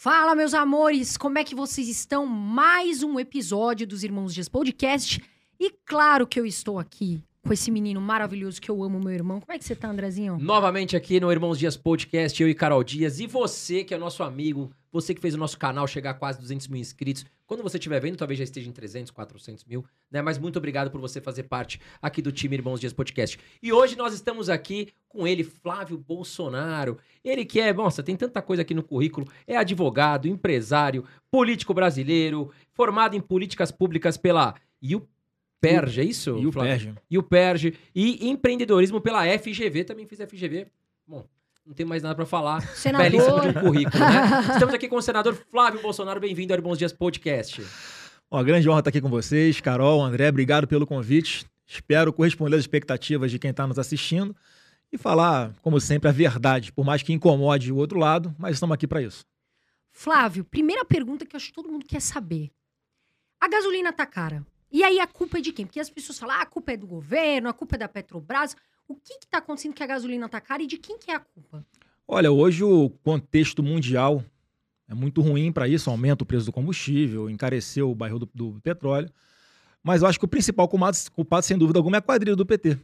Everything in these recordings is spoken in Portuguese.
Fala, meus amores, como é que vocês estão? Mais um episódio dos Irmãos Dias Podcast. E claro que eu estou aqui com esse menino maravilhoso que eu amo, meu irmão. Como é que você tá, Andrezinho? Novamente aqui no Irmãos Dias Podcast, eu e Carol Dias. E você, que é nosso amigo, você que fez o nosso canal chegar a quase 200 mil inscritos. Quando você estiver vendo, talvez já esteja em 300, 400 mil, né? Mas muito obrigado por você fazer parte aqui do time Irmãos Dias Podcast. E hoje nós estamos aqui com ele, Flávio Bolsonaro. Ele que é, nossa, tem tanta coisa aqui no currículo. É advogado, empresário, político brasileiro, formado em políticas públicas pela UPERJ, é isso? E o Flávio? Perge. E o PERJ. E empreendedorismo pela FGV, também fiz FGV. Bom, não tem mais nada pra falar. Senador. Belíssimo de um currículo, né? Estamos aqui com o senador Flávio Bolsonaro. Bem-vindo ao Irmãos Dias Podcast. Uma grande honra estar aqui com vocês, Carol, André, obrigado pelo convite. Espero corresponder às expectativas de quem está nos assistindo e falar, como sempre, a verdade, por mais que incomode o outro lado, mas estamos aqui para isso. Flávio, primeira pergunta que eu acho que todo mundo quer saber. A gasolina tá cara. E aí a culpa é de quem? Porque as pessoas falam, ah, a culpa é do governo, a culpa é da Petrobras. O que que tá acontecendo que a gasolina tá cara e de quem que é a culpa? Olha, hoje o contexto mundial é muito ruim para isso, aumenta o preço do combustível, encareceu o barril do, do petróleo. Mas eu acho que o principal culpado, culpado, sem dúvida alguma, é a quadrilha do PT.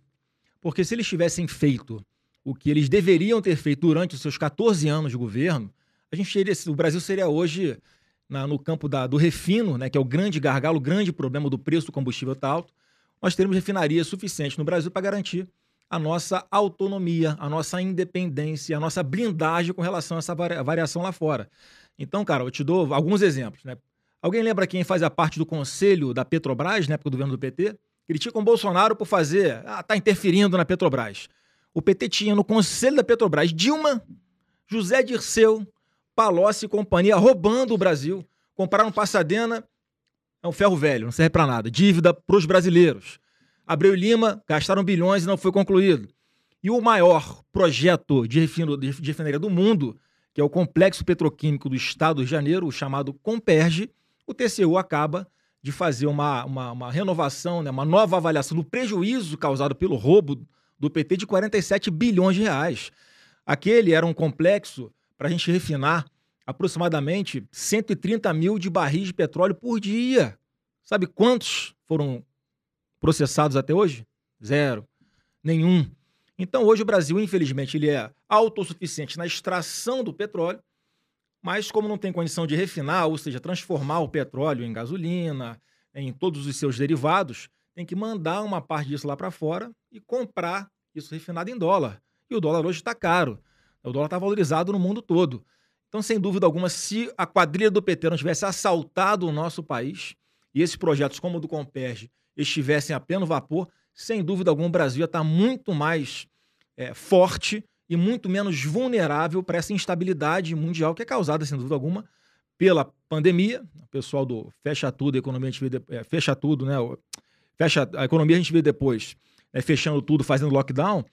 Porque se eles tivessem feito o que eles deveriam ter feito durante os seus 14 anos de governo, a gente teria, o Brasil seria hoje na- no campo da- do refino, né, que é o grande gargalo, o grande problema do preço do combustível tá alto. Nós teríamos refinaria suficiente no Brasil para garantir a nossa autonomia, a nossa independência, a nossa blindagem com relação a essa vari- variação lá fora. Então, cara, eu te dou alguns exemplos. Né? Alguém lembra quem fazia parte do conselho da Petrobras, na época do governo do PT? Criticam o Bolsonaro por fazer. Ah, tá interferindo na Petrobras. O PT tinha no conselho da Petrobras Dilma, José Dirceu, Palocci e companhia roubando o Brasil. Compraram Passadena, é um ferro velho, não serve para nada. Dívida para os brasileiros. Abreu e Lima gastaram bilhões e não foi concluído. E o maior projeto de, refinaria do mundo, que é o Complexo Petroquímico do Estado de Janeiro, o chamado Comperge, o TCU acaba de fazer uma, uma, uma renovação, né, uma nova avaliação do prejuízo causado pelo roubo do PT de 47 bilhões de reais. Aquele era um complexo para a gente refinar aproximadamente 130 mil de barris de petróleo por dia. Sabe quantos foram processados até hoje? Zero. Nenhum. Então, hoje o Brasil, infelizmente, ele é autossuficiente na extração do petróleo, mas como não tem condição de refinar, ou seja, transformar o petróleo em gasolina, em todos os seus derivados, tem que mandar uma parte disso lá para fora e comprar isso refinado em dólar. E o dólar hoje está caro. O dólar está valorizado no mundo todo. Então, sem dúvida alguma, se a quadrilha do PT não tivesse assaltado o nosso país e esses projetos como o do Comperge estivessem a pleno vapor, sem dúvida alguma o Brasil ia estar muito mais eh, forte e muito menos vulnerável para essa instabilidade mundial que é causada, sem dúvida alguma, pela pandemia. O pessoal do fecha tudo, a economia a gente vê de- eh, fecha tudo, né? Fecha a economia a gente vê depois, né, fechando tudo, fazendo lockdown.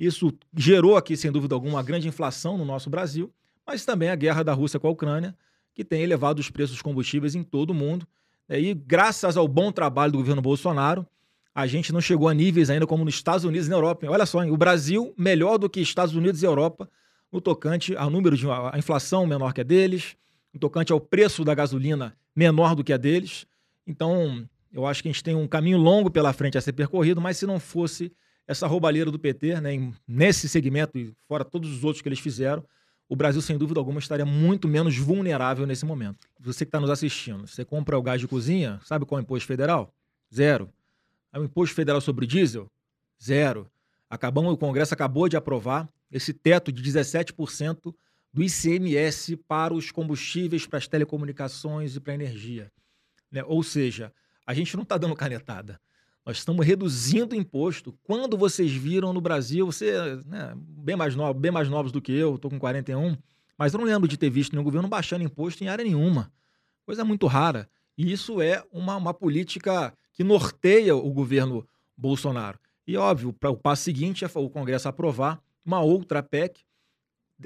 Isso gerou aqui, sem dúvida alguma, uma grande inflação no nosso Brasil, mas também a guerra da Rússia com a Ucrânia, que tem elevado os preços dos combustíveis em todo o mundo. E graças ao bom trabalho do governo Bolsonaro, a gente não chegou a níveis ainda como nos Estados Unidos e na Europa. Olha só, hein, o Brasil melhor do que Estados Unidos e Europa no tocante ao número de a inflação menor que a deles, no tocante ao preço da gasolina menor do que a deles. Então, eu acho que a gente tem um caminho longo pela frente a ser percorrido, mas se não fosse essa roubalheira do PT, né, nesse segmento e fora todos os outros que eles fizeram, o Brasil, sem dúvida alguma, estaria muito menos vulnerável nesse momento. Você que está nos assistindo, você compra o gás de cozinha, sabe qual é o imposto federal? Zero. O imposto federal sobre o diesel? Zero. Acabamos, o Congresso acabou de aprovar esse teto de 17% do ICMS para os combustíveis, para as telecomunicações e para a energia. né? Ou seja, a gente não está dando canetada. Nós estamos reduzindo imposto. Quando vocês viram no Brasil, você, né, bem, mais novo, bem mais novos do que eu, estou com 41, mas eu não lembro de ter visto nenhum governo baixando imposto em área nenhuma. Coisa muito rara. E isso é uma, uma política que norteia o governo Bolsonaro. E, óbvio, para o passo seguinte é o Congresso aprovar uma outra PEC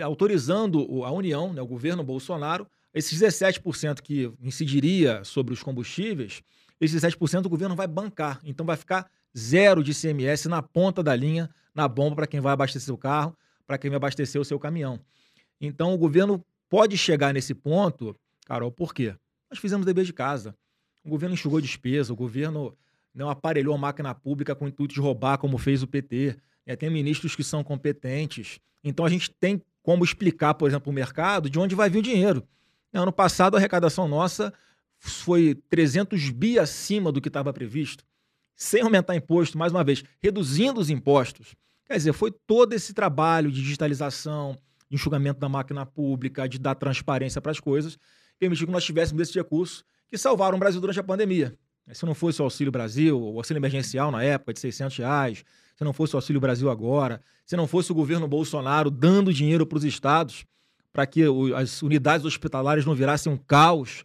autorizando a União, né, o governo Bolsonaro, esses 17% que incidiria sobre os combustíveis, esses 17% o governo vai bancar. Então vai ficar zero de ICMS na ponta da linha, na bomba para quem vai abastecer o carro, para quem vai abastecer o seu caminhão. Então o governo pode chegar nesse ponto, Carol, por quê? Nós fizemos dever de casa. O governo enxugou despesa, o governo não aparelhou a máquina pública com o intuito de roubar, como fez o PT. É, tem ministros que são competentes. Então a gente tem como explicar, por exemplo, o mercado de onde vai vir o dinheiro. Ano passado, a arrecadação nossa foi 300 bi acima do que estava previsto, sem aumentar imposto, mais uma vez, reduzindo os impostos. Quer dizer, foi todo esse trabalho de digitalização, de enxugamento da máquina pública, de dar transparência para as coisas, permitiu que nós tivéssemos esses recursos que salvaram o Brasil durante a pandemia. Se não fosse o Auxílio Brasil, o auxílio emergencial na época de 600 reais, se não fosse o Auxílio Brasil agora, se não fosse o governo Bolsonaro dando dinheiro para os estados para que as unidades hospitalares não virassem um caos.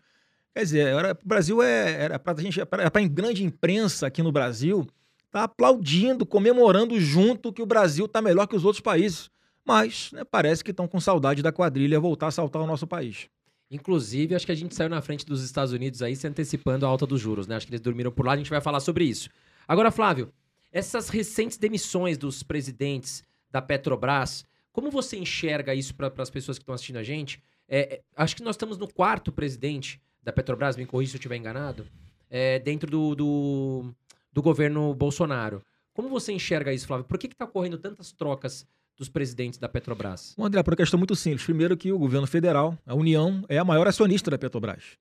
Quer dizer, era, o Brasil é, era para a gente, para a grande imprensa aqui no Brasil, tá aplaudindo, comemorando junto que o Brasil está melhor que os outros países. Mas né, parece que estão com saudade da quadrilha voltar a saltar o nosso país. Inclusive, acho que a gente saiu na frente dos Estados Unidos aí se antecipando a alta dos juros, né? Acho que eles dormiram por lá, a gente vai falar sobre isso. Agora, Flávio, essas recentes demissões dos presidentes da Petrobras, como você enxerga isso para as pessoas que estão assistindo a gente? É, é, acho que nós estamos no quarto presidente da Petrobras, me corrija se eu estiver enganado, é, dentro do, do, do, governo Bolsonaro. Como você enxerga isso, Flávio? Por que está ocorrendo tantas trocas dos presidentes da Petrobras? Bom, André, por uma questão muito simples. Primeiro que o governo federal, a União, é a maior acionista da Petrobras.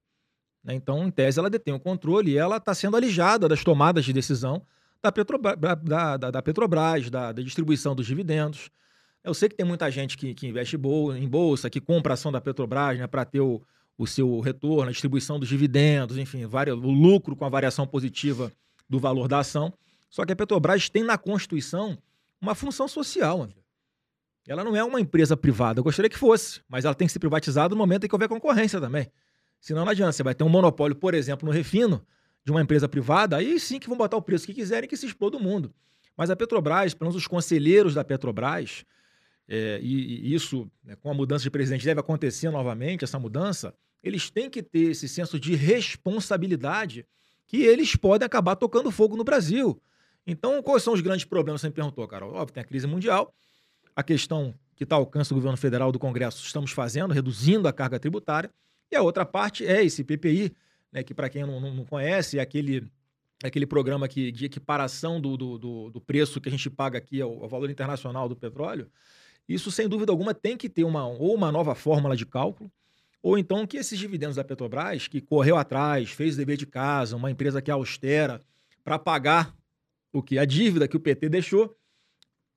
Né? Então, em tese, ela detém o controle e ela está sendo alijada das tomadas de decisão da, Petrobras, da, da, da, Petrobras, da, da, distribuição dos dividendos. Eu sei que tem muita gente que, que investe em bolsa, que compra ação da Petrobras né, para ter o, o seu retorno, a distribuição dos dividendos, enfim, o lucro com a variação positiva do valor da ação. Só que a Petrobras tem na Constituição uma função social. Ela não é uma empresa privada. Eu gostaria que fosse, mas ela tem que ser privatizada no momento em que houver concorrência também. Senão não adianta. Você vai ter um monopólio, por exemplo, no refino, de uma empresa privada, aí sim que vão botar o preço que quiserem que se exploda o mundo. Mas a Petrobras, pelo menos os conselheiros da Petrobras, é, e, e, isso, né, com a mudança de presidente, deve acontecer novamente, essa mudança, eles têm que ter esse senso de responsabilidade que eles podem acabar tocando fogo no Brasil. Então, quais são os grandes problemas? Você me perguntou, Carol. Óbvio, tem a crise mundial, a questão que está ao alcance do governo federal do Congresso, estamos fazendo, reduzindo a carga tributária, e a outra parte é esse PPI, né, que para quem não, não, conhece, é aquele, aquele programa que, de equiparação do, do, do, do preço que a gente paga aqui ao, ao, valor internacional do petróleo. Isso, sem dúvida alguma, tem que ter uma, ou uma nova fórmula de cálculo, ou então que esses dividendos da Petrobras, que correu atrás, fez o dever de casa, uma empresa que é austera, para pagar o que a dívida que o PT deixou,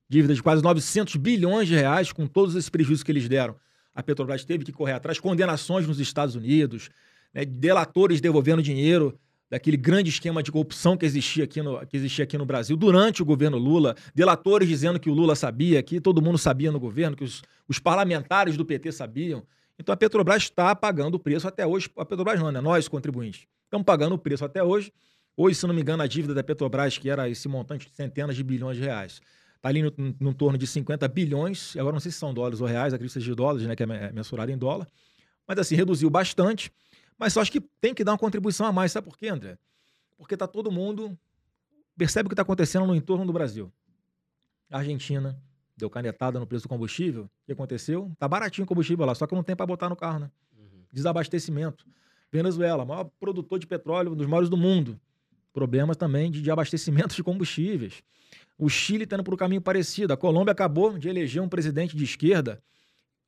dívida de quase 900 bilhões de reais, com todos esses prejuízos que eles deram, a Petrobras teve que correr atrás, condenações nos Estados Unidos, né, delatores devolvendo dinheiro daquele grande esquema de corrupção que existia, aqui no, que existia aqui no Brasil durante o governo Lula, delatores dizendo que o Lula sabia, que todo mundo sabia no governo, que os, os parlamentares do PT sabiam. Então a Petrobras está pagando o preço até hoje. A Petrobras não, né? Nós, contribuintes, estamos pagando o preço até hoje. Hoje, se não me engano, a dívida da Petrobras, que era esse montante de centenas de bilhões de reais, está ali no, no, no, torno de 50 bilhões. Agora não sei se são dólares ou reais, que seja de dólares, né? Que é mensurado em dólar. Mas assim, reduziu bastante. Mas só acho que tem que dar uma contribuição a mais. Sabe por quê, André? Porque tá todo mundo. Percebe o que está acontecendo no entorno do Brasil. A Argentina deu canetada no preço do combustível. O que aconteceu? Tá baratinho o combustível lá, só que não tem para botar no carro, né? Uhum. Desabastecimento. Venezuela, maior produtor de petróleo, um dos maiores do mundo. Problemas também de, de abastecimento de combustíveis. O Chile está indo por um caminho parecido. A Colômbia acabou de eleger um presidente de esquerda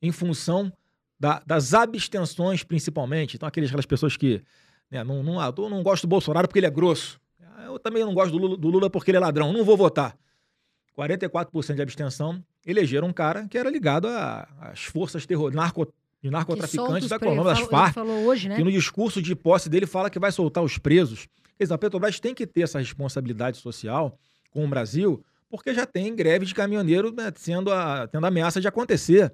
em função da, das abstenções, principalmente. Então, aquelas, aquelas pessoas que né, não, não, ah, eu não gosto do Bolsonaro porque ele é grosso. Eu também não gosto do Lula, do Lula porque ele é ladrão. Não vou votar. 44% de abstenção elegeram um cara que era ligado às forças terror, narco, de narcotraficantes da Colômbia, das Farc. Hoje, né? Que no discurso de posse dele fala que vai soltar os presos. Quer dizer, a Petrobras tem que ter essa responsabilidade social com o Brasil, porque já tem greve de caminhoneiro né, sendo a, tendo ameaça de acontecer.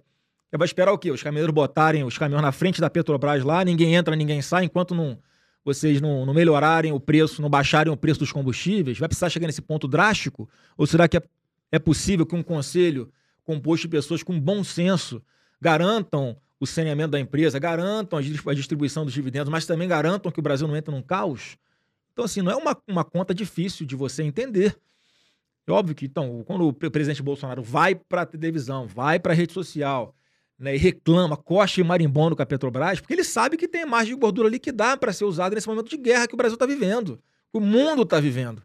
Vai esperar o quê? Os caminhoneiros botarem os caminhões na frente da Petrobras lá, ninguém entra, ninguém sai, enquanto não, vocês não, não, melhorarem o preço, não baixarem o preço dos combustíveis? Vai precisar chegar nesse ponto drástico? Ou será que é, é possível que um conselho composto de pessoas com bom senso garantam o saneamento da empresa, garantam a distribuição dos dividendos, mas também garantam que o Brasil não entre num caos? Então, assim, não é uma, uma conta difícil de você entender. É óbvio que, então, quando o presidente Bolsonaro vai para a televisão, vai para a rede social, né, e reclama, coxa e marimbondo com a Petrobras, porque ele sabe que tem margem de gordura ali que dá para ser usada nesse momento de guerra que o Brasil está vivendo, que o mundo está vivendo.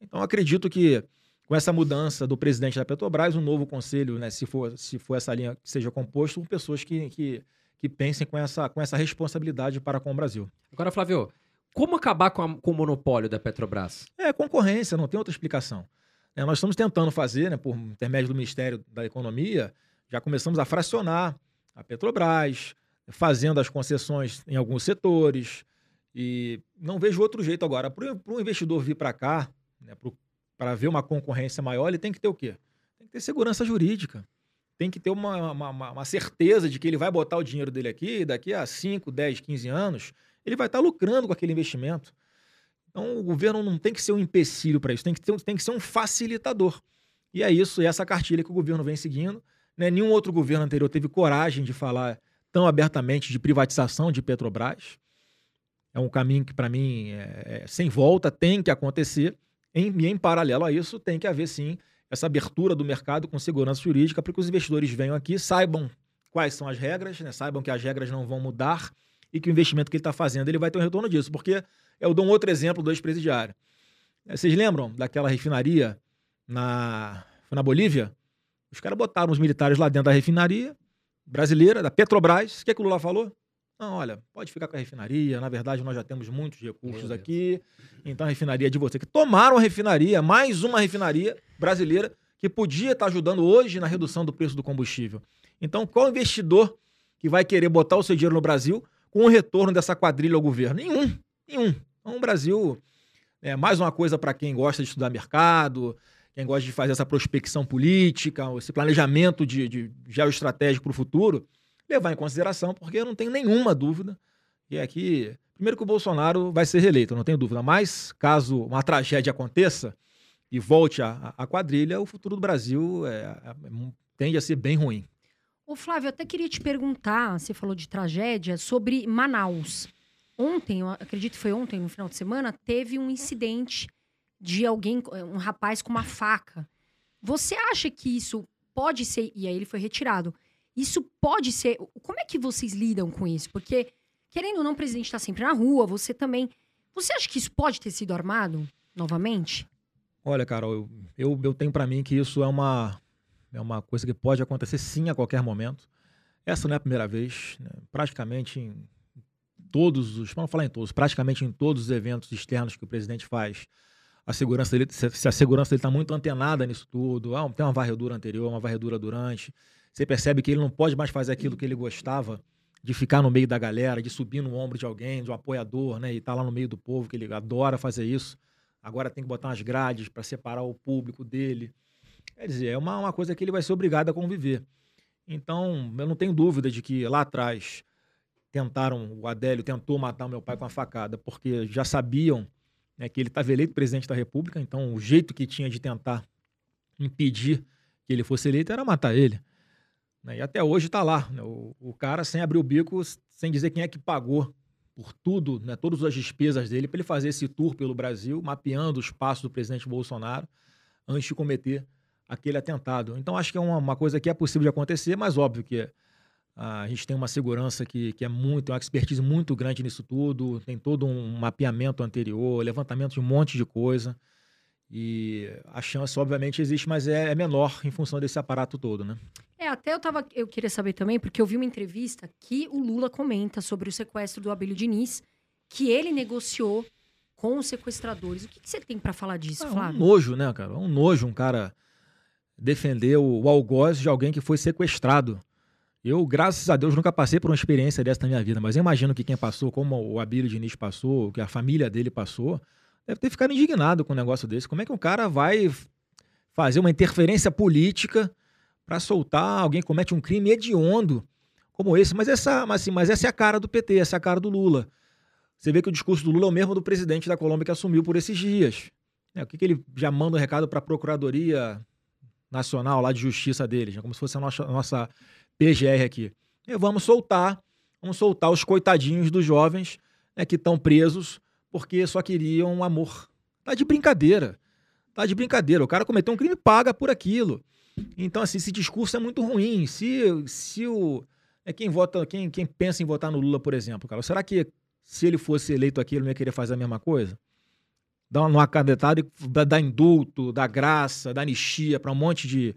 Então, acredito que com essa mudança do presidente da Petrobras, um novo conselho, né, se, for, se for essa linha que seja composto, por pessoas que, que, que pensem com essa, com essa responsabilidade para com o Brasil. Agora, Flávio, como acabar com, a, com o monopólio da Petrobras? É concorrência, não tem outra explicação. É, nós estamos tentando fazer, né, por intermédio do Ministério da Economia, já começamos a fracionar a Petrobras, fazendo as concessões em alguns setores, e não vejo outro jeito agora. Para o investidor vir para cá, né, para ver uma concorrência maior, ele tem que ter o quê? Tem que ter segurança jurídica. Tem que ter uma, uma, uma certeza de que ele vai botar o dinheiro dele aqui daqui a 5, 10, 15 anos, ele vai estar lucrando com aquele investimento. Então, o governo não tem que ser um empecilho para isso, tem que, ter, tem que ser um facilitador. E é isso, é essa cartilha que o governo vem seguindo. Né? Nenhum outro governo anterior teve coragem de falar tão abertamente de privatização de Petrobras. É um caminho que, para mim, é, é sem volta, tem que acontecer. Em, e em paralelo a isso, tem que haver sim essa abertura do mercado com segurança jurídica para que os investidores venham aqui, saibam quais são as regras, né? saibam que as regras não vão mudar e que o investimento que ele está fazendo ele vai ter um retorno disso. Porque eu dou um outro exemplo do ex-presidiário. É, vocês lembram daquela refinaria na, na Bolívia? Os caras botaram os militares lá dentro da refinaria brasileira, da Petrobras. O que, é que o Lula falou? Não, olha, pode ficar com a refinaria. Na verdade, nós já temos muitos recursos aqui. Então a refinaria é de você. Que tomaram a refinaria, mais uma refinaria brasileira que podia estar ajudando hoje na redução do preço do combustível. Então, qual investidor que vai querer botar o seu dinheiro no Brasil com o retorno dessa quadrilha ao governo? Nenhum. Nenhum. Então, o Brasil é mais uma coisa para quem gosta de estudar mercado, quem gosta de fazer essa prospecção política, esse planejamento de, de geoestratégico para o futuro levar em consideração, porque eu não tenho nenhuma dúvida que aqui, primeiro que o Bolsonaro vai ser reeleito, não tenho dúvida, mas caso uma tragédia aconteça e volte a, a quadrilha, o futuro do Brasil é, é, tende a ser bem ruim. Ô Flávio, eu até queria te perguntar, você falou de tragédia, sobre Manaus. Ontem, acredito que foi ontem, no final de semana, teve um incidente de alguém, um rapaz com uma faca. Você acha que isso pode ser, e aí ele foi retirado, isso pode ser. Como é que vocês lidam com isso? Porque, querendo ou não, o presidente está sempre na rua, você também. Você acha que isso pode ter sido armado novamente? Olha, Carol, eu, eu, eu tenho para mim que isso é uma, é uma coisa que pode acontecer sim a qualquer momento. Essa não é a primeira vez. Né? Praticamente em todos os. Vamos falar em todos, praticamente em todos os eventos externos que o presidente faz. A segurança dele, se a segurança dele está muito antenada nisso tudo, ah, tem uma varredura anterior, uma varredura durante, você percebe que ele não pode mais fazer aquilo que ele gostava, de ficar no meio da galera, de subir no ombro de alguém, de um apoiador, né? E estar tá lá no meio do povo, que ele adora fazer isso. Agora tem que botar umas grades para separar o público dele. Quer dizer, é uma, uma coisa que ele vai ser obrigado a conviver. Então, eu não tenho dúvida de que lá atrás tentaram, o Adélio tentou matar meu pai com a facada, porque já sabiam né, que ele estava eleito presidente da República, então o jeito que tinha de tentar impedir que ele fosse eleito era matar ele. Né? E até hoje está lá. Né? O, o, cara sem abrir o bico, sem dizer quem é que pagou por tudo, né? todas as despesas dele, para ele fazer esse tour pelo Brasil, mapeando os passos do presidente Bolsonaro antes de cometer aquele atentado. Então, acho que é uma, uma coisa que é possível de acontecer, mas óbvio que ah, a gente tem uma segurança que, que é muito, uma expertise muito grande nisso tudo, tem todo um mapeamento anterior, levantamento de um monte de coisa. E a chance, obviamente, existe, mas é, é menor em função desse aparato todo, né? É, até eu tava. Eu queria saber também, porque eu vi uma entrevista que o Lula comenta sobre o sequestro do Abílio Diniz, que ele negociou com os sequestradores. O que, que você tem para falar disso, é, Flávio? Um nojo, né, cara? Um nojo um cara defender o, o algoz de alguém que foi sequestrado. Eu, graças a Deus, nunca passei por uma experiência dessa na minha vida, mas eu imagino que quem passou, como o Abílio Diniz passou, que a família dele passou, deve ter ficado indignado com um negócio desse. Como é que um cara vai fazer uma interferência política para soltar alguém comete um crime hediondo como esse? Mas essa, mas, assim, mas essa é a cara do PT, essa é a cara do Lula. Você vê que o discurso do Lula é o mesmo do presidente da Colômbia que assumiu por esses dias. É, o que, que ele já manda um recado para a Procuradoria Nacional lá de Justiça deles, né? como se fosse a nossa, nossa PGR aqui. Vamos soltar, vamos soltar os coitadinhos dos jovens né, que estão presos porque só queriam amor. Tá de brincadeira. Tá de brincadeira. O cara cometeu um crime, paga por aquilo. Então, assim, esse discurso é muito ruim. Se, se o. É quem vota, quem, quem pensa em votar no Lula, por exemplo, cara, será que se ele fosse eleito aqui, ele não ia querer fazer a mesma coisa? Dar uma canetada e dar indulto, dar graça, dar anistia para um monte de,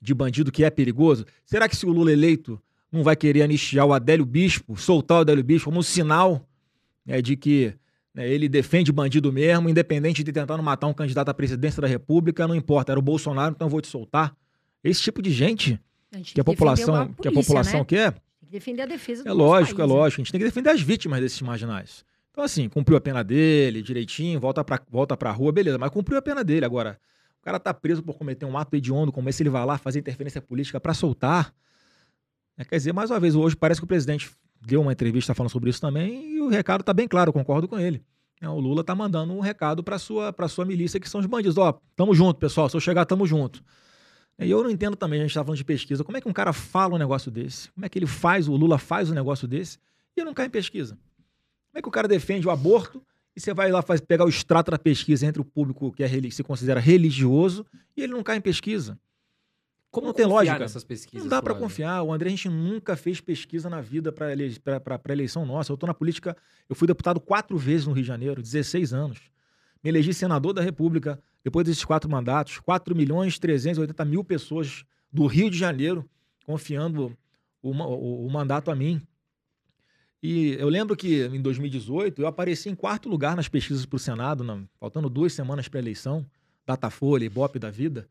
de bandido que é perigoso? Será que se o Lula eleito não vai querer anistiar o Adélio Bispo, soltar o Adélio Bispo como um sinal né, de que né, ele defende bandido mesmo, independente de tentar matar um candidato à presidência da República, não importa, era o Bolsonaro, então eu vou te soltar. Esse tipo de gente, gente que a população, polícia, que a população né? quer. Tem que defender a defesa do É lógico, país, é lógico. A gente tem que defender as vítimas desses marginais. Então, assim, cumpriu a pena dele direitinho, volta pra, volta pra rua, beleza, mas cumpriu a pena dele. Agora, o cara tá preso por cometer um ato hediondo como esse, ele vai lá fazer interferência política para soltar. É, quer dizer, mais uma vez, hoje parece que o presidente deu uma entrevista falando sobre isso também e o recado tá bem claro, concordo com ele. É, o Lula tá mandando um recado para sua para sua milícia que são os bandidos. Ó, tamo junto, pessoal. Se eu chegar, tamo junto. E eu não entendo também, a gente tá falando de pesquisa, como é que um cara fala um negócio desse? Como é que ele faz, o Lula faz um negócio desse e não cai em pesquisa? Como é que o cara defende o aborto e você vai lá faz, pegar o extrato da pesquisa entre o público que é, se considera religioso e ele não cai em pesquisa? Como não tem lógica? Não dá para confiar. O André, a gente nunca fez pesquisa na vida para ele, a eleição nossa. Eu estou na política, eu fui deputado quatro vezes no Rio de Janeiro, 16 anos. Me elegi senador da República depois desses quatro mandatos. 4 milhões 380 mil pessoas do Rio de Janeiro confiando o, o, o mandato a mim. E eu lembro que em 2018 eu apareci em quarto lugar nas pesquisas para o Senado, não, faltando duas semanas para a eleição, Datafolha, Ibope da vida.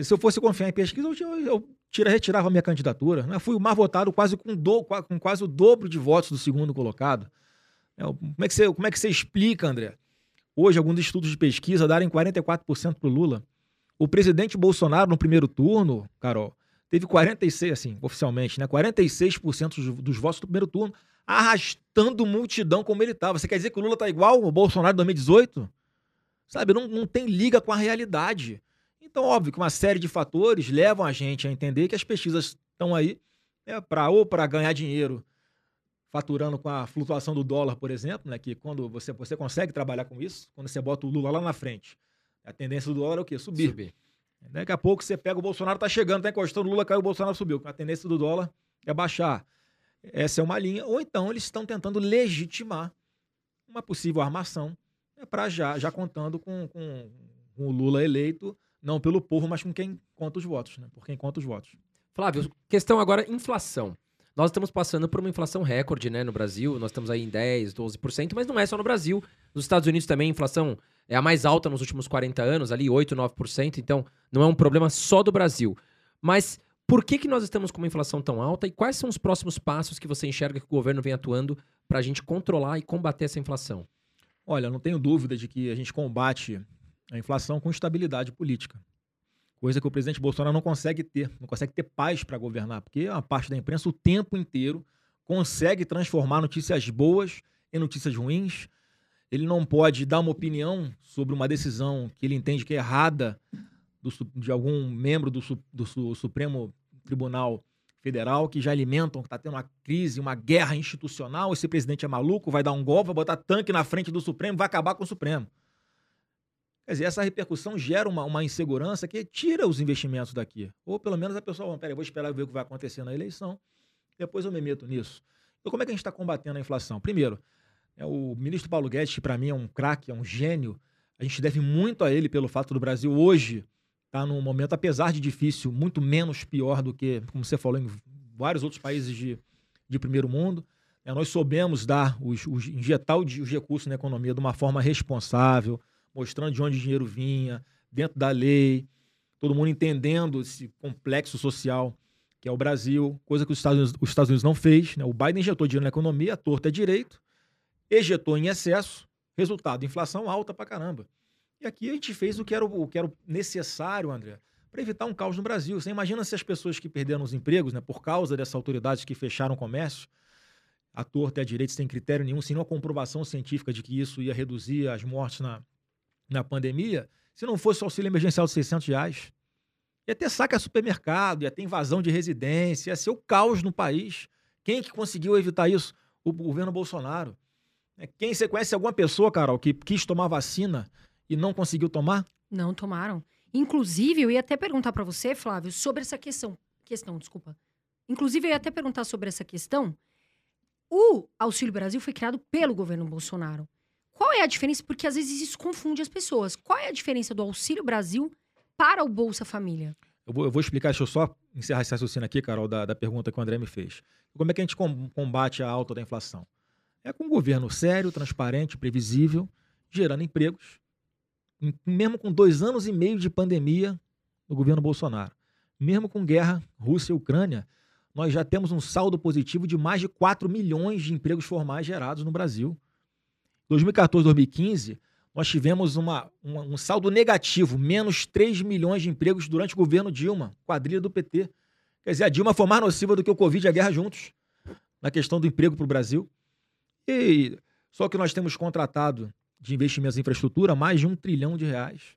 Se eu fosse confiar em pesquisa, eu, eu tira, retirava a minha candidatura. Né? Fui o mais votado quase com, do, com quase o dobro de votos do segundo colocado. É, como é que você, como é que você explica, André? Hoje, alguns estudos de pesquisa darem 44% para o Lula. O presidente Bolsonaro, no primeiro turno, Carol, teve 46, assim, oficialmente, né? 46% dos, votos do primeiro turno, arrastando multidão como ele estava. Você quer dizer que o Lula está igual ao Bolsonaro de 2018? Sabe, não, não tem liga com a realidade. Então, óbvio que uma série de fatores levam a gente a entender que as pesquisas estão aí né, para ou para ganhar dinheiro faturando com a flutuação do dólar, por exemplo, né, que quando você, você consegue trabalhar com isso, quando você bota o Lula lá na frente, a tendência do dólar é o quê? Subir. Subir. Daqui a pouco você pega o Bolsonaro, tá chegando, tá encostando, o Lula caiu, o Bolsonaro subiu. A tendência do dólar é baixar. Essa é uma linha. Ou então eles estão tentando legitimar uma possível armação né, para já, já contando com, com, com o Lula eleito não pelo povo, mas com quem conta os votos, né? Por quem conta os votos. Flávio, questão agora inflação. Nós estamos passando por uma inflação recorde, né, no Brasil. Nós estamos aí em 10, 12%, mas não é só no Brasil. Nos Estados Unidos também a inflação é a mais alta nos últimos 40 anos, ali 8, 9%, então não é um problema só do Brasil. Mas por que, que nós estamos com uma inflação tão alta e quais são os próximos passos que você enxerga que o governo vem atuando para a gente controlar e combater essa inflação? Olha, não tenho dúvida de que a gente combate a inflação com estabilidade política. Coisa que o presidente Bolsonaro não consegue ter, não consegue ter paz para governar, porque a parte da imprensa o tempo inteiro consegue transformar notícias boas em notícias ruins. Ele não pode dar uma opinião sobre uma decisão que ele entende que é errada do, de algum membro do, do, do Supremo Tribunal Federal que já alimentam que está tendo uma crise, uma guerra institucional. Esse presidente é maluco, vai dar um golpe, vai botar tanque na frente do Supremo, vai acabar com o Supremo. Quer dizer, essa repercussão gera uma, uma insegurança que tira os investimentos daqui. Ou pelo menos a pessoa, peraí, vou esperar ver o que vai acontecer na eleição, depois eu me meto nisso. Então, como é que a gente está combatendo a inflação? Primeiro, é o ministro Paulo Guedes, que para mim é um craque, é um gênio. A gente deve muito a ele pelo fato do Brasil hoje estar tá num momento, apesar de difícil, muito menos pior do que, como você falou, em vários outros países de, de primeiro mundo. É, nós soubemos dar, os, os, injetar os recursos na economia de uma forma responsável, mostrando de onde o dinheiro vinha, dentro da lei, todo mundo entendendo esse complexo social que é o Brasil, coisa que os Estados Unidos, os Estados Unidos não fez. Né? O Biden injetou dinheiro na economia, a torta é direito, ejetou em excesso, resultado, inflação alta pra caramba. E aqui a gente fez o que era o, que era necessário, André, para evitar um caos no Brasil. Você imagina se as pessoas que perderam os empregos, né, por causa dessas autoridades que fecharam o comércio, a torta é direito sem critério nenhum, sem nenhuma comprovação científica de que isso ia reduzir as mortes na, na pandemia, se não fosse o auxílio emergencial de 600 reais. Ia ter saque a supermercado, ia ter invasão de residência, ia ser o caos no país. Quem que conseguiu evitar isso? O governo Bolsonaro. É, quem você conhece alguma pessoa, Carol, que quis tomar vacina e não conseguiu tomar? Não tomaram. Inclusive, eu ia até perguntar para você, Flávio, sobre essa questão. Questão, desculpa. Inclusive, eu ia até perguntar sobre essa questão. O Auxílio Brasil foi criado pelo governo Bolsonaro. Qual é a diferença? Porque às vezes isso confunde as pessoas. Qual é a diferença do Auxílio Brasil para o Bolsa Família? Eu vou, eu vou explicar, deixa eu só encerrar esse raciocínio aqui, Carol, da, da pergunta que o André me fez. Como é que a gente combate a alta da inflação? É com um governo sério, transparente, previsível, gerando empregos, mesmo com dois anos e meio de pandemia no governo Bolsonaro. Mesmo com guerra Rússia e Ucrânia, nós já temos um saldo positivo de mais de 4 milhões de empregos formais gerados no Brasil. 2014, 2015, nós tivemos uma, uma, um saldo negativo, menos 3 milhões de empregos durante o governo Dilma, quadrilha do PT. Quer dizer, a Dilma foi mais nociva do que o Covid e a guerra juntos, na questão do emprego para o Brasil. E só que nós temos contratado de investimentos em infraestrutura mais de um trilhão de reais.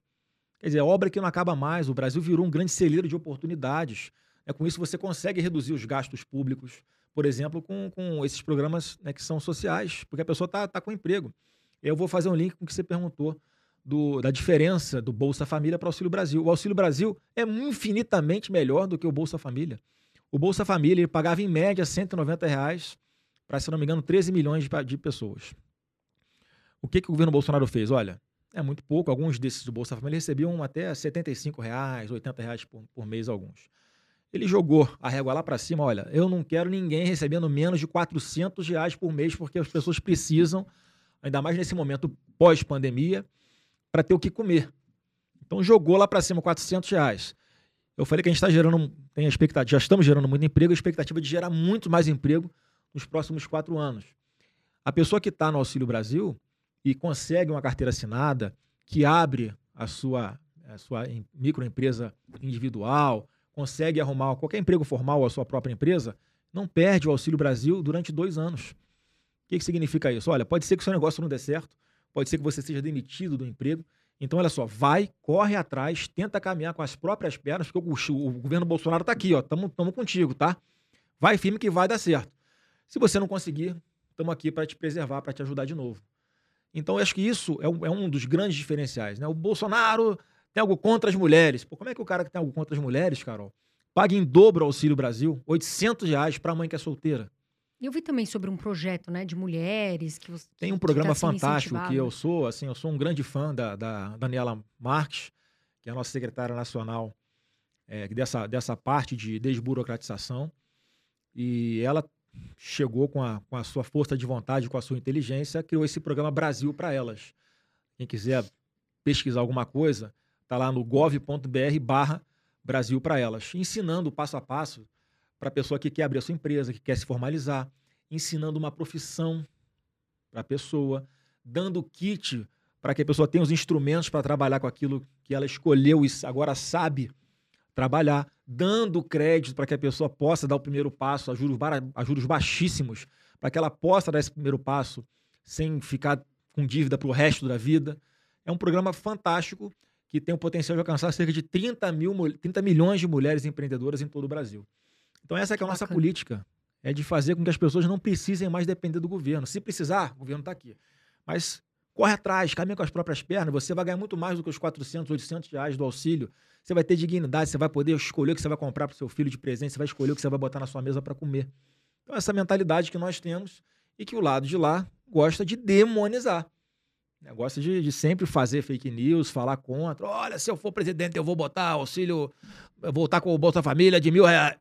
Quer dizer, obra que não acaba mais. O Brasil virou um grande celeiro de oportunidades. É, com isso, você consegue reduzir os gastos públicos, por exemplo, com, com esses programas né, que são sociais, porque a pessoa está tá com emprego. Eu vou fazer um link com o que você perguntou do, da diferença do Bolsa Família para o Auxílio Brasil. O Auxílio Brasil é infinitamente melhor do que o Bolsa Família. O Bolsa Família ele pagava em média 190 reais para, se não me engano, 13 milhões de, de pessoas. O que, que o governo Bolsonaro fez? Olha, é muito pouco. Alguns desses do Bolsa Família recebiam até 75 reais, 80 reais por, por mês alguns. Ele jogou a régua lá para cima. Olha, eu não quero ninguém recebendo menos de 400 reais por mês, porque as pessoas precisam, ainda mais nesse momento pós-pandemia, para ter o que comer. Então jogou lá para cima 400 reais. Eu falei que a gente está gerando, tem a expectativa, já estamos gerando muito emprego, a expectativa de gerar muito mais emprego nos próximos quatro anos. A pessoa que está no Auxílio Brasil, e consegue uma carteira assinada que abre a sua, a sua microempresa individual, consegue arrumar qualquer emprego formal a sua própria empresa, não perde o Auxílio Brasil durante dois anos. O que, que significa isso? Olha, pode ser que seu negócio não dê certo, pode ser que você seja demitido do emprego. Então, olha só, vai, corre atrás, tenta caminhar com as próprias pernas, porque o, o governo Bolsonaro está aqui, ó, estamos contigo, tá? Vai firme que vai dar certo. Se você não conseguir, estamos aqui para te preservar, para te ajudar de novo. Então, eu acho que isso é um, é um dos grandes diferenciais. Né? O Bolsonaro tem algo contra as mulheres. Pô, como é que o cara que tem algo contra as mulheres, Carol, paga em dobro o Auxílio Brasil? 800 reais para a mãe que é solteira. Eu vi também sobre um projeto, né, de mulheres que você tem um programa tá fantástico que eu sou, assim, eu sou um grande fã da, da Daniela Marques, que é a nossa secretária nacional é, dessa, dessa parte de desburocratização. E ela chegou com a, com a sua força de vontade, com a sua inteligência, criou esse programa Brasil para Elas. Quem quiser pesquisar alguma coisa, está lá no gov.br barra Brasil para Elas, ensinando passo a passo para a pessoa que quer abrir a sua empresa, que quer se formalizar, ensinando uma profissão para a pessoa, dando kit para que a pessoa tenha os instrumentos para trabalhar com aquilo que ela escolheu e agora sabe trabalhar, dando crédito para que a pessoa possa dar o primeiro passo a juros, a juros baixíssimos, para que ela possa dar esse primeiro passo sem ficar com dívida para o resto da vida. É um programa fantástico que tem o potencial de alcançar cerca de 30, mil, 30 milhões de mulheres empreendedoras em todo o Brasil. Então essa é a nossa Bacana. política, é de fazer com que as pessoas não precisem mais depender do governo. Se precisar, o governo está aqui. Mas corre atrás, caminha com as próprias pernas, você vai ganhar muito mais do que os 400, 800 reais do auxílio você vai ter dignidade, você vai poder escolher o que você vai comprar para o seu filho de presente, você vai escolher o que você vai botar na sua mesa para comer. Então, essa mentalidade que nós temos e que o lado de lá gosta de demonizar. Gosta de, de sempre fazer fake news, falar contra. Olha, se eu for presidente, eu vou botar auxílio, voltar com o Bolsa Família de mil reais.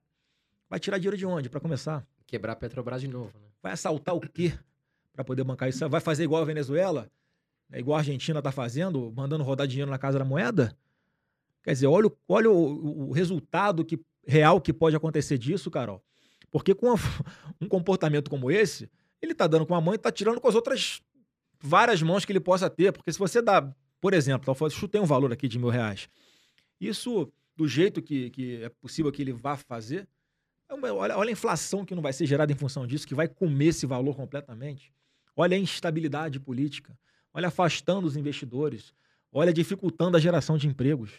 Vai tirar dinheiro de onde, para começar? Quebrar a Petrobras de novo. Né? Vai assaltar o quê para poder bancar isso? Vai fazer igual a Venezuela? É igual a Argentina está fazendo, mandando rodar dinheiro na casa da moeda? Quer dizer, olha, olha o, o resultado que, real que pode acontecer disso, Carol. Porque com um comportamento como esse, ele está dando com a mão e está tirando com as outras várias mãos que ele possa ter. Porque se você dá, por exemplo, eu chutei um valor aqui de mil reais. Isso, do jeito que, que é possível que ele vá fazer, é olha, olha a inflação que não vai ser gerada em função disso, que vai comer esse valor completamente. Olha a instabilidade política. Olha afastando os investidores. Olha dificultando a geração de empregos.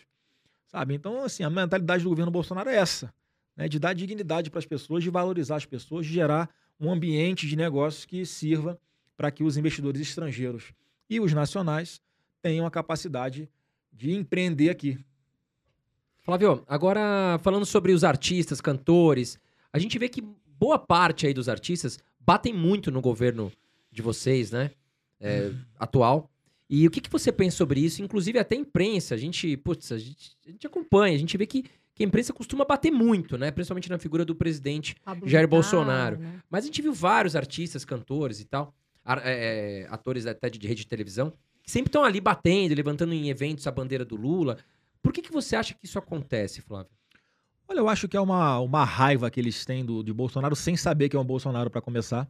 Sabe? Então, assim, a mentalidade do governo Bolsonaro é essa, né? De dar dignidade para as pessoas, de valorizar as pessoas, de gerar um ambiente de negócios que sirva para que os investidores estrangeiros e os nacionais tenham a capacidade de empreender aqui. Flávio, agora falando sobre os artistas, cantores, a gente vê que boa parte aí dos artistas batem muito no governo de vocês, né? É, atual. E o que, que você pensa sobre isso? Inclusive até a imprensa, a gente, putz, a gente, a gente acompanha, a gente vê que, que a imprensa costuma bater muito, né? Principalmente na figura do presidente Pablo Jair Bolsonaro. né? Mas a gente viu vários artistas, cantores e tal, é, é, atores até de rede de televisão, que sempre estão ali batendo, levantando em eventos a bandeira do Lula. Por que, que você acha que isso acontece, Flávio? Olha, eu acho que é uma, uma raiva que eles têm do, de Bolsonaro sem saber que é um Bolsonaro para começar.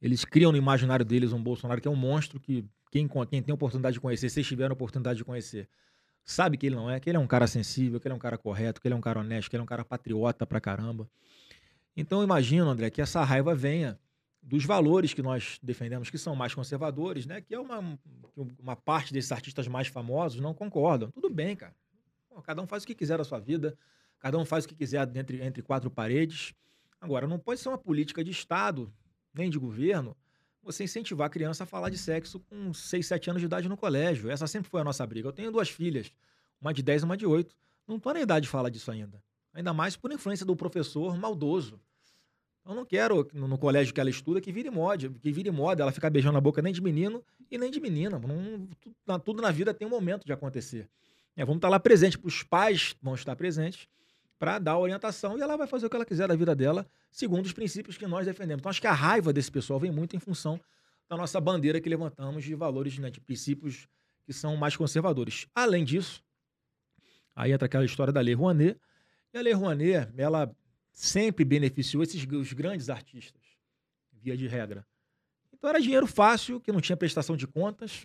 Eles criam no imaginário deles um Bolsonaro que é um monstro que quem, quem tem oportunidade de conhecer, se tiver a oportunidade de conhecer, sabe que ele não é, que ele é um cara sensível, que ele é um cara correto, que ele é um cara honesto, que ele é um cara patriota pra caramba. Então eu imagino, André, que essa raiva venha dos valores que nós defendemos, que são mais conservadores, né? Que é uma, uma parte desses artistas mais famosos não concordam. Tudo bem, cara. Pô, cada um faz o que quiser da sua vida, cada um faz o que quiser entre, entre quatro paredes. Agora, não pode ser uma política de Estado, nem de governo, você incentivar a criança a falar de sexo com 6, 7 anos de idade no colégio. Essa sempre foi a nossa briga. Eu tenho duas filhas, uma de 10 e uma de 8. Não estou na idade de falar disso ainda. Ainda mais por influência do professor maldoso. Eu não quero, no, no colégio que ela estuda, que vire moda, que vire moda ela ficar beijando a boca nem de menino e nem de menina. Não- tu- na- tudo na vida tem um momento de acontecer. É, vamos estar lá presente, os pais vão estar presentes para dar orientação e ela vai fazer o que ela quiser da vida dela, segundo os princípios que nós defendemos. Então, acho que a raiva desse pessoal vem muito em função da nossa bandeira que levantamos de valores, né, de princípios que são mais conservadores. Além disso, aí entra aquela história da Lei Rouanet, e a Lei Rouanet, ela sempre beneficiou esses os grandes artistas, via de regra. Então era dinheiro fácil, que não tinha prestação de contas.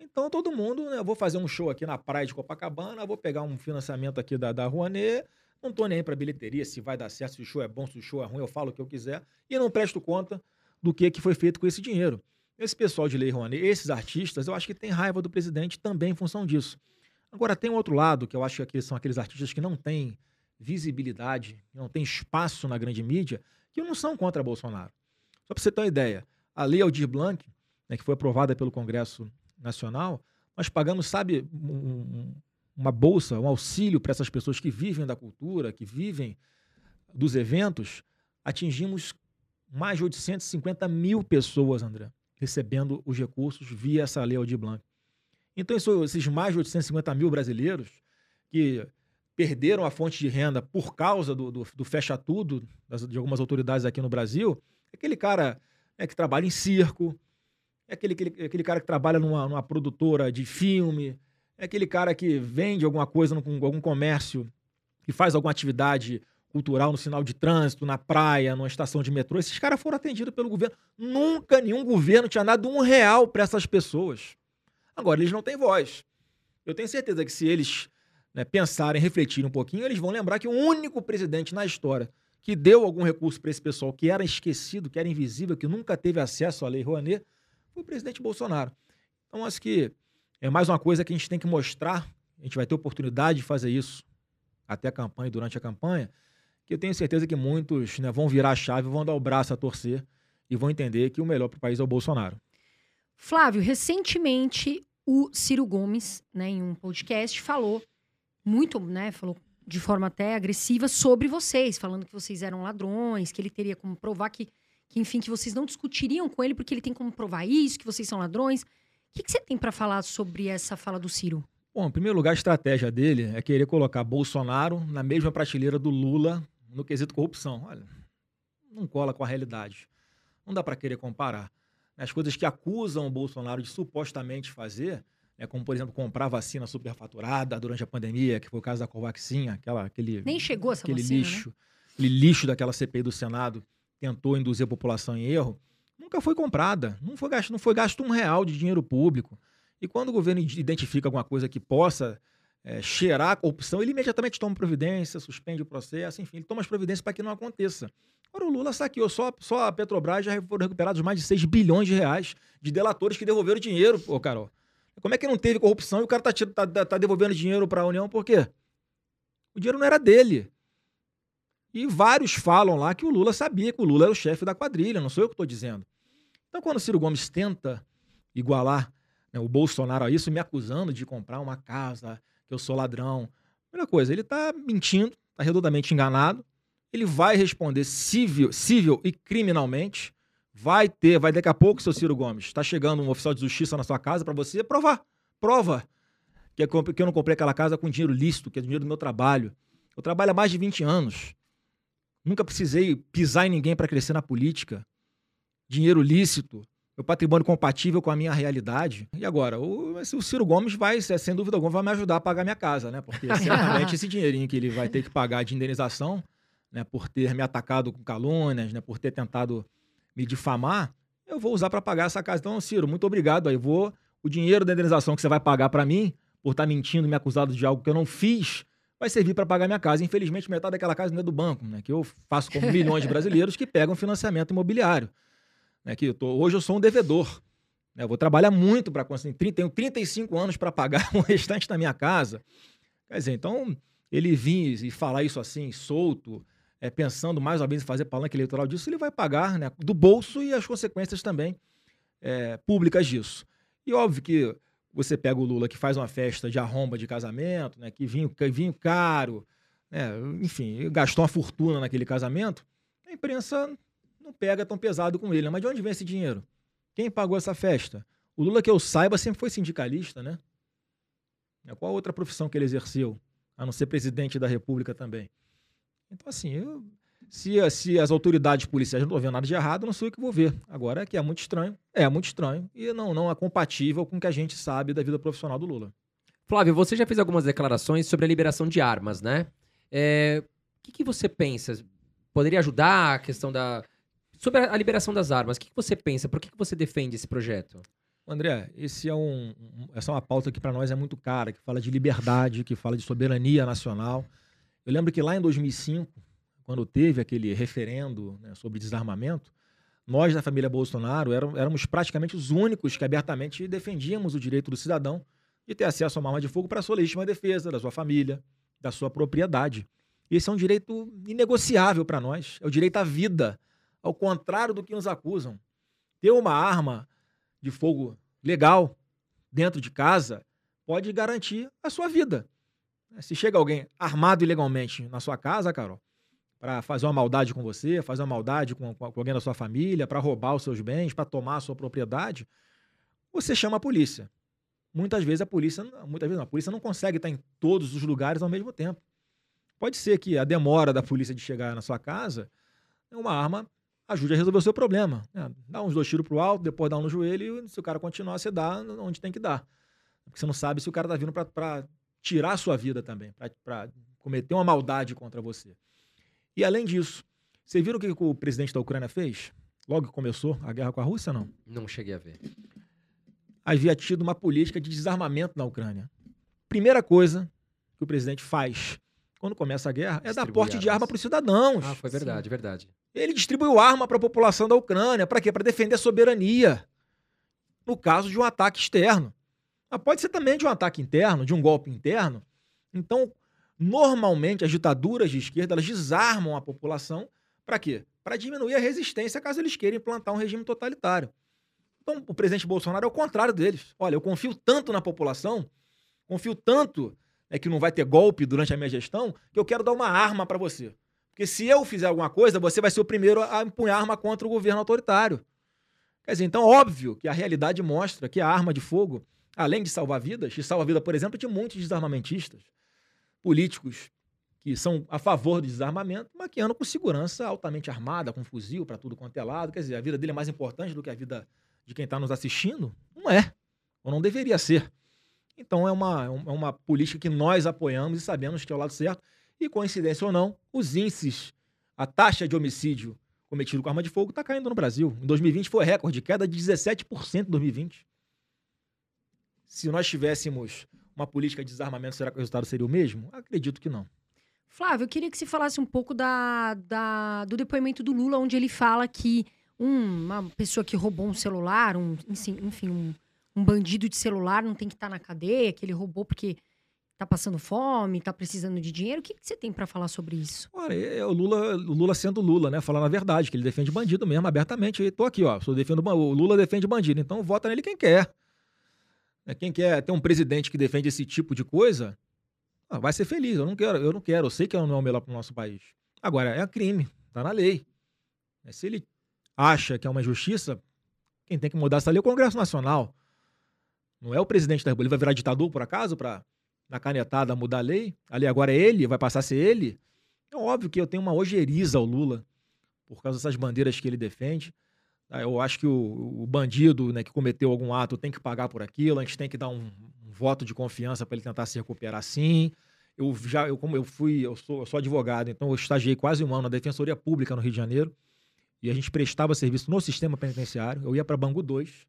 Então todo mundo, né, eu vou fazer um show aqui na praia de Copacabana, vou pegar um financiamento aqui da, da Rouanet, não tô nem aí bilheteria, se vai dar certo, se o show é bom, se o show é ruim, eu falo o que eu quiser, e não presto conta do que, que foi feito com esse dinheiro. Esse pessoal de Lei Rouanet, esses artistas, eu acho que tem raiva do presidente também em função disso. Agora, tem um outro lado, que eu acho que são aqueles artistas que não têm visibilidade, não têm espaço na grande mídia, que não são contra Bolsonaro. Só para você ter uma ideia, a Lei Aldir Blanc, né, que foi aprovada pelo Congresso Nacional, nós pagamos, sabe, um- um- uma bolsa, um auxílio para essas pessoas que vivem da cultura, que vivem dos eventos, atingimos mais de 850 mil pessoas, André, recebendo os recursos via essa Lei Aldir Blanc. Então, esses mais de 850 mil brasileiros que perderam a fonte de renda por causa do, do, do fecha-tudo das- de algumas autoridades aqui no Brasil, é aquele cara né, que trabalha em circo, é aquele, aquele, aquele cara que trabalha numa, numa produtora de filme, é aquele cara que vende alguma coisa num, algum comércio, que faz alguma atividade cultural no sinal de trânsito, na praia, numa estação de metrô. Esses caras foram atendidos pelo governo. Nunca nenhum governo tinha dado um real para essas pessoas. Agora, eles não têm voz. Eu tenho certeza que se eles né, pensarem, refletirem um pouquinho, eles vão lembrar que o único presidente na história que deu algum recurso para esse pessoal que era esquecido, que era invisível, que nunca teve acesso à Lei Rouanet, foi o presidente Bolsonaro. Então, acho que é mais uma coisa que a gente tem que mostrar, a gente vai ter oportunidade de fazer isso até a campanha e durante a campanha, que eu tenho certeza que muitos né, vão virar a chave, vão dar o braço a torcer e vão entender que o melhor para o país é o Bolsonaro. Flávio, recentemente o Ciro Gomes, né, em um podcast, falou muito, né, falou de forma até agressiva sobre vocês, falando que vocês eram ladrões, que ele teria como provar que, que enfim, que vocês não discutiriam com ele porque ele tem como provar isso, que vocês são ladrões. O que, que você tem para falar sobre essa fala do Ciro? Bom, em primeiro lugar, a estratégia dele é querer colocar Bolsonaro na mesma prateleira do Lula no quesito corrupção. Olha, não cola com a realidade. Não dá para querer comparar. As coisas que acusam o Bolsonaro de supostamente fazer, né, como, por exemplo, comprar vacina superfaturada durante a pandemia, que foi o caso da Covaxin, aquela, aquele, Nem chegou essa aquele vacina, né? lixo, aquele lixo daquela CPI do Senado tentou induzir a população em erro, nunca foi comprada, não foi gasto, não foi gasto um real de dinheiro público. E quando o governo identifica alguma coisa que possa é, cheirar a corrupção, ele imediatamente toma providência, suspende o processo, enfim, ele toma as providências para que não aconteça. Agora, o Lula saqueou, só, só a Petrobras já foram recuperados mais de 6 bilhões de reais de delatores que devolveram dinheiro, ô Carol. Como é que não teve corrupção e o cara tá, tá, tá- tá devolvendo dinheiro para a União por quê? O dinheiro não era dele. E vários falam lá que o Lula sabia que o Lula era o chefe da quadrilha, não sou eu que estou dizendo. Então, quando o Ciro Gomes tenta igualar né, o Bolsonaro a isso, me acusando de comprar uma casa, que eu sou ladrão, Primeira coisa, ele está mentindo, está redondamente enganado. Ele vai responder civil, civil e criminalmente. Vai ter, vai daqui a pouco, seu Ciro Gomes, está chegando um oficial de justiça na sua casa para você provar. Prova que eu não comprei aquela casa com dinheiro lícito, que é dinheiro do meu trabalho. Eu trabalho há mais de 20 anos. Nunca precisei pisar em ninguém para crescer na política. Dinheiro lícito meu patrimônio compatível com a minha realidade. E agora, o, o Ciro Gomes vai, sem dúvida alguma, vai me ajudar a pagar minha casa, né? Porque certamente esse dinheirinho que ele vai ter que pagar de indenização, né, por ter me atacado com calúnias, né, por ter tentado me difamar, eu vou usar para pagar essa casa. Então, Ciro, muito obrigado. Aí vou o dinheiro da indenização que você vai pagar para mim por estar tá mentindo, me acusado de algo que eu não fiz, vai servir para pagar minha casa. Infelizmente, metade daquela casa não é do banco, né? Que eu faço como milhões de brasileiros que pegam financiamento imobiliário né, que eu tô, hoje eu sou um devedor. Né, eu vou trabalhar muito para conseguir. Tenho 35 anos para pagar o restante da minha casa. Quer dizer, então, ele vir e falar isso assim, solto, é, pensando mais ou menos em fazer palanque eleitoral disso, ele vai pagar né, do bolso e as consequências também é, públicas disso. E óbvio que você pega o Lula que faz uma festa de arromba de casamento, né, que vinho, vinho caro, né, enfim, gastou uma fortuna naquele casamento, a imprensa não pega tão pesado com ele. Né? Mas de onde vem esse dinheiro? Quem pagou essa festa? O Lula, que eu saiba, sempre foi sindicalista, né? Qual outra profissão que ele exerceu? A não ser presidente da República também. Então, assim, eu, se, se as autoridades policiais não estão vendo nada de errado, não sou eu que vou ver. Agora, é que é muito estranho, é muito estranho e não, não é compatível com o que a gente sabe da vida profissional do Lula. Flávio, você já fez algumas declarações sobre a liberação de armas, né? É, o que, que você pensa? Poderia ajudar a questão da, Sobre a liberação das armas, o que você pensa? Por que você defende esse projeto? André, esse é um, essa é uma pauta que para nós é muito cara, que fala de liberdade, que fala de soberania nacional. Eu lembro que lá em 2005, quando teve aquele referendo né, sobre desarmamento, nós da família Bolsonaro éramos praticamente os únicos que abertamente defendíamos o direito do cidadão de ter acesso a uma arma de fogo para a sua legítima defesa, da sua família, da sua propriedade. Esse é um direito inegociável para nós, é o direito à vida ao contrário do que nos acusam. Ter uma arma de fogo legal dentro de casa pode garantir a sua vida. Se chega alguém armado ilegalmente na sua casa, Carol, para fazer uma maldade com você, fazer uma maldade com, com alguém da sua família, para roubar os seus bens, para tomar a sua propriedade, você chama a polícia. Muitas vezes a polícia, muitas vezes não, a polícia não consegue estar em todos os lugares ao mesmo tempo. Pode ser que a demora da polícia de chegar na sua casa uma arma ajude a resolver o seu problema. É, dá uns dois tiros pro alto, depois dá um no joelho, e se o cara continuar, você dá onde tem que dar. Porque você não sabe se o cara tá vindo para tirar a sua vida também, para cometer uma maldade contra você. E além disso, você viram o que o presidente da Ucrânia fez? Logo que começou a guerra com a Rússia, não? Não cheguei a ver. Havia tido uma política de desarmamento na Ucrânia. Primeira coisa que o presidente faz quando começa a guerra é dar porte de arma para os cidadãos. Ah, foi verdade, Sim. verdade. Ele distribuiu arma para a população da Ucrânia. Para quê? Para defender a soberania. No caso de um ataque externo. Mas pode ser também de um ataque interno, de um golpe interno. Então, normalmente, as ditaduras de esquerda elas desarmam a população para quê? Para diminuir a resistência caso eles queiram implantar um regime totalitário. Então, o presidente Bolsonaro é o contrário deles. Olha, eu confio tanto na população, confio tanto é que não vai ter golpe durante a minha gestão, que eu quero dar uma arma para você. Porque se eu fizer alguma coisa, você vai ser o primeiro a empunhar arma contra o governo autoritário. Quer dizer, então, óbvio que a realidade mostra que a arma de fogo, além de salvar vidas, e salva a vida, por exemplo, de muitos desarmamentistas, políticos que são a favor do desarmamento, maquiando com segurança altamente armada, com fuzil para tudo quanto é lado. Quer dizer, a vida dele é mais importante do que a vida de quem está nos assistindo? Não é. Ou não deveria ser. Então, é uma, é uma política que nós apoiamos e sabemos que é o lado certo. E, coincidência ou não, os índices, a taxa de homicídio cometido com arma de fogo está caindo no Brasil. Em 2020 foi recorde, queda de 17% em 2020. Se nós tivéssemos uma política de desarmamento, será que o resultado seria o mesmo? Acredito que não. Flávio, eu queria que você falasse um pouco da, da do depoimento do Lula, onde ele fala que um, uma pessoa que roubou um celular, um, enfim, um, um bandido de celular não tem que estar tá na cadeia, que ele roubou porque tá passando fome, tá precisando de dinheiro. O que, que você tem para falar sobre isso? Olha, é o Lula, o Lula sendo Lula, né? Falando a verdade, que ele defende bandido mesmo, abertamente. Eu tô aqui, ó. Defendo, o Lula defende bandido, então vota nele quem quer. É, quem quer ter um presidente que defende esse tipo de coisa, Ah, vai ser feliz. Eu não quero, eu não quero. Eu sei que não é o melhor para o nosso país. Agora, é crime, tá na lei. É, se ele acha que é uma injustiça, quem tem que mudar essa lei é o Congresso Nacional. Não é o presidente da República. Ele vai virar ditador, por acaso, para, na canetada, mudar a lei? Ali agora é ele, vai passar a ser ele? É óbvio que eu tenho uma ojeriza ao Lula, por causa dessas bandeiras que ele defende. Ah, eu acho que o, o bandido né, que cometeu algum ato tem que pagar por aquilo, a gente tem que dar um, um voto de confiança para ele tentar se recuperar sim. Eu já, eu, como eu fui, eu sou, eu sou advogado, então eu estagiei quase um ano na Defensoria Pública no Rio de Janeiro e a gente prestava serviço no sistema penitenciário. Eu ia para Bangu 2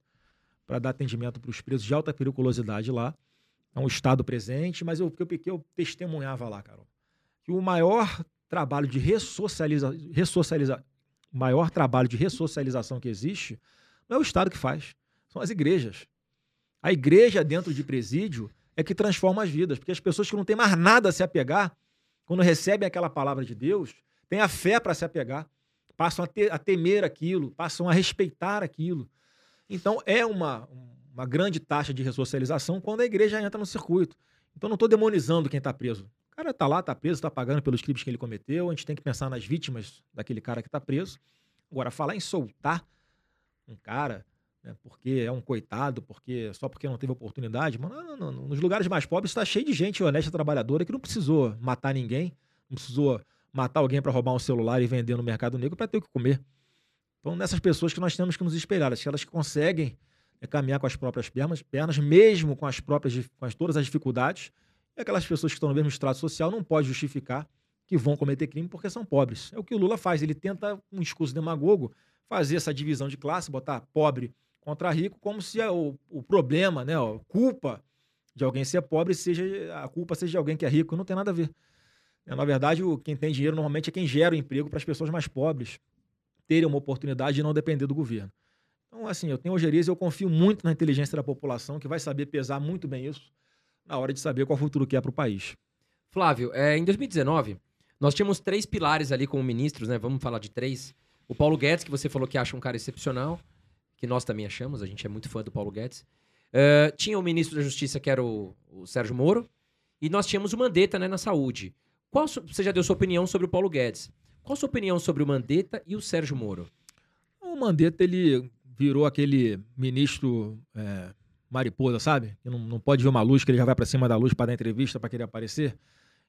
para dar atendimento para os presos de alta periculosidade lá. É um estado presente, mas eu, eu, eu testemunhava lá, Carol, que o maior trabalho de ressocializa, ressocializa, maior trabalho de ressocialização que existe não é o Estado que faz, são as igrejas. A igreja dentro de presídio é que transforma as vidas, porque as pessoas que não têm mais nada a se apegar, quando recebem aquela palavra de Deus, têm a fé para se apegar, passam a, ter, a temer aquilo, passam a respeitar aquilo. Então é uma, uma grande taxa de ressocialização quando a igreja entra no circuito. Então não estou demonizando quem está preso. O cara está lá, está preso, está pagando pelos crimes que ele cometeu. A gente tem que pensar nas vítimas daquele cara que está preso. Agora, falar em soltar um cara né, porque é um coitado, porque só porque não teve oportunidade. Mano, não, não, não. nos lugares mais pobres está cheio de gente honesta trabalhadora que não precisou matar ninguém, não precisou matar alguém para roubar um celular e vender no mercado negro para ter o que comer. Então, nessas pessoas que nós temos que nos esperar, aquelas que conseguem é, caminhar com as próprias pernas, pernas, mesmo com as próprias com as, todas as dificuldades, e aquelas pessoas que estão no mesmo estrato social não pode justificar que vão cometer crime porque são pobres. É o que o Lula faz, ele tenta, um discurso demagogo, fazer essa divisão de classe, botar pobre contra rico, como se o, o problema, né, a culpa de alguém ser pobre seja a culpa seja de alguém que é rico. Não tem nada a ver. É, na verdade, quem tem dinheiro normalmente é quem gera o emprego para as pessoas mais pobres terem uma oportunidade de não depender do governo. Então, assim, eu tenho ojeriza e eu confio muito na inteligência da população, que vai saber pesar muito bem isso na hora de saber qual futuro que é para o país. Flávio, é, em 2019, nós tínhamos três pilares ali como ministros, né? Vamos falar de três. O Paulo Guedes, que você falou que acha um cara excepcional que nós também achamos, a gente é muito fã do Paulo Guedes. Uh, tinha o ministro da Justiça, que era o, o, Sérgio Moro, e nós tínhamos o Mandetta né, na saúde. Qual, você já deu sua opinião sobre o Paulo Guedes. Qual a sua opinião sobre o Mandetta e o Sérgio Moro? O Mandetta, ele virou aquele ministro é, mariposa, sabe? Que não, não pode ver uma luz, que ele já vai para cima da luz para dar entrevista, para querer aparecer.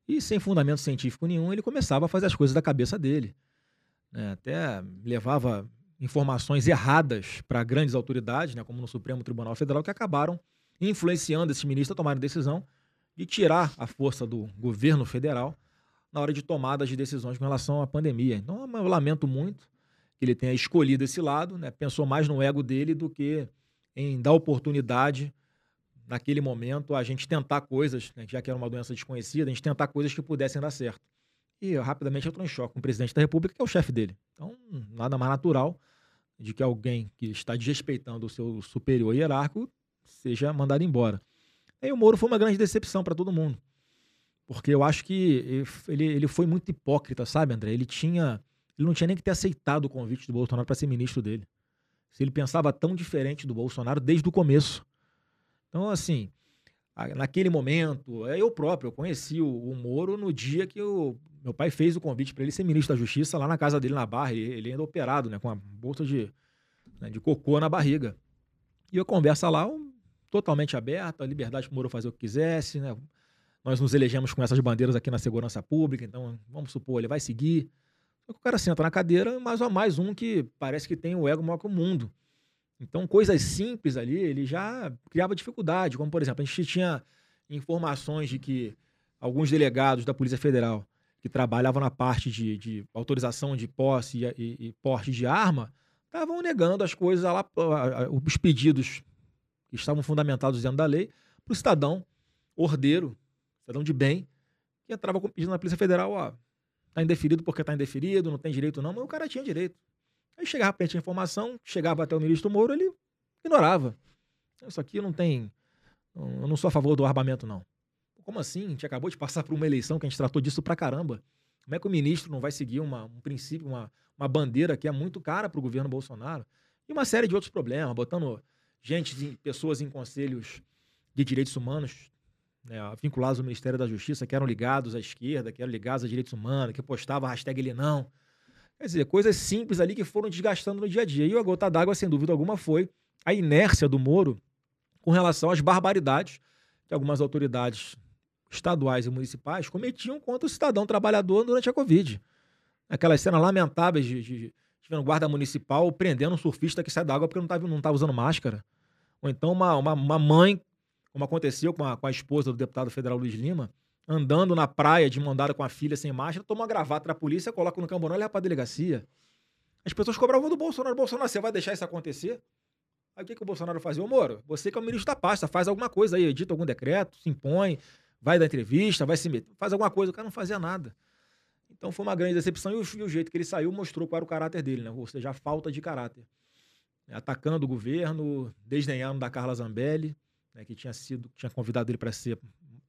E sem fundamento científico nenhum, ele começava a fazer as coisas da cabeça dele. É, até levava informações erradas para grandes autoridades, né, como no Supremo Tribunal Federal, que acabaram influenciando esses ministros a tomarem decisão de tirar a força do governo federal na hora de tomadas de decisões com relação à pandemia. Então, eu lamento muito que ele tenha escolhido esse lado, né, pensou mais no ego dele do que em dar oportunidade naquele momento a gente tentar coisas, né, já que era uma doença desconhecida, a gente tentar coisas que pudessem dar certo. E rapidamente entrou em choque com o presidente da República, que é o chefe dele. Então, nada mais natural de que alguém que está desrespeitando o seu superior hierárquico seja mandado embora. E o Moro foi uma grande decepção para todo mundo. Porque eu acho que ele, ele foi muito hipócrita, sabe, André? Ele tinha. Ele não tinha nem que ter aceitado o convite do Bolsonaro para ser ministro dele. Se ele pensava tão diferente do Bolsonaro desde o começo. Então, assim, naquele momento, é, eu próprio, eu conheci o, o Moro no dia que o meu pai fez o convite para ele ser ministro da Justiça lá na casa dele na Barra. Ele, ele ainda operado, né, com a bolsa de, né, de cocô na barriga. E a conversa lá um, totalmente aberta, a liberdade para o Moro fazer o que quisesse, né? Nós nos elegemos com essas bandeiras aqui na segurança pública, então vamos supor, ele vai seguir. Que o cara senta na cadeira, mais ou mais um que parece que tem o ego maior que o mundo. Então, coisas simples ali, ele já criava dificuldade, como por exemplo, a gente tinha informações de que alguns delegados da Polícia Federal que trabalhavam na parte de, de autorização de posse e, e, e, porte de arma estavam negando as coisas lá, os pedidos que estavam fundamentados dentro da lei para o cidadão ordeiro, cidadão de bem, que entrava pedindo na Polícia Federal, ó, tá indeferido porque tá indeferido, não tem direito não, mas o cara tinha direito. Aí chegava para a informação, chegava até o ministro Moro, ele ignorava. Isso aqui não tem. Eu não sou a favor do armamento, não. Como assim? A gente acabou de passar por uma eleição que a gente tratou disso pra caramba. Como é que o ministro não vai seguir uma, um princípio, uma, uma bandeira que é muito cara para o governo Bolsonaro? E uma série de outros problemas, botando gente, pessoas em conselhos de direitos humanos né, vinculados ao Ministério da Justiça, que eram ligados à esquerda, que eram ligados a direitos humanos, que postava hashtag ele não. Quer dizer, coisas simples ali que foram desgastando no dia a dia. E a gota d'água, sem dúvida alguma, foi a inércia do Moro com relação às barbaridades que algumas autoridades estaduais e municipais cometiam contra o cidadão trabalhador durante a Covid. Aquelas cenas lamentáveis de, de, de guarda municipal prendendo um surfista que sai da água porque não estava não usando máscara. Ou então uma, uma, uma mãe, como aconteceu com a, com a esposa do deputado federal Luiz Lima, andando na praia de mandada com a filha sem máscara, toma uma gravata da polícia, coloca no camburão e leva pra delegacia. As pessoas cobravam do Bolsonaro. Bolsonaro, você vai deixar isso acontecer? Aí o que, que o Bolsonaro fazia? Ô, Moro, você que é o ministro da pasta, faz alguma coisa aí, edita algum decreto, se impõe, vai dar entrevista, vai se meter, faz alguma coisa. O cara não fazia nada. Então foi uma grande decepção e o, e o jeito que ele saiu mostrou qual era o caráter dele, né? Ou seja, a falta de caráter. Atacando o governo, desdenhando da Carla Zambelli, né, que tinha sido, tinha convidado ele para ser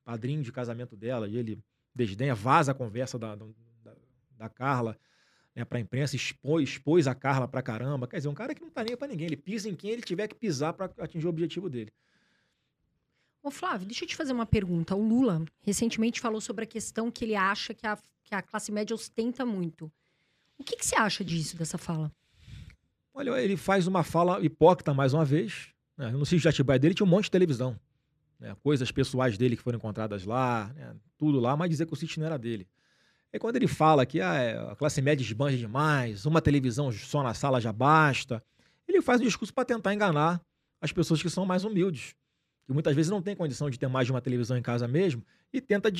padrinho de casamento dela, e ele desdenha, vaza a conversa da, da, da Carla né, para a imprensa, expôs, expôs a Carla para caramba. Quer dizer, um cara que não tá nem para ninguém. Ele pisa em quem ele tiver que pisar para atingir o objetivo dele. Ô Flávio, deixa eu te fazer uma pergunta. O Lula recentemente falou sobre a questão que ele acha que a, que a classe média ostenta muito. O que, que você acha disso, dessa fala? Olha, ele faz uma fala hipócrita mais uma vez. Né? No sítio de Atibaia dele tinha um monte de televisão. Né? Coisas pessoais dele que foram encontradas lá, né? tudo lá, mas dizer que o sítio não era dele. E quando ele fala que ah, é, a classe média esbanja demais, uma televisão só na sala já basta, ele faz um discurso para tentar enganar as pessoas que são mais humildes, que muitas vezes não têm condição de ter mais de uma televisão em casa mesmo, e tenta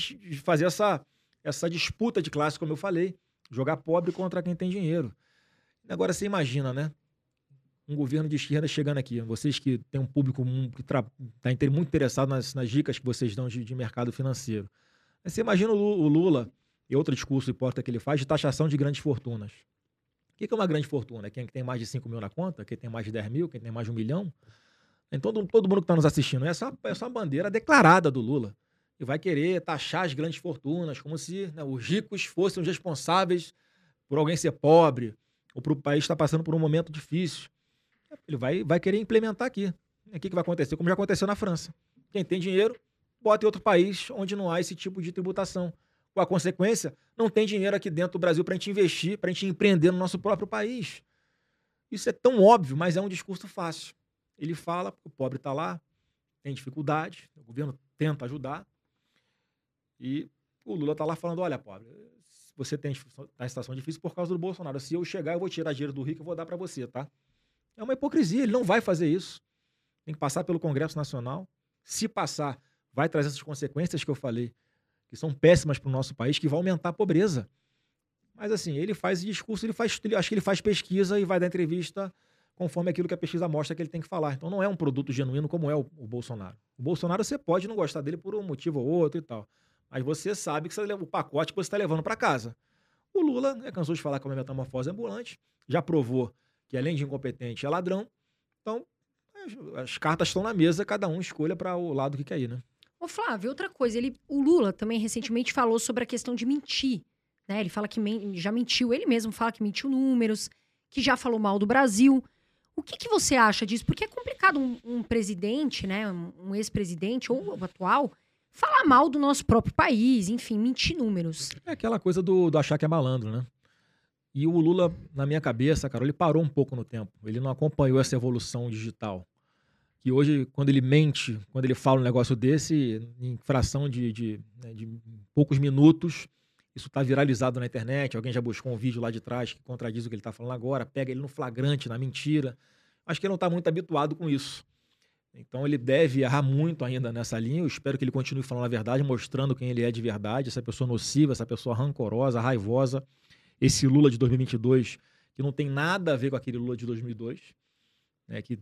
fazer essa, essa disputa de classe, como eu falei, jogar pobre contra quem tem dinheiro. Agora você imagina, né? Um governo de esquerda chegando aqui, vocês que têm um público que está muito interessado nas, nas, dicas que vocês dão de, de mercado financeiro. você imagina o Lula e outro discurso hipócrita que ele faz de taxação de grandes fortunas. O que é uma grande fortuna? Quem tem mais de 5 mil na conta? Quem tem mais de 10 mil? Quem tem mais de um milhão? Então, todo, mundo que está nos assistindo, essa, essa bandeira declarada do Lula. E vai querer taxar as grandes fortunas, como se né, os ricos fossem os responsáveis por alguém ser pobre, ou para o país estar passando por um momento difícil. Ele vai, vai querer implementar aqui. O que, que vai acontecer? Como já aconteceu na França. Quem tem dinheiro, bota em outro país onde não há esse tipo de tributação. Com a consequência, não tem dinheiro aqui dentro do Brasil para a gente investir, para a gente empreender no nosso próprio país. Isso é tão óbvio, mas é um discurso fácil. Ele fala, o pobre está lá, tem dificuldade, o governo tenta ajudar, e o Lula está lá falando: olha, pobre, você tem tá em situação difícil por causa do Bolsonaro. Se eu chegar, eu vou tirar dinheiro do rico e vou dar para você, tá? É uma hipocrisia, ele não vai fazer isso. Tem que passar pelo Congresso Nacional. Se passar, vai trazer essas consequências que eu falei que são péssimas para o nosso país, que vai aumentar a pobreza. Mas assim, ele faz discurso, ele faz, ele, acho que ele faz pesquisa e vai dar entrevista conforme aquilo que a pesquisa mostra que ele tem que falar. Então não é um produto genuíno como é o, o Bolsonaro. O Bolsonaro você pode não gostar dele por um motivo ou outro e tal, mas você sabe que você leva o pacote que você está levando para casa. O Lula é, cansou de falar que é uma metamorfose ambulante, já provou que além de incompetente é ladrão. Então as cartas estão na mesa, cada um escolha para o lado que quer ir, né? Ô, Flávio, outra coisa, ele, o Lula também recentemente falou sobre a questão de mentir. Né? Ele fala que men já mentiu, ele mesmo fala que mentiu números, que já falou mal do Brasil. O que, que você acha disso? Porque é complicado um, um presidente, né, um, um ex-presidente ou atual, falar mal do nosso próprio país, enfim, mentir números. É aquela coisa do, do achar que é malandro, né? E o Lula, na minha cabeça, cara, ele parou um pouco no tempo. Ele não acompanhou essa evolução digital que hoje, quando ele mente, quando ele fala um negócio desse, em fração de, de, né, de poucos minutos, isso está viralizado na internet. Alguém já buscou um vídeo lá de trás que contradiz o que ele está falando agora, pega ele no flagrante, na mentira. Acho que ele não está muito habituado com isso. Então ele deve errar muito ainda nessa linha. Eu espero que ele continue falando a verdade, mostrando quem ele é de verdade, essa pessoa nociva, essa pessoa rancorosa, raivosa. Esse Lula de 2022, que não tem nada a ver com aquele Lula de 2002, né, que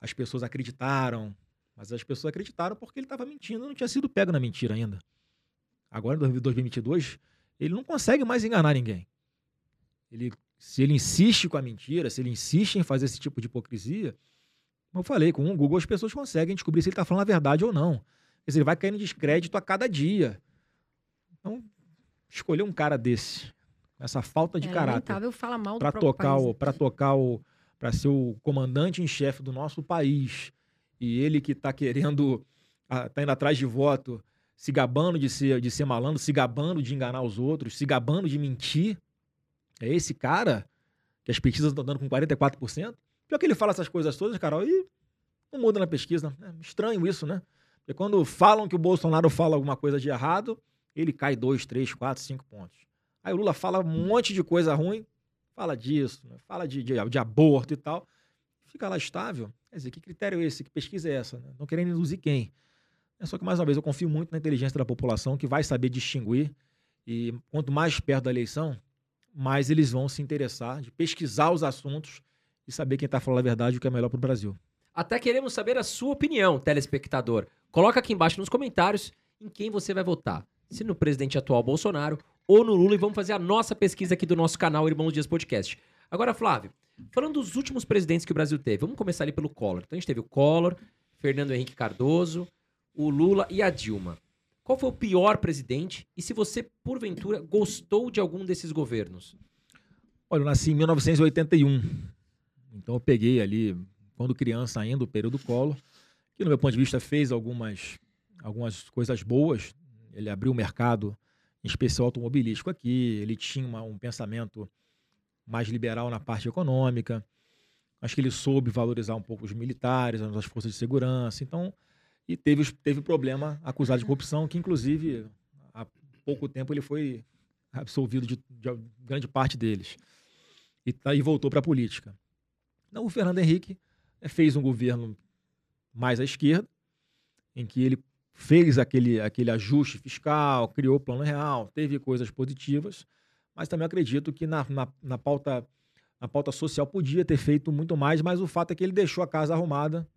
as pessoas acreditaram, mas as pessoas acreditaram porque ele estava mentindo, não tinha sido pego na mentira ainda. Agora, em 2022, ele não consegue mais enganar ninguém. Ele, se ele insiste com a mentira, se ele insiste em fazer esse tipo de hipocrisia, como eu falei, com o Google as pessoas conseguem descobrir se ele está falando a verdade ou não. Quer dizer, ele vai caindo descrédito a cada dia. Então, escolher um cara desse, essa falta de é caráter, para tocar o, para tocar o para ser o comandante em chefe do nosso país e ele que está querendo, está indo atrás de voto, se gabando de ser, de ser malandro, se gabando de enganar os outros, se gabando de mentir. É esse cara que as pesquisas estão dando com 44%. Pior que ele fala essas coisas todas, Carol, e não muda na pesquisa. É estranho isso, né? Porque quando falam que o Bolsonaro fala alguma coisa de errado, ele cai 2, 3, 4, 5 pontos. Aí o Lula fala um monte de coisa ruim, fala disso, né? fala de, de, de, aborto e tal, fica lá estável. Quer dizer, que critério é esse? Que pesquisa é essa? Né? Não querendo induzir quem? É só que, mais uma vez, eu confio muito na inteligência da população, que vai saber distinguir. E quanto mais perto da eleição, mais eles vão se interessar de pesquisar os assuntos e saber quem está falando a verdade e o que é melhor para o Brasil. Até queremos saber a sua opinião, telespectador. Coloca aqui embaixo nos comentários em quem você vai votar. Se no presidente atual Bolsonaro ou no Lula e vamos fazer a nossa pesquisa aqui do nosso canal Irmãos Dias Podcast. Agora, Flávio, falando dos últimos presidentes que o Brasil teve, vamos começar ali pelo Collor. Então a gente teve o Collor, Fernando Henrique Cardoso, o Lula e a Dilma. Qual foi o pior presidente e se você, porventura, gostou de algum desses governos? Olha, eu nasci em 1981. Então eu peguei ali, quando criança ainda, o período Collor, que no meu ponto de vista fez algumas, algumas coisas boas. Ele abriu o mercado, especial automobilístico aqui, ele tinha uma, um pensamento mais liberal na parte econômica. Acho que ele soube valorizar um pouco os militares, as forças de segurança. Então, e teve, teve problema acusado de corrupção, que inclusive há pouco tempo ele foi absolvido de, de grande parte deles. E, tá, e voltou para a política. Então, o Fernando Henrique é, fez um governo mais à esquerda, em que ele fez aquele, aquele ajuste fiscal, criou o plano real, teve coisas positivas, mas também acredito que na, na, na, pauta, na pauta social podia ter feito muito mais, mas o fato é que ele deixou a casa arrumada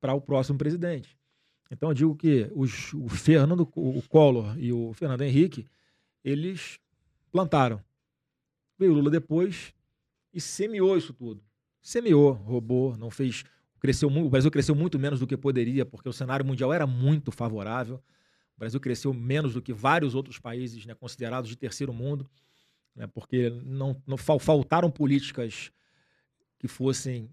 para o próximo presidente. Então eu digo que os, o Fernando, o Collor e o Fernando Henrique, eles plantaram. Veio Lula depois e semeou isso tudo. Semeou, roubou, não fez. Cresceu, o Brasil cresceu muito menos do que poderia, porque o cenário mundial era muito favorável. O Brasil cresceu menos do que vários outros países né, considerados de terceiro mundo, né, porque não, não faltaram políticas que fossem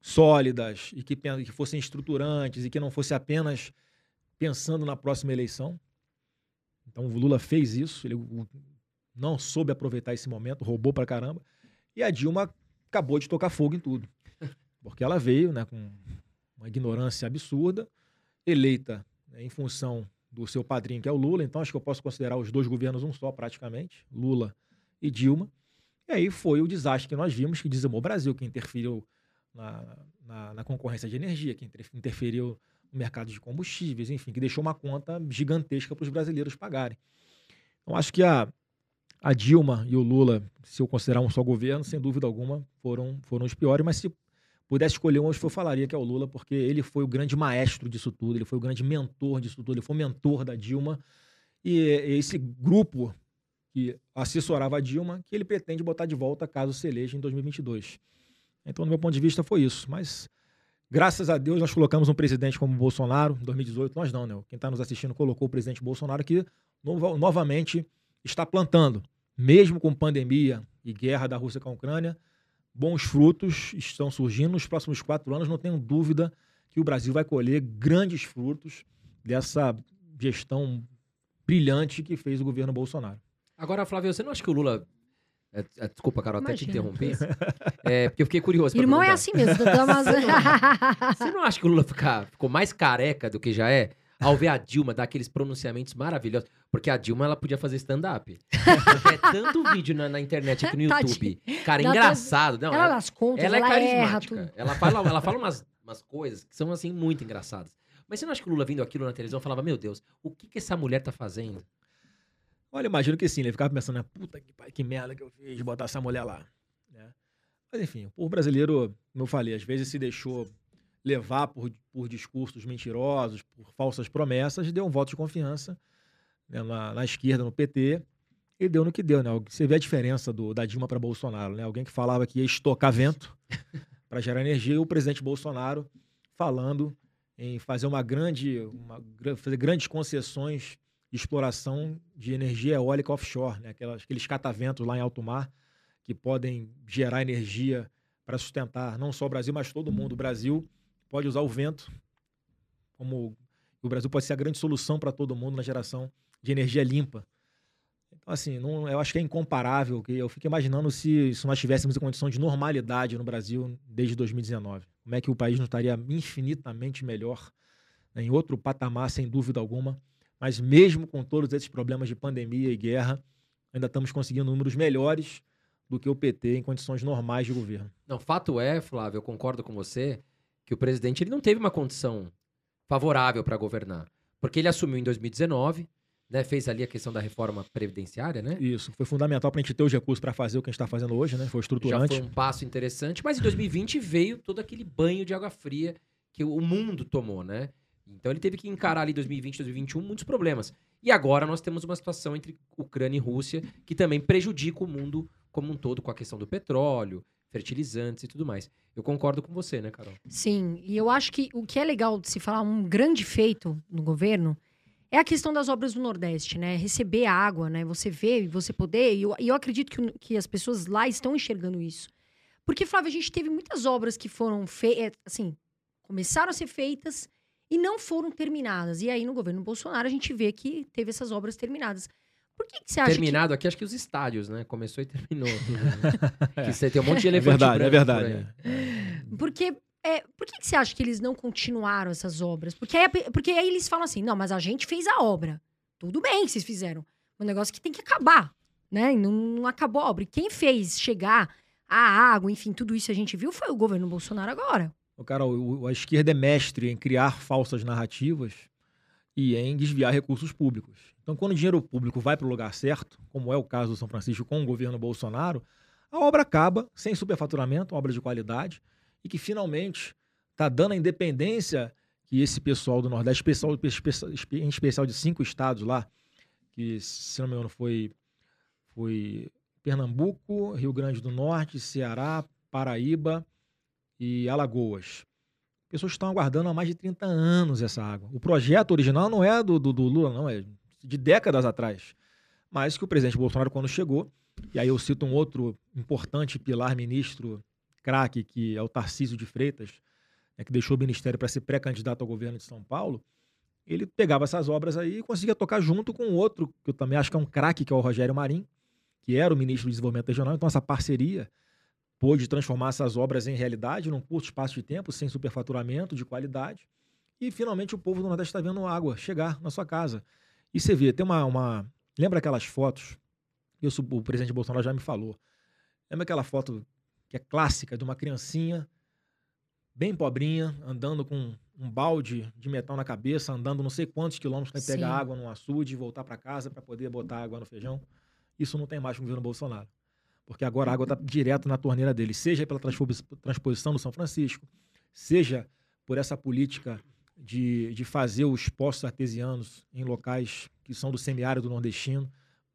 sólidas e que, que fossem estruturantes e que não fosse apenas pensando na próxima eleição. Então o Lula fez isso, ele não soube aproveitar esse momento, roubou pra caramba. E a Dilma acabou de tocar fogo em tudo. Porque ela veio né, com uma ignorância absurda, eleita né, em função do seu padrinho, que é o Lula. Então acho que eu posso considerar os dois governos um só, praticamente, Lula e Dilma. E aí foi o desastre que nós vimos, que dizimou o Brasil, que interferiu na, na, na concorrência de energia, que interferiu no mercado de combustíveis, enfim, que deixou uma conta gigantesca para os brasileiros pagarem. Então, acho que a, a Dilma e o Lula, se eu considerar um só governo, sem dúvida alguma, foram, foram os piores, mas se pudesse escolher um, eu falaria que é o Lula, porque ele foi o grande maestro disso tudo, ele foi o grande mentor disso tudo, ele foi o mentor da Dilma. E esse grupo que assessorava a Dilma, que ele pretende botar de volta caso se eleja em 2022. Então, do meu ponto de vista, foi isso. Mas, graças a Deus, nós colocamos um presidente como Bolsonaro em 2018. Nós não, né? Quem está nos assistindo colocou o presidente Bolsonaro que no, novamente está plantando, mesmo com pandemia e guerra da Rússia com a Ucrânia, bons frutos estão surgindo. Nos próximos quatro anos, não tenho dúvida que o Brasil vai colher grandes frutos dessa gestão brilhante que fez o governo Bolsonaro. Agora, Flávio, você não acha que o Lula é, é, desculpa, Carol, até te interromper. É, porque eu fiquei curioso. Irmão é assim mesmo, Dudu, mas... Você não acha que o Lula fica, ficou mais careca do que já é? Ao ver a Dilma dar aqueles pronunciamentos maravilhosos. Porque a Dilma, ela podia fazer stand-up. é tanto vídeo na, na, internet aqui no YouTube. Cara, engraçado. Não, ela, ela, contas, ela, ela é carismática. ela fala, ela fala umas, umas coisas que são, assim, muito engraçadas. Mas você não acha que o Lula vindo aquilo na televisão falava, meu Deus, o que, que essa mulher tá fazendo? Olha, imagino que sim, ele ficava pensando, né, puta que, pai, que merda que eu fiz de botar essa mulher lá. Né? Mas enfim, o povo brasileiro, como eu falei, às vezes se deixou levar por, por discursos mentirosos, por falsas promessas, deu um voto de confiança né, na, na, esquerda, no PT, e deu no que deu. Né? Você vê a diferença do, da Dilma para Bolsonaro. Né? Alguém que falava que ia estocar vento para gerar energia, e o presidente Bolsonaro falando em fazer uma grande, uma, fazer grandes concessões de exploração de energia eólica offshore, né? Aquelas, aqueles cataventos lá em alto mar que podem gerar energia para sustentar não só o Brasil, mas todo mundo. O Brasil pode usar o vento como O Brasil pode ser a grande solução para todo mundo na geração de energia limpa. Então, assim, não, eu acho que é incomparável. Eu fico imaginando se, se nós estivéssemos em condição de normalidade no Brasil desde 2019. Como é que o país não estaria infinitamente melhor, né, em outro patamar, sem dúvida alguma. Mas mesmo com todos esses problemas de pandemia e guerra, ainda estamos conseguindo números melhores do que o PT em condições normais de governo. Não, fato é, Flávio, eu concordo com você, que o presidente ele não teve uma condição favorável para governar. Porque ele assumiu em 2019, né, fez ali a questão da reforma previdenciária, né? Isso, foi fundamental para a gente ter os recursos para fazer o que a gente está fazendo hoje, né? Foi estruturante. Já foi um passo interessante, mas em 2020 veio todo aquele banho de água fria que o mundo tomou, né? Então ele teve que encarar ali 2020, 2021 muitos problemas. E agora nós temos uma situação entre Ucrânia e Rússia que também prejudica o mundo como um todo com a questão do petróleo, fertilizantes e tudo mais. Eu concordo com você, né, Carol? Sim, e eu acho que o que é legal de se falar, um grande feito no governo, é a questão das obras do Nordeste, né? Receber água, né? Você e você poder. E eu, eu acredito que, que as pessoas lá estão enxergando isso. Porque, Flávio, a gente teve muitas obras que foram feitas, é, assim, começaram a ser feitas e não foram terminadas. E aí, no governo Bolsonaro, a gente vê que teve essas obras terminadas. Por que, que você acha Terminado que... aqui, acho que os estádios, né? Começou e terminou. é. Que você tem um monte de elefante É verdade, é verdade. Porque é, por que, que, você acha que eles não continuaram essas obras? Porque aí, porque aí eles falam assim: não, mas a gente fez a obra. Tudo bem que vocês fizeram. Um negócio que tem que acabar, né? Não, não acabou a obra. E quem fez chegar a água, enfim, tudo isso a gente viu foi o governo Bolsonaro agora. O cara, o, a esquerda é mestre em criar falsas narrativas e em desviar recursos públicos. Então, quando o dinheiro público vai para o lugar certo, como é o caso do São Francisco com o governo Bolsonaro, a obra acaba sem superfaturamento, obra de qualidade, e que finalmente está dando a independência que esse pessoal do Nordeste, pessoal, em especial de cinco estados lá, que se não me engano foi, foi Pernambuco, Rio Grande do Norte, Ceará, Paraíba e Alagoas. Pessoas estão aguardando há mais de 30 anos essa água. O projeto original não é do, do, do Lula, não, é de décadas atrás. Mas que o presidente Bolsonaro, quando chegou, e aí eu cito um outro importante pilar ministro craque, que é o Tarcísio de Freitas, né, que deixou o ministério para ser pré-candidato ao governo de São Paulo, ele pegava essas obras aí e conseguia tocar junto com outro, que eu também acho que é um craque, que é o Rogério Marim, que era o ministro do Desenvolvimento Regional. Então, essa parceria pôde transformar essas obras em realidade num curto espaço de tempo, sem superfaturamento, de qualidade. E, finalmente, o povo do Nordeste está vendo água chegar na sua casa. E você vê, tem uma. uma... Lembra aquelas fotos? Isso o presidente Bolsonaro já me falou. Lembra aquela foto que é clássica de uma criancinha bem pobrinha, andando com um balde de metal na cabeça, andando não sei quantos quilômetros para pegar água num açude e voltar para casa para poder botar água no feijão. Isso não tem mais com o governo Bolsonaro. Porque agora a água está direto na torneira dele, seja pela transposição do São Francisco, seja por essa política de, de fazer os poços artesianos em locais que são do semiárido nordestino.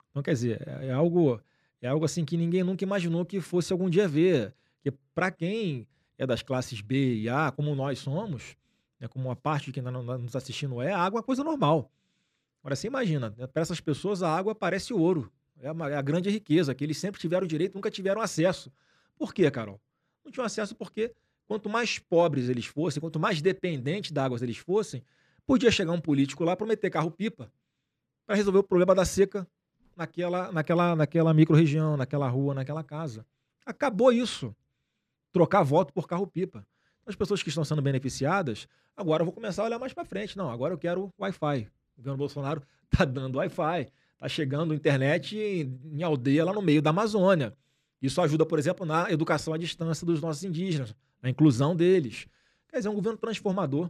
Então, quer dizer, é, é algo é algo assim que ninguém nunca imaginou que fosse algum dia ver. Que para quem é das classes B e A, como nós somos, né, como uma parte de quem está nos assistindo é, a água é coisa normal. Agora você imagina, né, para essas pessoas a água parece ouro. É, uma, é a grande riqueza, que eles sempre tiveram direito, nunca tiveram acesso. Por quê, Carol? Não tinham acesso porque quanto mais pobres eles fossem, quanto mais dependentes da água eles fossem, podia chegar um político lá prometer carro-pipa para resolver o problema da seca naquela, naquela, naquela micro-região, naquela rua, naquela casa. Acabou isso. Trocar voto por carro-pipa. As pessoas que estão sendo beneficiadas, agora eu vou começar a olhar mais para frente. Não, agora eu quero Wi-Fi. O governo Bolsonaro está dando Wi-Fi. Está chegando internet em, em aldeia lá no meio da Amazônia. Isso ajuda, por exemplo, na educação à distância dos nossos indígenas, na inclusão deles. Quer dizer, é um governo transformador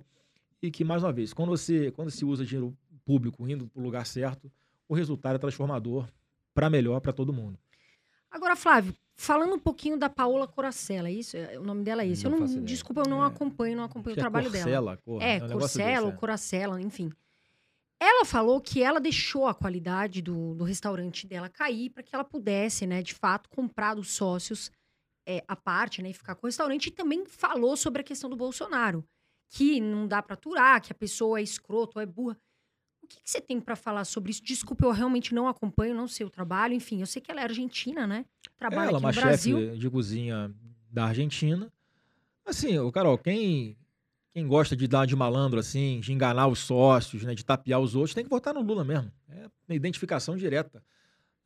e que, mais uma vez, quando você quando se usa dinheiro público indo para o lugar certo, o resultado é transformador para melhor para todo mundo. Agora, Flávio, falando um pouquinho da Paola Coracella, isso, é, o nome dela é esse. Não eu não, desculpa, eu não é. acompanho, não acompanho o trabalho é dela. Cor, é, é um Corcella, Coracella, enfim. Ela falou que ela deixou a qualidade do, do restaurante dela cair para que ela pudesse, né, de fato, comprar dos sócios é, a parte, né, e ficar com o restaurante. E também falou sobre a questão do Bolsonaro, que não dá para aturar, que a pessoa é escroto, é burra. O que, que você tem para falar sobre isso? Desculpa, eu realmente não acompanho, não sei o trabalho. Enfim, eu sei que ela é argentina, né? Trabalha ela aqui é uma no Brasil. chefe de cozinha da Argentina. Assim, o Carol, quem quem gosta de dar de malandro assim, de enganar os sócios, né, de tapear os outros, tem que votar no Lula mesmo. É uma identificação direta.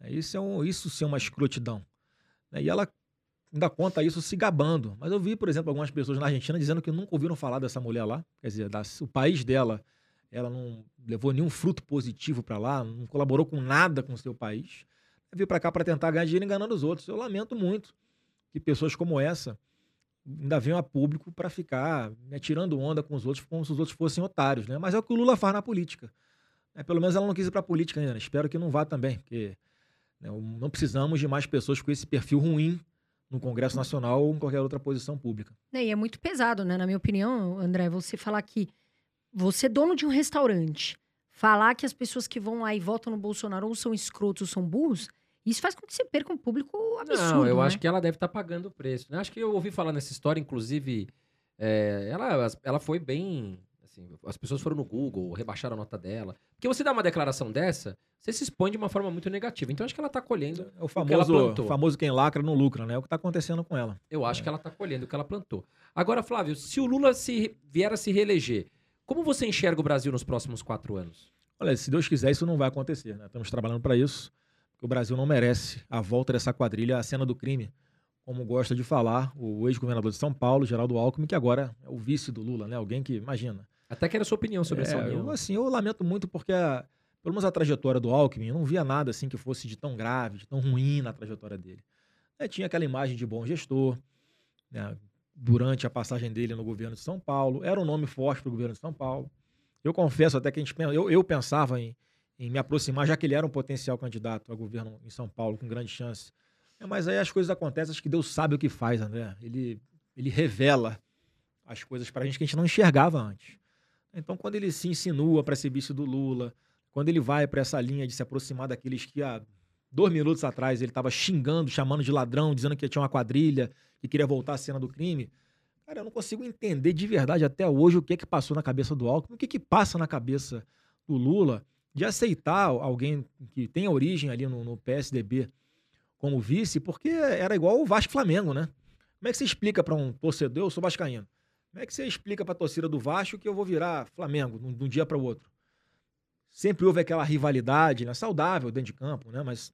É, isso, é um, isso sim é uma escrotidão. Né, e ela ainda conta isso se gabando. Mas eu vi, por exemplo, algumas pessoas na Argentina dizendo que nunca ouviram falar dessa mulher lá. Quer dizer, o país dela, ela não levou nenhum fruto positivo para lá, não colaborou com nada com o seu país. Veio para cá para tentar ganhar dinheiro enganando os outros. Eu lamento muito que pessoas como essa ainda venham a público para ficar né, tirando onda com os outros, como se os outros fossem otários. Né? Mas é o que o Lula faz na política. É, pelo menos ela não quis ir para a política ainda. Né? Espero que não vá também, porque né, não precisamos de mais pessoas com esse perfil ruim no Congresso Nacional ou em qualquer outra posição pública. É, e é muito pesado, né? Na minha opinião, André, você falar que você é dono de um restaurante, falar que as pessoas que vão lá e votam no Bolsonaro ou são escrotos ou são burros, isso faz com que você perca um público absurdo. Não, eu né? acho que ela deve estar tá pagando o preço. Né? Acho que eu ouvi falar nessa história, inclusive, é, ela, ela foi bem. Assim, as pessoas foram no Google, rebaixaram a nota dela. Porque você dá uma declaração dessa, você se expõe de uma forma muito negativa. Então acho que ela está colhendo é o famoso, o que ela plantou. famoso quem lacra não lucra, né? É o que está acontecendo com ela. Eu acho é. que ela está colhendo o que ela plantou. Agora, Flávio, se o Lula se vier a se reeleger, como você enxerga o Brasil nos próximos quatro anos? Olha, se Deus quiser, isso não vai acontecer. Né? Estamos trabalhando para isso que o Brasil não merece a volta dessa quadrilha à cena do crime, como gosta de falar o ex-governador de São Paulo, Geraldo Alckmin, que agora é o vice do Lula, né? Alguém que, imagina. Até que era a sua opinião sobre é, essa união. Eu, assim, eu lamento muito porque, a, pelo menos a trajetória do Alckmin, eu não via nada assim que fosse de tão grave, de tão ruim na trajetória dele. É, tinha aquela imagem de bom gestor, né? durante a passagem dele no governo de São Paulo, era um nome forte para o governo de São Paulo. Eu confesso até que a gente, eu, eu pensava em em me aproximar, já que ele era um potencial candidato a governo em São Paulo, com grande chance. É, mas aí as coisas acontecem, acho que Deus sabe o que faz, André. Ele, ele revela as coisas para a gente que a gente não enxergava antes. Então, quando ele se insinua para ser vice do Lula, quando ele vai para essa linha de se aproximar daqueles que há dois minutos atrás ele estava xingando, chamando de ladrão, dizendo que tinha uma quadrilha, que queria voltar à cena do crime. Cara, eu não consigo entender de verdade até hoje o que é que passou na cabeça do Alckmin, o que, é que passa na cabeça do Lula de aceitar alguém que tem origem ali no, no, PSDB como vice, porque era igual o Vasco Flamengo, né? Como é que você explica para um torcedor, eu sou vascaíno, como é que você explica para a torcida do Vasco que eu vou virar Flamengo de um dia para o outro? Sempre houve aquela rivalidade, né? saudável dentro de campo, né? Mas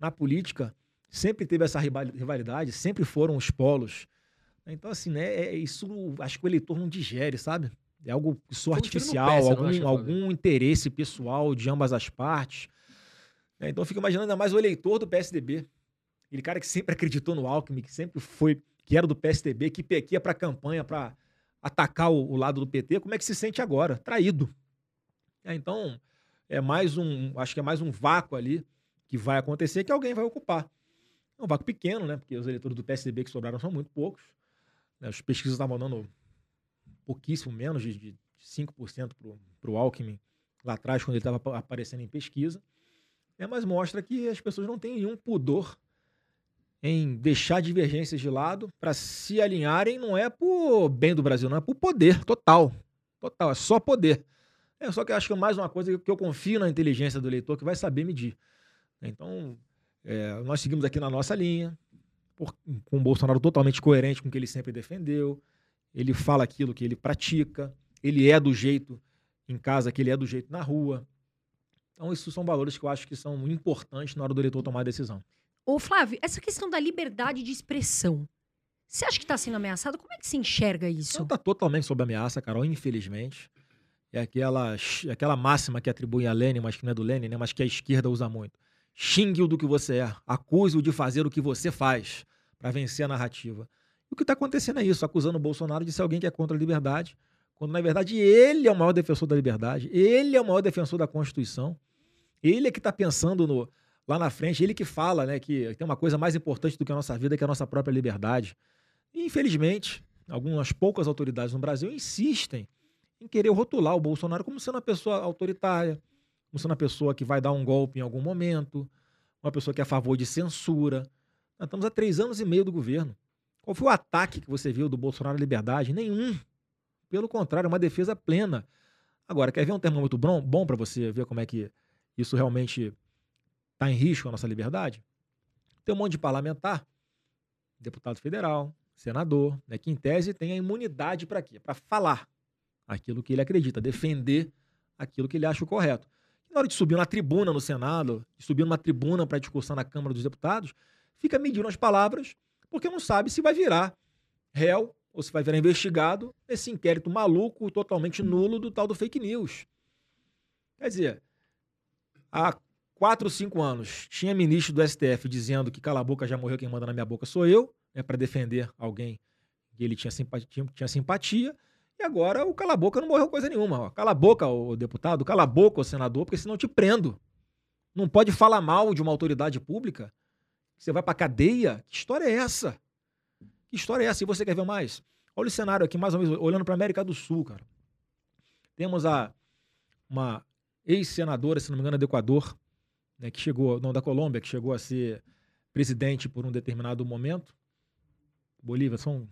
na política sempre teve essa rivalidade, sempre foram os polos. Então, assim, né? É, isso acho que o eleitor não digere, sabe? É algo só artificial, pé, algum, algum interesse pessoal de ambas as partes. É, então eu fico imaginando ainda mais o eleitor do PSDB. Aquele cara que sempre acreditou no Alckmin, que sempre foi, que era do PSDB, que, que ia para a campanha para atacar o, o, lado do PT. Como é que se sente agora? Traído. É, então, é mais um, acho que é mais um vácuo ali que vai acontecer que alguém vai ocupar. É um vácuo pequeno, né? Porque os eleitores do PSDB que sobraram são muito poucos. Né? As pesquisas estavam dando pouquíssimo menos de, de 5% para o Alckmin lá atrás, quando ele estava aparecendo em pesquisa. É, mas mostra que as pessoas não têm nenhum pudor em deixar divergências de lado para se alinharem, não é por bem do Brasil, não é por poder total. Total, é só poder. É só que eu acho que é mais uma coisa que eu confio na inteligência do eleitor que vai saber medir. Então, é, nós seguimos aqui na nossa linha, por, com o Bolsonaro totalmente coerente com o que ele sempre defendeu ele fala aquilo que ele pratica, ele é do jeito em casa que ele é do jeito na rua. Então, isso são valores que eu acho que são importantes na hora do eleitor tomar a decisão. Ô, Flávio, essa questão da liberdade de expressão, você acha que está sendo ameaçado? Como é que se enxerga isso? Está totalmente sob ameaça, Carol, infelizmente. É aquela, aquela máxima que atribui a Lenin, mas que não é do Lenin, né? mas que a esquerda usa muito. Xingue-o do que você é, acuse-o de fazer o que você faz para vencer a narrativa. O que está acontecendo é isso, acusando o Bolsonaro de ser alguém que é contra a liberdade, quando na verdade ele é o maior defensor da liberdade, ele é o maior defensor da Constituição, ele é que está pensando no, lá na frente, ele que fala né, que tem uma coisa mais importante do que a nossa vida, que é a nossa própria liberdade. E, infelizmente, algumas poucas autoridades no Brasil insistem em querer rotular o Bolsonaro como sendo uma pessoa autoritária, como sendo uma pessoa que vai dar um golpe em algum momento, uma pessoa que é a favor de censura. Nós estamos há três anos e meio do governo. Qual foi o ataque que você viu do Bolsonaro à liberdade? Nenhum. Pelo contrário, uma defesa plena. Agora, quer ver um termômetro bom, bom para você ver como é que isso realmente está em risco a nossa liberdade? Tem um monte de parlamentar, deputado federal, senador, né, que em tese tem a imunidade para quê? Para falar. aquilo que ele acredita, defender aquilo que ele acha correto. na hora de subir na tribuna no Senado, de subir numa tribuna para discussão na Câmara dos Deputados, fica medindo as palavras, porque não sabe se vai virar réu ou se vai virar investigado nesse inquérito maluco, totalmente nulo do tal do fake news. Quer dizer, há quatro, cinco anos, tinha ministro do STF dizendo que cala a boca já morreu, quem manda na minha boca sou eu, é para defender alguém que ele tinha simpatia, tinha simpatia e agora o cala a boca não morreu coisa nenhuma. Ó. Cala a boca, o deputado, cala a boca, o senador, porque senão eu te prendo. Não pode falar mal de uma autoridade pública. Você vai pra cadeia? Que história é essa? Que história é essa? E você quer ver mais? Olha o cenário aqui, mais ou menos, olhando para América do Sul, cara. Temos a uma ex-senadora, se não me engano, do Equador, né, que chegou, não, da Colômbia, que chegou a ser presidente por um determinado momento. Bolívia, são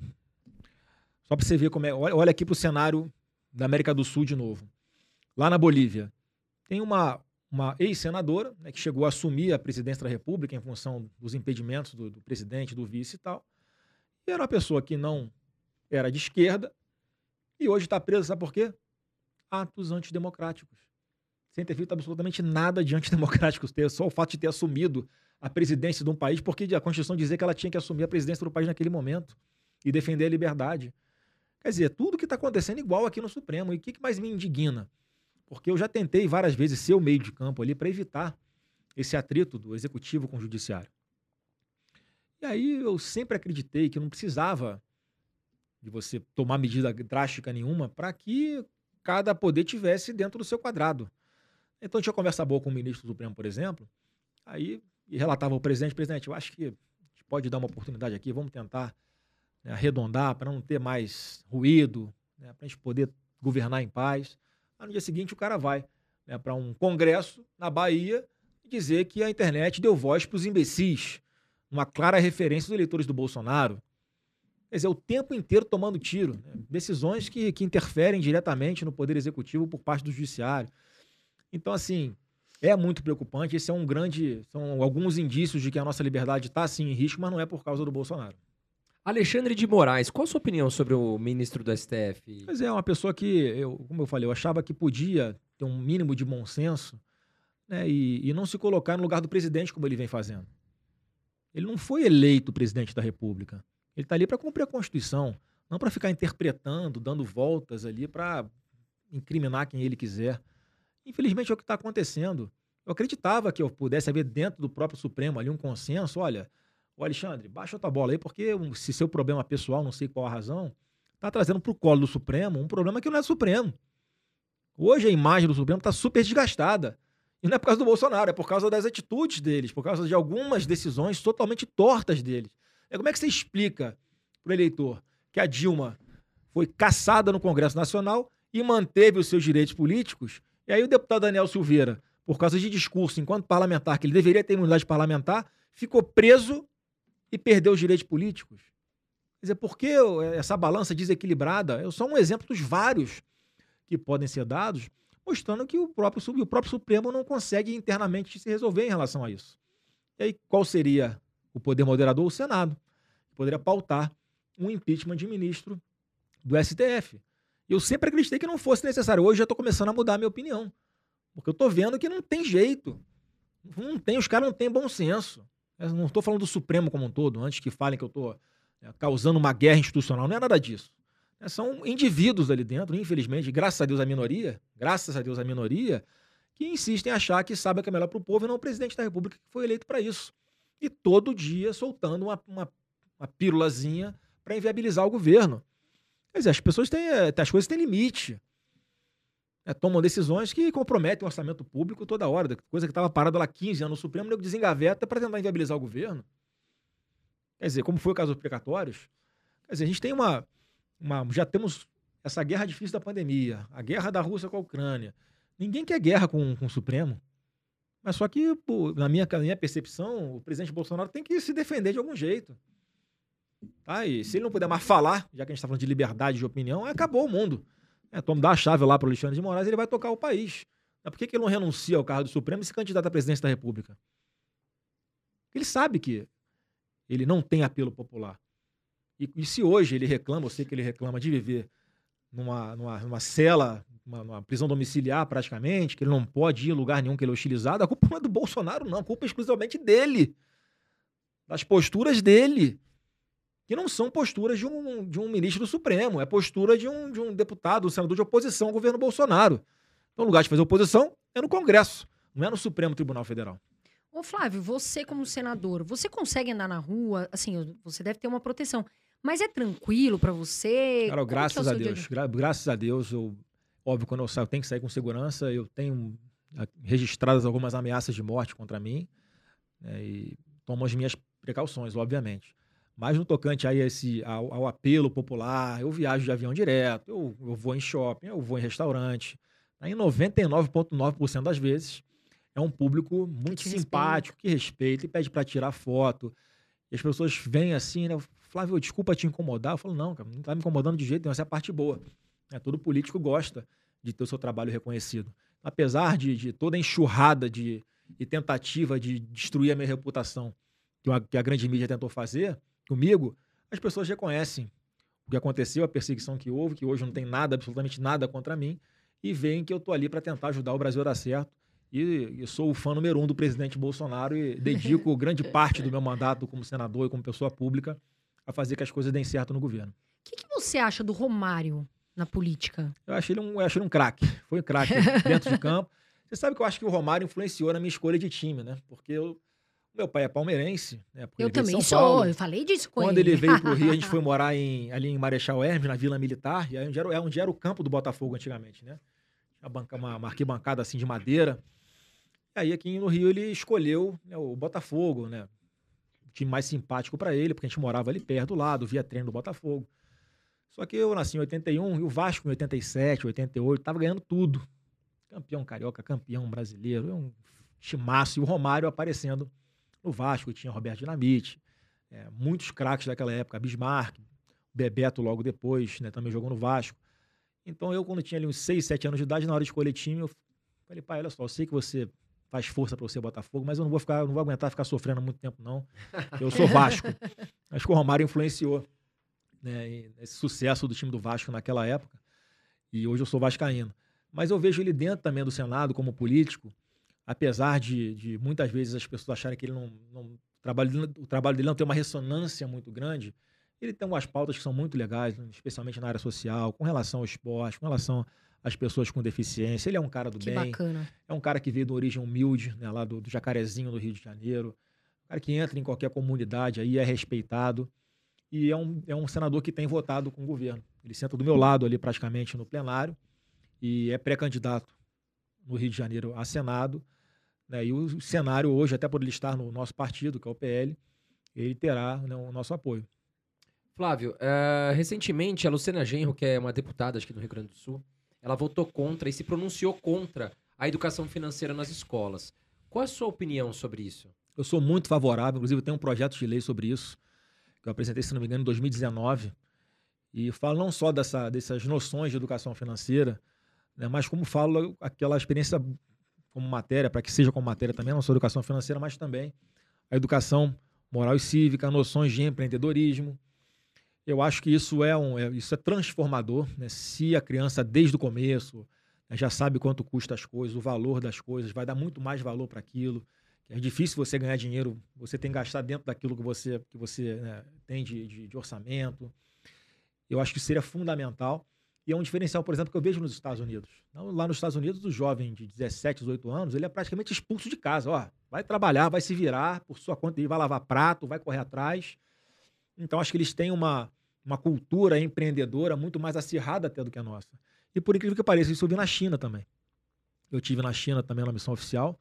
só para você ver como é. Olha aqui para o cenário da América do Sul de novo. Lá na Bolívia, tem uma, uma ex-senadora né, que chegou a assumir a presidência da República em função dos impedimentos do, do presidente, do vice e tal. E era uma pessoa que não era de esquerda e hoje está presa, sabe por quê? Atos antidemocráticos. Sem ter feito absolutamente nada de antidemocrático, só o fato de ter assumido a presidência de um país, porque a Constituição dizia que ela tinha que assumir a presidência do país naquele momento e defender a liberdade. Quer dizer, tudo que está acontecendo igual aqui no Supremo. E o que, que mais me indigna? Porque eu já tentei várias vezes ser o meio de campo ali para evitar esse atrito do executivo com o judiciário. E aí eu sempre acreditei que não precisava de você tomar medida drástica nenhuma para que cada poder tivesse dentro do seu quadrado. Então tinha conversa boa com o ministro do Supremo, por exemplo, aí relatava ao presidente, presidente, eu acho que a gente pode dar uma oportunidade aqui, vamos tentar né, arredondar para não ter mais ruído, né, para a gente poder governar em paz. Aí no dia seguinte o cara vai né, para um congresso na Bahia dizer que a internet deu voz para os imbecis, uma clara referência dos eleitores do Bolsonaro. Quer dizer, o tempo inteiro tomando tiro. Né? Decisões que, que interferem diretamente no Poder Executivo por parte do Judiciário. Então, assim, é muito preocupante. Esse é um grande. São alguns indícios de que a nossa liberdade está, sim, em risco, mas não é por causa do Bolsonaro. Alexandre de Moraes, qual a sua opinião sobre o ministro do STF? Mas é uma pessoa que, eu, como eu falei, eu achava que podia ter um mínimo de bom senso né, e, e não se colocar no lugar do presidente como ele vem fazendo. Ele não foi eleito presidente da República. Ele está ali para cumprir a Constituição, não para ficar interpretando, dando voltas ali para incriminar quem ele quiser. Infelizmente é o que está acontecendo. Eu acreditava que eu pudesse haver dentro do próprio Supremo ali um consenso. Olha, Ô Alexandre, baixa outra bola aí, porque se seu problema pessoal, não sei qual a razão, tá trazendo pro colo do Supremo um problema que não é Supremo. Hoje a imagem do Supremo está super desgastada. E não é por causa do Bolsonaro, é por causa das atitudes deles, por causa de algumas decisões totalmente tortas deles. É como é que você explica pro eleitor que a Dilma foi caçada no Congresso Nacional e manteve os seus direitos políticos, e aí o deputado Daniel Silveira, por causa de discurso enquanto parlamentar, que ele deveria ter imunidade parlamentar, ficou preso e perdeu os direitos políticos? Quer dizer, por que essa balança desequilibrada? É só um exemplo dos vários que podem ser dados, mostrando que o próprio, o próprio Supremo não consegue internamente se resolver em relação a isso. E aí, qual seria o poder moderador? O Senado. Poderia pautar um impeachment de ministro do STF. Eu sempre acreditei que não fosse necessário. Hoje já estou começando a mudar a minha opinião. Porque eu estou vendo que não tem jeito. Não tem, os caras não têm bom senso. Eu não estou falando do Supremo como um todo, antes que falem que eu estou é, causando uma guerra institucional. Não é nada disso. É, são indivíduos ali dentro, infelizmente, graças a Deus a minoria, graças a Deus a minoria, que insistem em achar que sabe o que é melhor para o povo e não o presidente da República que foi eleito para isso. E todo dia soltando uma, uma, uma pílulazinha para inviabilizar o governo. Quer dizer, as pessoas têm. É, as coisas têm limite é, tomam decisões que comprometem o orçamento público toda hora. Coisa que estava parada lá 15 anos no Supremo, nego desengaveta para tentar inviabilizar o governo. Quer dizer, como foi o caso dos precatórios, quer dizer, a gente tem uma, uma. Já temos essa guerra difícil da pandemia, a guerra da Rússia com a Ucrânia. Ninguém quer guerra com, com o Supremo. Mas só que, pô, na, minha, na minha percepção, o presidente Bolsonaro tem que se defender de algum jeito. Tá? E se ele não puder mais falar, já que a gente está falando de liberdade de opinião, acabou o mundo. É, toma, dá a chave lá para o Alexandre de Moraes, ele vai tocar o país. Mas por que, que ele não renuncia ao cargo do Supremo e se candidata à presidência da República? Ele sabe que ele não tem apelo popular. E, e, se hoje ele reclama, eu sei que ele reclama de viver numa, numa, numa cela, uma, prisão domiciliar praticamente, que ele não pode ir em lugar nenhum que ele é hostilizado, a culpa não é do Bolsonaro, não. A culpa é exclusivamente dele. Das posturas dele. Que não são posturas de um, de um ministro do Supremo, é postura de um, de um deputado, um senador de oposição ao governo Bolsonaro. Então, o lugar de fazer oposição é no Congresso, não é no Supremo Tribunal Federal. Ô, Flávio, você como senador, você consegue andar na rua? Assim, você deve ter uma proteção. Mas é tranquilo para você? Cara, Como graças é a Deus. gra- graças a Deus, eu, óbvio, quando eu saio, eu tenho que sair com segurança. Eu tenho ah, registradas algumas ameaças de morte contra mim né, e tomo as minhas precauções, obviamente. Mas no tocante aí esse, ao, ao apelo popular, eu viajo de avião direto, eu, eu vou em shopping, eu vou em restaurante. Aí 99,9% das vezes é um público muito te simpático, que respeita e pede para tirar foto. E as pessoas vêm assim, né? Flávio, desculpa te incomodar. Eu falo, não, cara, não tá me incomodando de jeito nenhum, essa é a parte boa. É, todo político gosta de ter o seu trabalho reconhecido. Apesar de, de toda a enxurrada de, e tentativa de destruir a minha reputação que que a grande mídia tentou fazer comigo, as pessoas reconhecem o que aconteceu, a perseguição que houve, que hoje não tem nada, absolutamente nada contra mim, e veem que eu tô ali para tentar ajudar o Brasil a dar certo. E, e sou o fã número um do presidente Bolsonaro e dedico grande parte do meu mandato como senador e como pessoa pública a fazer que as coisas deem certo no governo. O que, que você acha do Romário na política? Eu achei ele um, eu achei um craque. Foi um craque dentro de campo. Você sabe que eu acho que o Romário influenciou na minha escolha de time, né? Porque eu- meu pai é palmeirense, né? Eu também sou, Paulo. eu falei disso com Quando ele. ele veio pro Rio, a gente foi morar em- ali em Marechal Hermes, na Vila Militar, e aí onde era, é onde era o campo do Botafogo antigamente, né? Uma, banca, uma, uma arquibancada assim de madeira. E aí aqui no Rio ele escolheu né, o Botafogo, né? O time mais simpático para ele, porque a gente morava ali perto do lado, via treino do Botafogo. Só que eu nasci em 81 e o Vasco em 87, 88, tava ganhando tudo. Campeão carioca, campeão brasileiro, um timaço. E o Romário aparecendo no Vasco, tinha Roberto Dinamite, é, muitos craques daquela época, Bismarck, Bebeto logo depois, né, também jogou no Vasco. Então eu, quando tinha ali uns 6, 7 anos de idade, na hora de escolher time, eu falei, pai, olha só, eu sei que você faz força para você Botafogo, mas eu não vou ficar, não vou aguentar ficar sofrendo muito tempo, não. Eu sou Vasco. Acho que o Romário influenciou né, esse sucesso do time do Vasco naquela época. E hoje eu sou vascaíno. Mas eu vejo ele dentro também do Senado como político, apesar de, de muitas vezes as pessoas acharem que ele não, não o, trabalho dele, o trabalho dele não tem uma ressonância muito grande, ele tem umas pautas que são muito legais, especialmente na área social, com relação ao esporte, com relação às pessoas com deficiência. Ele é um cara do Que bem, bacana. é um cara que veio de origem humilde, né, lá do, do Jacarezinho, do Rio de Janeiro. Um cara que entra em qualquer comunidade aí, é respeitado. E é um, é um senador que tem votado com o governo. Ele senta do meu lado ali, praticamente, no plenário, e é pré-candidato no Rio de Janeiro a Senado. Né, e o cenário hoje, até por ele estar no nosso partido, que é o PL, ele terá né, o nosso apoio. Flávio, eh, recentemente a Luciana Genro, que é uma deputada aqui no Rio Grande do Sul, ela votou contra e se pronunciou contra a educação financeira nas escolas. Qual a sua opinião sobre isso? Eu sou muito favorável, inclusive tem um projeto de lei sobre isso, que eu apresentei, se não me engano, em 2019. E falo não só dessa, dessas noções de educação financeira, né, mas como falo aquela experiência como matéria, para que seja como matéria também, não só educação financeira, mas também a educação moral e cívica, noções de empreendedorismo. Eu acho que isso é, um, é- isso é transformador. Né? Se a criança, desde o começo, né, já sabe quanto custa as coisas, o valor das coisas, vai dar muito mais valor para aquilo. É difícil você ganhar dinheiro, você tem que gastar dentro daquilo que você, que você né, tem de, de, de orçamento. Eu acho que seria fundamental. E é um diferencial, por exemplo, que eu vejo nos Estados Unidos. Não, Lá nos Estados Unidos, o jovem de 17, 18 anos, ele é praticamente expulso de casa. Ó, vai trabalhar, vai se virar por sua conta, ele vai lavar prato, vai correr atrás. Então, acho que eles têm uma, uma cultura empreendedora muito mais acirrada até do que a nossa. E por incrível que pareça, isso eu vi na China também. Eu tive na China também na missão oficial,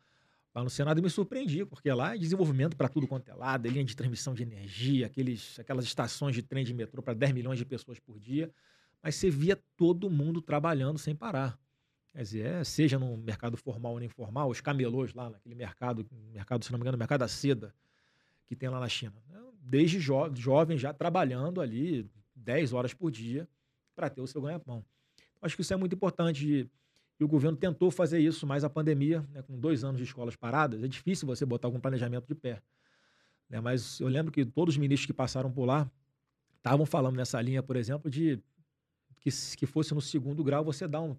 lá no Senado, e me surpreendi, porque lá é desenvolvimento para tudo quanto é lado, linha de transmissão de energia, aqueles, aquelas estações de trem de metrô para 10 milhões de pessoas por dia. Mas você via todo mundo trabalhando sem parar. Quer dizer, é, seja no mercado formal ou informal, os camelôs lá naquele mercado, mercado, se não me engano, mercado da seda, que tem lá na China. né? Desde jo jovens já trabalhando ali 10 horas por dia para ter o seu ganha-pão. Acho que isso é muito importante. E, e o governo tentou fazer isso, mas a pandemia, né, com dois anos de escolas paradas, é difícil você botar algum planejamento de pé. né? Mas eu lembro que todos os ministros que passaram por lá estavam falando nessa linha, por exemplo, de que, que fosse no segundo grau, você dá um,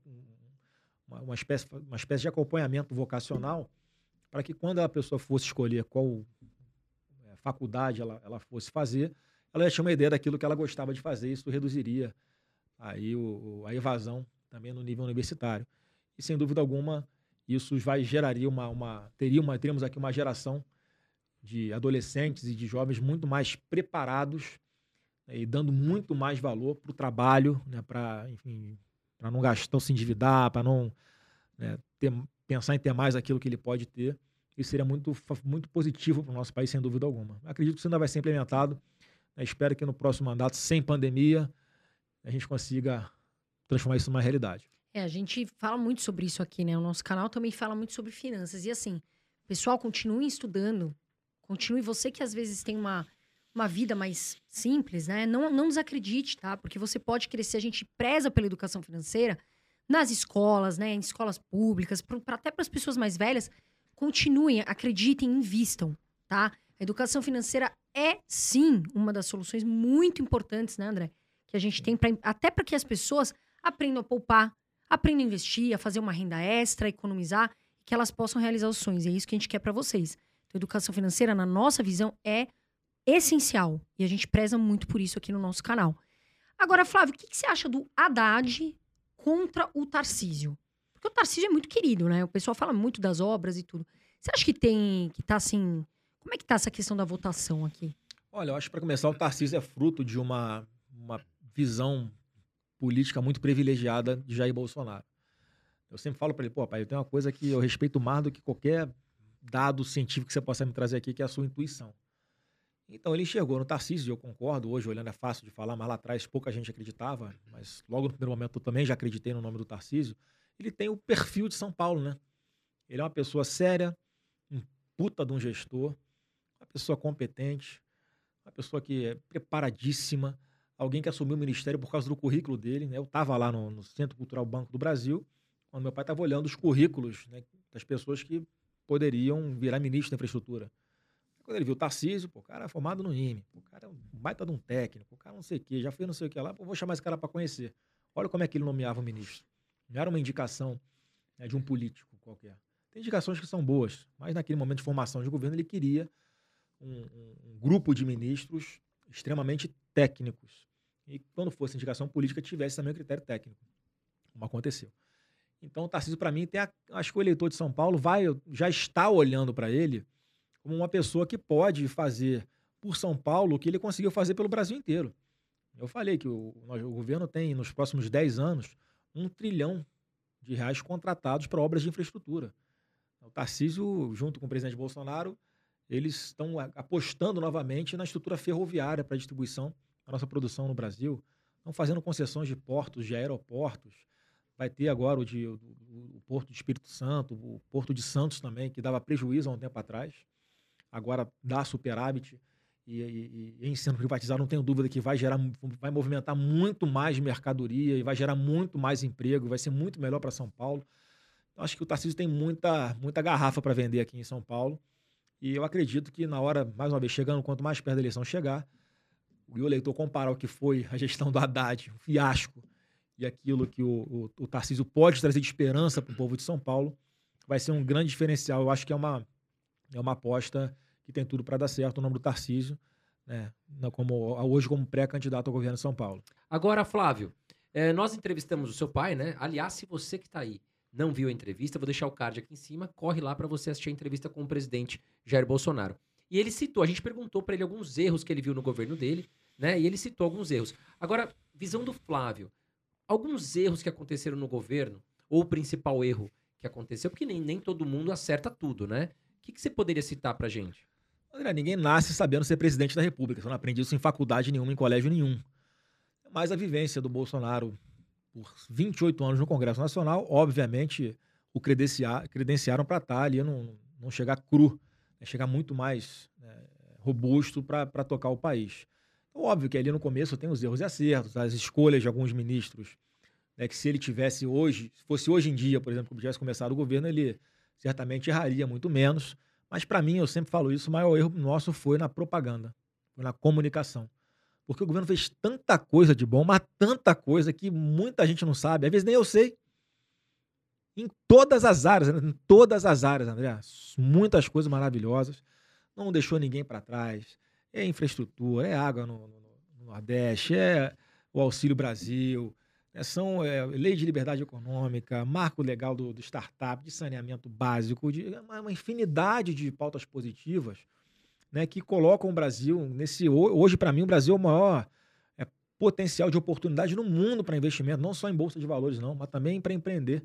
uma, uma, espécie, uma espécie de acompanhamento vocacional para que quando a pessoa fosse escolher qual é, faculdade ela, ela fosse fazer, ela já tinha uma ideia daquilo que ela gostava de fazer, isso reduziria aí o, a evasão também no nível universitário. E sem dúvida alguma, isso vai geraria uma, uma teria uma teríamos aqui uma geração de adolescentes e de jovens muito mais preparados e dando muito mais valor para o trabalho, né, para não gastar, se endividar, para não né, ter, pensar em ter mais aquilo que ele pode ter. Isso seria muito, muito positivo para o nosso país, sem dúvida alguma. Acredito que isso ainda vai ser implementado. Né, espero que no próximo mandato, sem pandemia, a gente consiga transformar isso numa realidade. É, a gente fala muito sobre isso aqui, né? O nosso canal também fala muito sobre finanças. E assim, pessoal, continue estudando. Continue. Você que às vezes tem uma, uma vida mais simples, né? Não, não desacredite, tá? Porque você pode crescer. A gente preza pela educação financeira nas escolas, né? Em escolas públicas, pra, até para as pessoas mais velhas. Continuem, acreditem, invistam, tá? A educação financeira é, sim, uma das soluções muito importantes, né, André? Que a gente tem pra, até para que as pessoas aprendam a poupar, aprendam a investir, a fazer uma renda extra, economizar, que elas possam realizar os sonhos. E é isso que a gente quer para vocês. Então, educação financeira, na nossa visão, é essencial. E a gente preza muito por isso aqui no nosso canal. Agora, Flávio, o que, que você acha do Haddad contra o Tarcísio? Porque o Tarcísio é muito querido, né? O pessoal fala muito das obras e tudo. Você acha que tem, que tá assim... Como é que tá essa questão da votação aqui? Olha, eu acho que para começar, o Tarcísio é fruto de uma, uma visão política muito privilegiada de Jair Bolsonaro. Eu sempre falo para ele, pô, pai, eu tenho uma coisa que eu respeito mais do que qualquer dado científico que você possa me trazer aqui, que é a sua intuição. Então ele enxergou no Tarcísio, eu concordo, hoje olhando é fácil de falar, mas lá atrás pouca gente acreditava, mas logo no primeiro momento eu também já acreditei no nome do Tarcísio. Ele tem o perfil de São Paulo, né? Ele é uma pessoa séria, um puta de um gestor, uma pessoa competente, uma pessoa que é preparadíssima, alguém que assumiu o ministério por causa do currículo dele. Né? Eu estava lá no, no, Centro Cultural Banco do Brasil, quando meu pai estava olhando os currículos né, das pessoas que poderiam virar ministro da infraestrutura. Quando ele viu o Tarcísio, pô, o cara é formado no IME, o cara é um baita de um técnico, o cara não sei o quê, já fez não sei o que lá, pô, vou chamar esse cara para conhecer. Olha como é que ele nomeava o ministro. Não era uma indicação né, de um político qualquer. Tem indicações que são boas, mas naquele momento de formação de governo ele queria um, um, um grupo de ministros extremamente técnicos, e quando fosse indicação política tivesse também o critério técnico, como aconteceu. Então, o Tarcísio, para mim, tem a, acho que o eleitor de São Paulo vai já está olhando para ele como uma pessoa que pode fazer por São Paulo o que ele conseguiu fazer pelo Brasil inteiro. Eu falei que o, o governo tem, nos próximos 10 anos, um trilhão de reais contratados para obras de infraestrutura. O Tarcísio, junto com o presidente Bolsonaro, eles estão apostando novamente na estrutura ferroviária para distribuição a nossa produção no Brasil. Estão fazendo concessões de portos, de aeroportos. Vai ter agora o, de, o, o Porto de Espírito Santo, o Porto de Santos também, que dava prejuízo há um tempo atrás. Agora dá superávit. E, e, e, em sendo privatizado, não tenho dúvida que vai gerar, vai movimentar muito mais mercadoria e vai gerar muito mais emprego, vai ser muito melhor para São Paulo. Então, acho que o Tarcísio tem muita, muita garrafa para vender aqui em São Paulo. E eu acredito que na hora, mais uma vez, chegando, quanto mais perto da eleição chegar, e o eleitor comparar o que foi a gestão do Haddad, um fiasco, e aquilo que o, o, o Tarcísio pode trazer de esperança para o povo de São Paulo, vai ser um grande diferencial. Eu acho que é uma, é uma aposta que tem tudo para dar certo o nome do Tarcísio, né, como, hoje como pré-candidato ao governo de São Paulo. Agora, Flávio, é, nós entrevistamos o seu pai, né? Aliás, se você que está aí não viu a entrevista, vou deixar o card aqui em cima, corre lá para você assistir a entrevista com o presidente Jair Bolsonaro. E ele citou, a gente perguntou para ele alguns erros que ele viu no governo dele, né? E ele citou alguns erros. Agora, visão do Flávio, alguns erros que aconteceram no governo, ou o principal erro que aconteceu, porque nem, nem todo mundo acerta tudo, né? O que, que você poderia citar pra gente? André, ninguém nasce sabendo ser presidente da República. Você não aprende isso em faculdade nenhuma, em colégio nenhum. Mas a vivência do Bolsonaro por 28 anos no Congresso Nacional, obviamente, o credenciar, credenciaram para estar ali, não, não chegar cru é chegar muito mais né, robusto para tocar o país. Então, óbvio que ali no começo tem os erros e acertos, as escolhas de alguns ministros, né, que se ele tivesse hoje, se fosse hoje em dia, por exemplo, que tivesse começado o governo, ele certamente erraria muito menos. Mas para mim, eu sempre falo isso, o maior erro nosso foi na propaganda, foi na comunicação. Porque o governo fez tanta coisa de bom, mas tanta coisa que muita gente não sabe. Às vezes nem eu sei. Em todas as áreas, né? em todas as áreas, André. Muitas coisas maravilhosas. Não deixou ninguém para trás. É infraestrutura, é água no, no, no Nordeste, é o Auxílio Brasil? São é, lei de liberdade econômica, marco legal do, do startup, de saneamento básico, de uma, uma infinidade de pautas positivas né, que colocam o Brasil nesse. Hoje, para mim, o Brasil é o maior é, potencial de oportunidade no mundo para investimento, não só em bolsa de valores, não, mas também para empreender.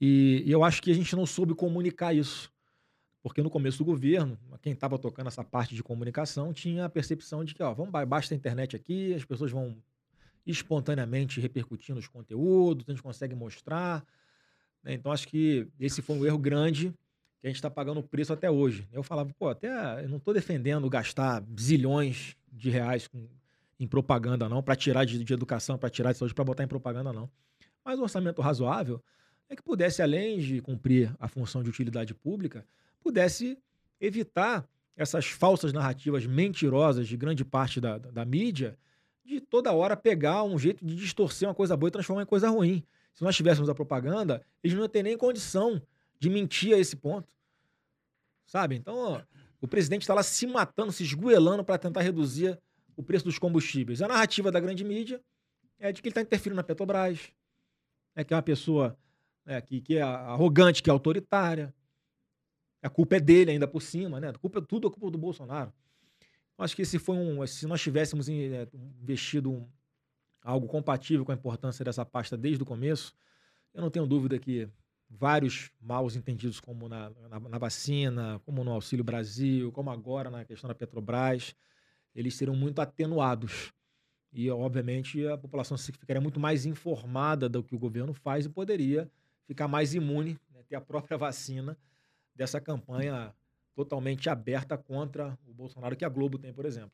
E, e, eu acho que a gente não soube comunicar isso. Porque no começo do governo, quem estava tocando essa parte de comunicação tinha a percepção de que, ó, vamos basta a internet aqui, as pessoas vão espontaneamente repercutindo os conteúdos, a gente consegue mostrar. Né? Então, acho que esse foi um erro grande que a gente está pagando o preço até hoje. Eu falava, pô, até eu não estou defendendo gastar zilhões de reais com, em propaganda, não, para tirar de, de educação, para tirar de saúde, para botar em propaganda, não. Mas um orçamento razoável é que pudesse, além de cumprir a função de utilidade pública, pudesse evitar essas falsas narrativas mentirosas de grande parte da, da, da mídia, de toda hora pegar um jeito de distorcer uma coisa boa e transformar em coisa ruim. Se nós tivéssemos a propaganda, eles não iam ter nem condição de mentir a esse ponto. Sabe? Então, ó, o presidente está lá se matando, se esgoelando para tentar reduzir o preço dos combustíveis. A narrativa da grande mídia é de que ele está interferindo na Petrobras, é que é uma pessoa é, que, que é arrogante, que é autoritária. A culpa é dele ainda por cima, né? A culpa, tudo é culpa do Bolsonaro. Acho que se foi um, se nós tivéssemos é, investido um, algo compatível com a importância dessa pasta desde o começo, eu não tenho dúvida que vários maus entendidos, como na, na, na, vacina, como no Auxílio Brasil, como agora na questão da Petrobras, eles serão muito atenuados. E, obviamente, a população ficaria muito mais informada do que o governo faz e poderia ficar mais imune, né, ter a própria vacina dessa campanha totalmente aberta contra o Bolsonaro que a Globo tem, por exemplo.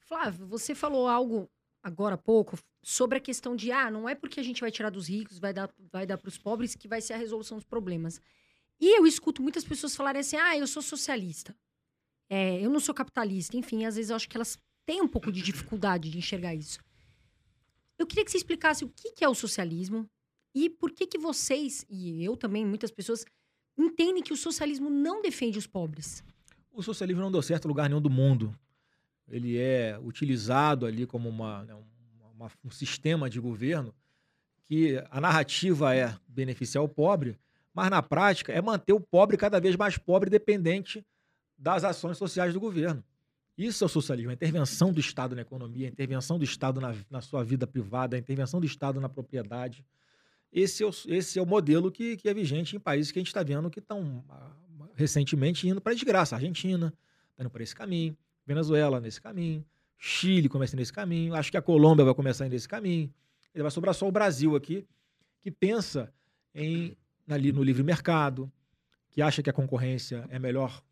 Flávio, você falou algo agora há pouco sobre a questão de ah, não é porque a gente vai tirar dos ricos, vai dar, vai dar para os pobres que vai ser a resolução dos problemas. E eu escuto muitas pessoas falarem assim: ah, eu sou socialista, é, eu não sou capitalista. Enfim, às vezes eu acho que elas têm um pouco de dificuldade de enxergar isso. Eu queria que você explicasse o que é o socialismo e por que, que vocês, e eu também, muitas pessoas, entendem que o socialismo não defende os pobres. O socialismo não deu certo em lugar nenhum do mundo ele é utilizado ali como uma, né, uma, um sistema de governo que a narrativa é beneficiar o pobre, mas na prática é manter o pobre cada vez mais pobre dependente das ações sociais do governo. Isso é o socialismo, a intervenção do Estado na economia, a intervenção do Estado na, na sua vida privada, a intervenção do Estado na propriedade. Esse é o, esse é o modelo que, que é vigente em países que a gente está vendo que estão ah, recentemente indo para desgraça. A Argentina está indo para esse caminho. Venezuela nesse caminho, Chile começa nesse caminho, acho que a Colômbia vai começar nesse caminho. Ele vai sobrar só o Brasil aqui, que pensa em ali no livre mercado, que acha que a concorrência é a melhor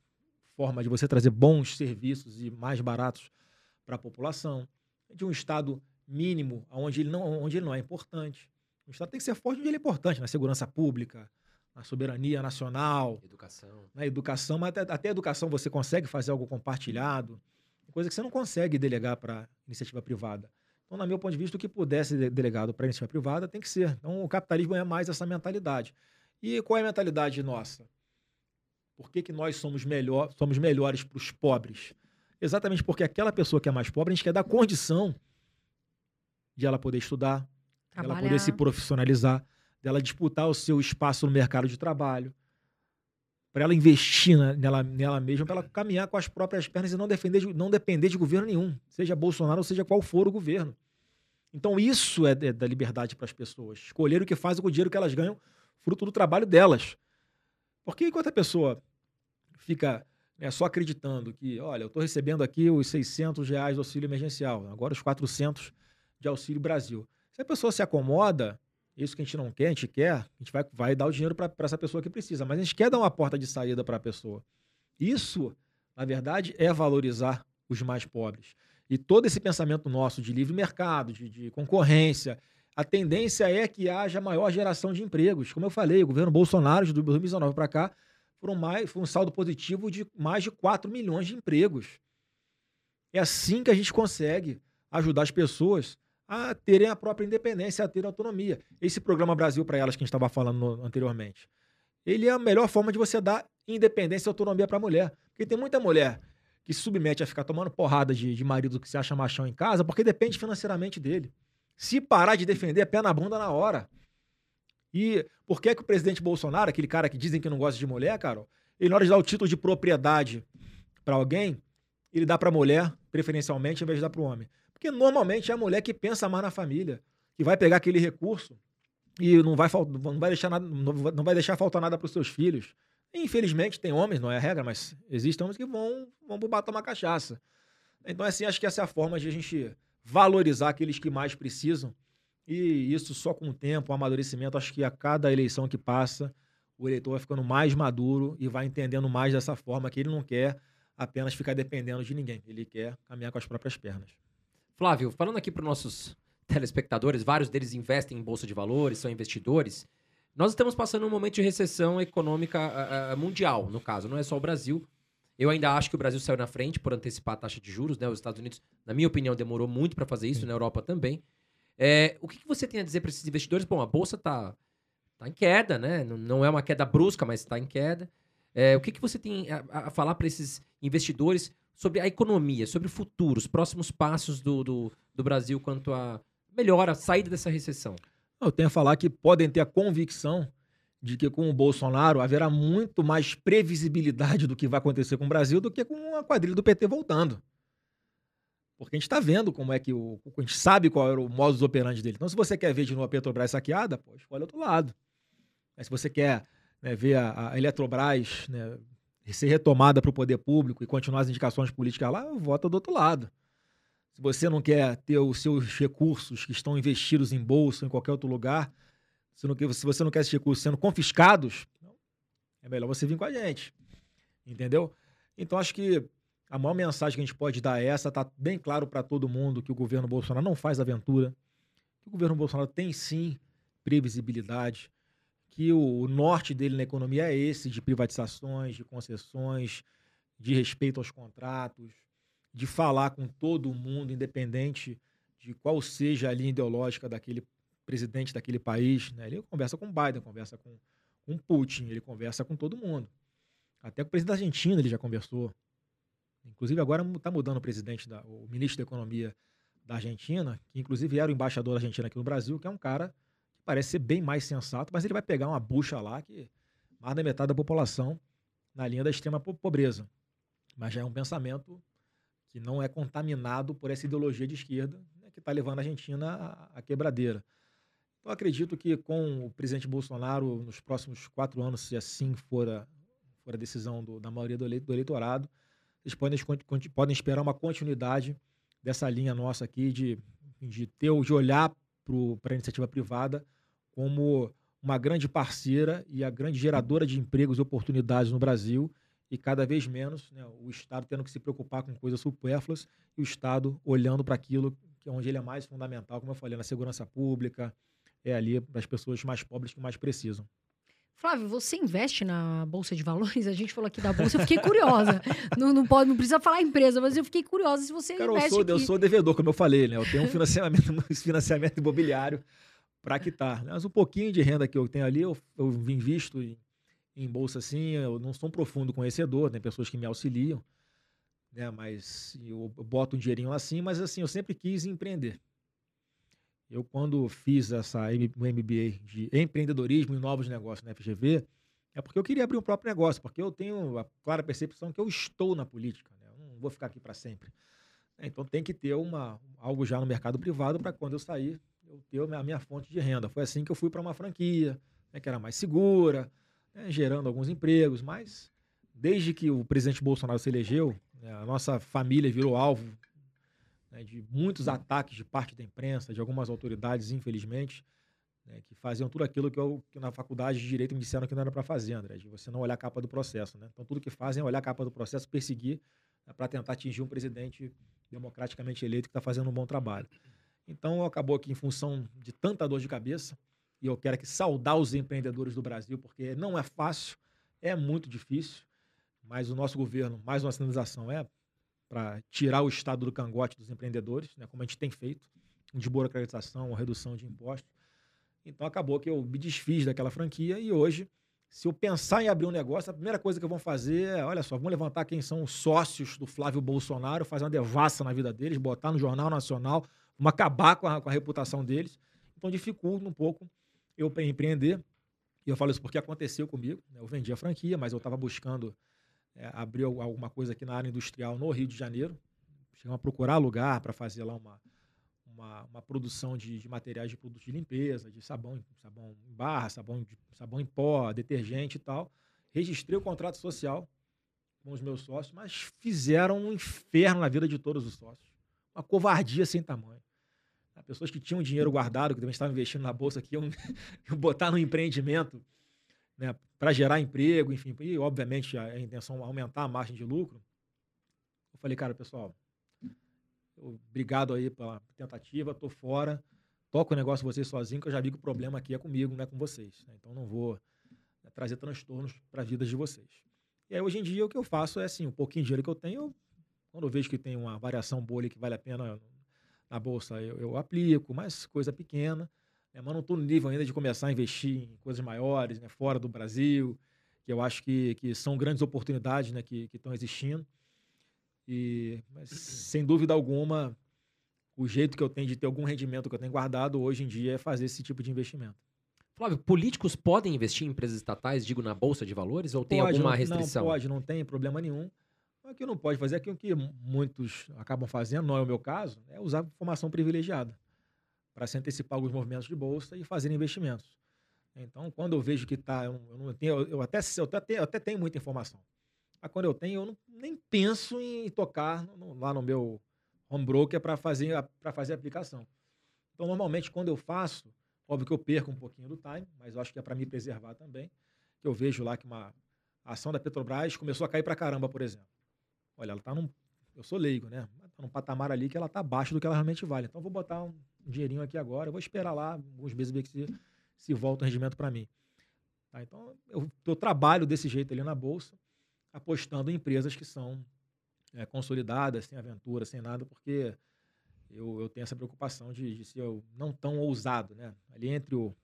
forma de você trazer bons serviços e mais baratos para a população, de um Estado mínimo onde ele, não, onde ele não é importante. O Estado tem que ser forte onde ele é importante, na segurança pública, na soberania nacional. Educação. Na educação, mas até, até a educação você consegue fazer algo compartilhado, coisa que você não consegue delegar para iniciativa privada. Então, no meu ponto de vista, o que pudesse ser delegado para iniciativa privada tem que ser. Então, o capitalismo é mais essa mentalidade. E qual é a mentalidade nossa? Por que, que nós somos, melhor, somos melhores para os pobres? Exatamente porque aquela pessoa que é mais pobre, a gente quer dar condição de ela poder estudar, de ela poder se profissionalizar, dela disputar o seu espaço no mercado de trabalho, para ela investir na, nela, nela mesma, para ela caminhar com as próprias pernas e não, defender de, não depender de governo nenhum, seja Bolsonaro ou seja qual for o governo. Então isso é, é da liberdade para as pessoas, escolher o que fazem com o dinheiro que elas ganham, fruto do trabalho delas. Porque enquanto a pessoa fica né, só acreditando que, olha, eu estou recebendo aqui os 600 reais do auxílio emergencial, agora os 400 de auxílio Brasil. Se a pessoa se acomoda, isso que a gente não quer, a gente quer, a gente vai, vai dar o dinheiro para essa pessoa que precisa, mas a gente quer dar uma porta de saída para a pessoa. Isso, na verdade, é valorizar os mais pobres. E todo esse pensamento nosso de livre mercado, de, de concorrência, a tendência é que haja maior geração de empregos. Como eu falei, o governo Bolsonaro, de 2019 para cá, foram mais, foi um saldo positivo de mais de 4 milhões de empregos. É assim que a gente consegue ajudar as pessoas a terem a própria independência, a terem autonomia. Esse programa Brasil para Elas que a gente estava falando anteriormente, ele é a melhor forma de você dar independência e autonomia para a mulher. Porque tem muita mulher que se submete a ficar tomando porrada de, de marido que se acha machão em casa porque depende financeiramente dele. Se parar de defender, é pé na bunda na hora. E por que, que o presidente Bolsonaro, aquele cara que dizem que não gosta de mulher, Carol, ele, na hora de dar o título de propriedade para alguém, ele dá para mulher, preferencialmente, em vez de dar para o homem. Porque normalmente é a mulher que pensa mais na família, que vai pegar aquele recurso e não vai, não vai, deixar, nada, não vai deixar faltar nada para os seus filhos. Infelizmente, tem homens, não é a regra, mas existem homens que vão, vão pro bar tomar cachaça. Então, assim, acho que essa é a forma de a gente valorizar aqueles que mais precisam. E isso só com o tempo, o amadurecimento, acho que a cada eleição que passa, o eleitor vai ficando mais maduro e vai entendendo mais dessa forma que ele não quer apenas ficar dependendo de ninguém. Ele quer caminhar com as próprias pernas. Flávio, falando aqui para os nossos telespectadores, vários deles investem em bolsa de valores, são investidores. Nós estamos passando um momento de recessão econômica uh, mundial, no caso, não é só o Brasil. Eu ainda acho que o Brasil saiu na frente por antecipar a taxa de juros, né? Os Estados Unidos, na minha opinião, demorou muito para fazer isso, na Europa também. É, o que, que, você tem a dizer para esses investidores? Bom, a bolsa está tá em queda, né? Não, é uma queda brusca, mas está em queda. É, o que, que você tem a, a falar para esses investidores sobre a economia, sobre o futuro, os próximos passos do, do, do Brasil quanto a melhora, a saída dessa recessão? Eu tenho a falar que podem ter a convicção de que com o Bolsonaro haverá muito mais previsibilidade do que vai acontecer com o Brasil do que com a quadrilha do PT voltando. Porque a gente está vendo como é que o. A gente sabe qual era o modus operandi dele. Então, se você quer ver de novo a Petrobras saqueada, pô, escolhe outro lado. Mas se você quer né, ver a, a Eletrobras né, ser retomada para o poder público e continuar as indicações políticas lá, vota do outro lado. Se você não quer ter os seus recursos que estão investidos em bolsa em qualquer outro lugar, se, não, se você não quer esses recursos sendo confiscados, é melhor você vir com a gente. Entendeu? Então acho que a maior mensagem que a gente pode dar é essa, tá bem claro para todo mundo que o governo Bolsonaro não faz aventura, que o governo Bolsonaro tem sim previsibilidade, que o, norte dele na economia é esse de privatizações, de concessões, de respeito aos contratos, de falar com todo mundo, independente de qual seja a linha ideológica daquele presidente daquele país. Né? Ele conversa com Biden, conversa com, com Putin, ele conversa com todo mundo. Até com o presidente da Argentina ele já conversou. Inclusive agora está mudando o presidente, da, o ministro da Economia da Argentina, que inclusive era o embaixador da Argentina aqui no Brasil, que é um cara parece ser bem mais sensato, mas ele vai pegar uma bucha lá que mais da metade da população na linha da extrema pobreza. Mas já é um pensamento que não é contaminado por essa ideologia de esquerda né, que está levando a Argentina à, quebradeira. Então, acredito que com o presidente Bolsonaro, nos próximos quatro anos, se assim for a, for a decisão do, da maioria do, do eleitorado, vocês podem, podem esperar uma continuidade dessa linha nossa aqui de, de, ter, de olhar para a iniciativa privada como uma grande parceira e a grande geradora de empregos e oportunidades no Brasil e cada vez menos né, o Estado tendo que se preocupar com coisas supérfluas e o Estado olhando para aquilo que é onde ele é mais fundamental, como eu falei, na segurança pública, é ali para as pessoas mais pobres que mais precisam. Flávio, você investe na Bolsa de Valores? A gente falou aqui da Bolsa, eu fiquei curiosa. não, não, pode, não precisa falar empresa, mas eu fiquei curiosa se você Cara, investe eu sou, aqui. eu sou devedor, como eu falei, né? Eu tenho um financiamento, um financiamento imobiliário para quitar. Mas um pouquinho de renda que eu tenho ali, eu, eu invisto em, em bolsa assim, eu não sou um profundo conhecedor, tem pessoas que me auxiliam, né? Mas eu boto um dinheirinho assim, mas assim, eu sempre quis empreender. Eu, quando fiz essa MBA de empreendedorismo e novos negócios na FGV, é porque eu queria abrir um próprio negócio, porque eu tenho a clara percepção que eu estou na política, né? eu não vou ficar aqui para sempre. Então tem que ter uma, algo já no mercado privado para quando eu sair, eu ter a minha fonte de renda. Foi assim que eu fui para uma franquia, né, que era mais segura, né, gerando alguns empregos, mas desde que o presidente Bolsonaro se elegeu, né, a nossa família virou alvo né, de muitos ataques de parte da imprensa, de algumas autoridades, infelizmente, né, que faziam tudo aquilo que, eu, que na faculdade de Direito me disseram que não era para fazer, André, de você não olhar a capa do processo. Né? Então, tudo que fazem é olhar a capa do processo, perseguir né, para tentar atingir um presidente democraticamente eleito que está fazendo um bom trabalho. Então, acabou que, em função de tanta dor de cabeça, e eu quero aqui saudar os empreendedores do Brasil, porque não é fácil, é muito difícil, mas o nosso governo, mais uma sinalização, é para tirar o Estado do cangote dos empreendedores, né, como a gente tem feito, desburocratização, redução de impostos. Então acabou que eu me desfiz daquela franquia e hoje, se eu pensar em abrir um negócio, a primeira coisa que eu vou fazer é, olha só, vamos levantar quem são os sócios do Flávio Bolsonaro, fazer uma devassa na vida deles, botar no Jornal Nacional, vamos acabar com a, com a reputação deles. Então dificulta um pouco eu empreender. E eu falo isso porque aconteceu comigo. Né? Eu vendi a franquia, mas eu estava buscando é, abrir alguma coisa aqui na área industrial no Rio de Janeiro. Chegamos a procurar lugar para fazer lá uma, uma, uma produção de, de, materiais de produtos de limpeza, de sabão, sabão em barra, sabão, de, sabão em pó, detergente e tal. Registrei o contrato social com os meus sócios, mas fizeram um inferno na vida de todos os sócios. Uma covardia sem tamanho. Pessoas que tinham dinheiro guardado, que também estavam investindo na bolsa, que iam, iam botar no empreendimento né, para gerar emprego, enfim, e obviamente a, intenção é aumentar a margem de lucro. Eu falei, cara, pessoal, Obrigado aí pela tentativa, tô fora. Toco o negócio vocês sozinho, que eu já vi que o problema aqui é comigo, não é com vocês. Né? Então não vou né, trazer transtornos para a vida de vocês. E aí, hoje em dia, o que eu faço é assim: um pouquinho de dinheiro que eu tenho, quando eu vejo que tem uma variação ali que vale a pena na bolsa, eu, eu aplico, mas coisa pequena. Né? Mas não estou no nível ainda de começar a investir em coisas maiores, né? fora do Brasil, que eu acho que, que são grandes oportunidades né? que estão existindo. E, mas, sem dúvida alguma, o jeito que eu tenho de ter algum rendimento que eu tenho guardado hoje em dia é fazer esse tipo de investimento. Flávio, políticos podem investir em empresas estatais, digo, na Bolsa de Valores, ou tem pode, alguma restrição? Não, pode, não tem problema nenhum. O que não pode fazer é o que muitos acabam fazendo, não é o meu caso, é usar informação privilegiada para se antecipar alguns movimentos de bolsa e fazer investimentos. Então, quando eu vejo que está, eu, eu, eu até, eu até, eu até tenho muita informação. Mas quando eu tenho, eu não, nem penso em tocar no, lá no meu home broker para fazer, fazer a aplicação. Então, normalmente, quando eu faço, óbvio que eu perco um pouquinho do time, mas eu acho que é para me preservar também. Que eu vejo lá que uma ação da Petrobras começou a cair para caramba, por exemplo. Olha, ela está num. Eu sou leigo, né? Num patamar ali que ela está abaixo do que ela realmente vale. Então, vou botar um dinheirinho aqui agora, vou esperar lá alguns meses ver se, se volta o rendimento para mim. Tá? Então, eu, eu trabalho desse jeito ali na bolsa apostando em empresas que são é, consolidadas, sem aventura, sem nada, porque eu, eu tenho essa preocupação de, de ser não tão ousado, né? Ali entre o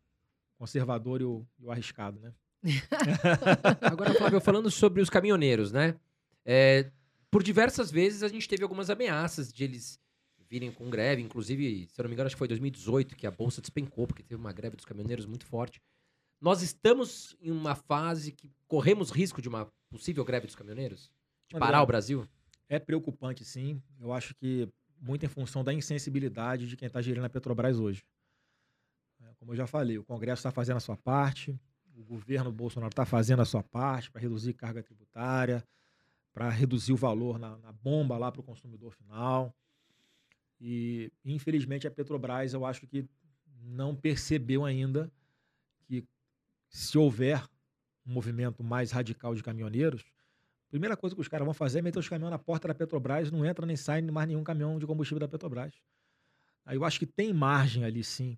conservador e o, e o arriscado, né? Agora, Flávio, falando sobre os caminhoneiros, né? É, por diversas vezes a gente teve algumas ameaças de eles virem com greve, inclusive, se eu não me engano, acho que foi 2018 que a bolsa despencou, porque teve uma greve dos caminhoneiros muito forte. Nós estamos em uma fase que corremos risco de uma possível greve dos caminhoneiros? De parar o Brasil? É preocupante, sim. Eu acho que muito em função da insensibilidade de quem está gerindo a Petrobras hoje. É, como eu já falei, o Congresso está fazendo a sua parte, o governo Bolsonaro está fazendo a sua parte para reduzir carga tributária, para reduzir o valor na, na bomba lá para o consumidor final. E, infelizmente, a Petrobras, eu acho que não percebeu ainda que se houver um movimento mais radical de caminhoneiros, a primeira coisa que os caras vão fazer é meter os caminhões na porta da Petrobras, não entra nem sai mais nenhum caminhão de combustível da Petrobras. Aí eu acho que tem margem ali sim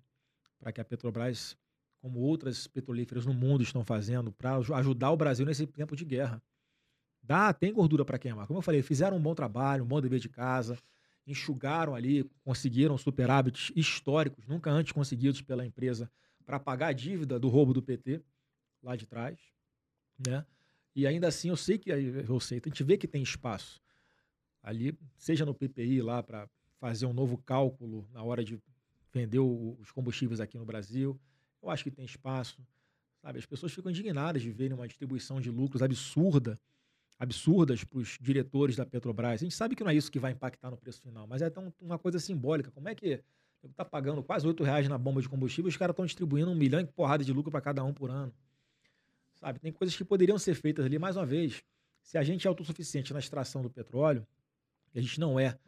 para que a Petrobras, como outras petrolíferas no mundo estão fazendo, para ajudar o Brasil nesse tempo de guerra. Dá, tem gordura para queimar. Como eu falei, fizeram um bom trabalho, um bom dever de casa, enxugaram ali, conseguiram superávites históricos, nunca antes conseguidos pela empresa, para pagar a dívida do roubo do PT lá de trás né? E ainda assim eu sei que eu sei, a gente vê que tem espaço ali, seja no PPI lá para fazer um novo cálculo na hora de vender os combustíveis aqui no Brasil. Eu acho que tem espaço, sabe? As pessoas ficam indignadas de verem uma distribuição de lucros absurda, absurdas para os diretores da Petrobras. A gente sabe que não é isso que vai impactar no preço final, mas é tão, uma coisa simbólica. Como é que está pagando quase R$ reais na bomba de combustível, os caras estão distribuindo um milhão de porrada de lucro para cada um por ano? Sabe? Tem coisas que poderiam ser feitas ali, mais uma vez, se a gente é autossuficiente na extração do petróleo, e a gente não é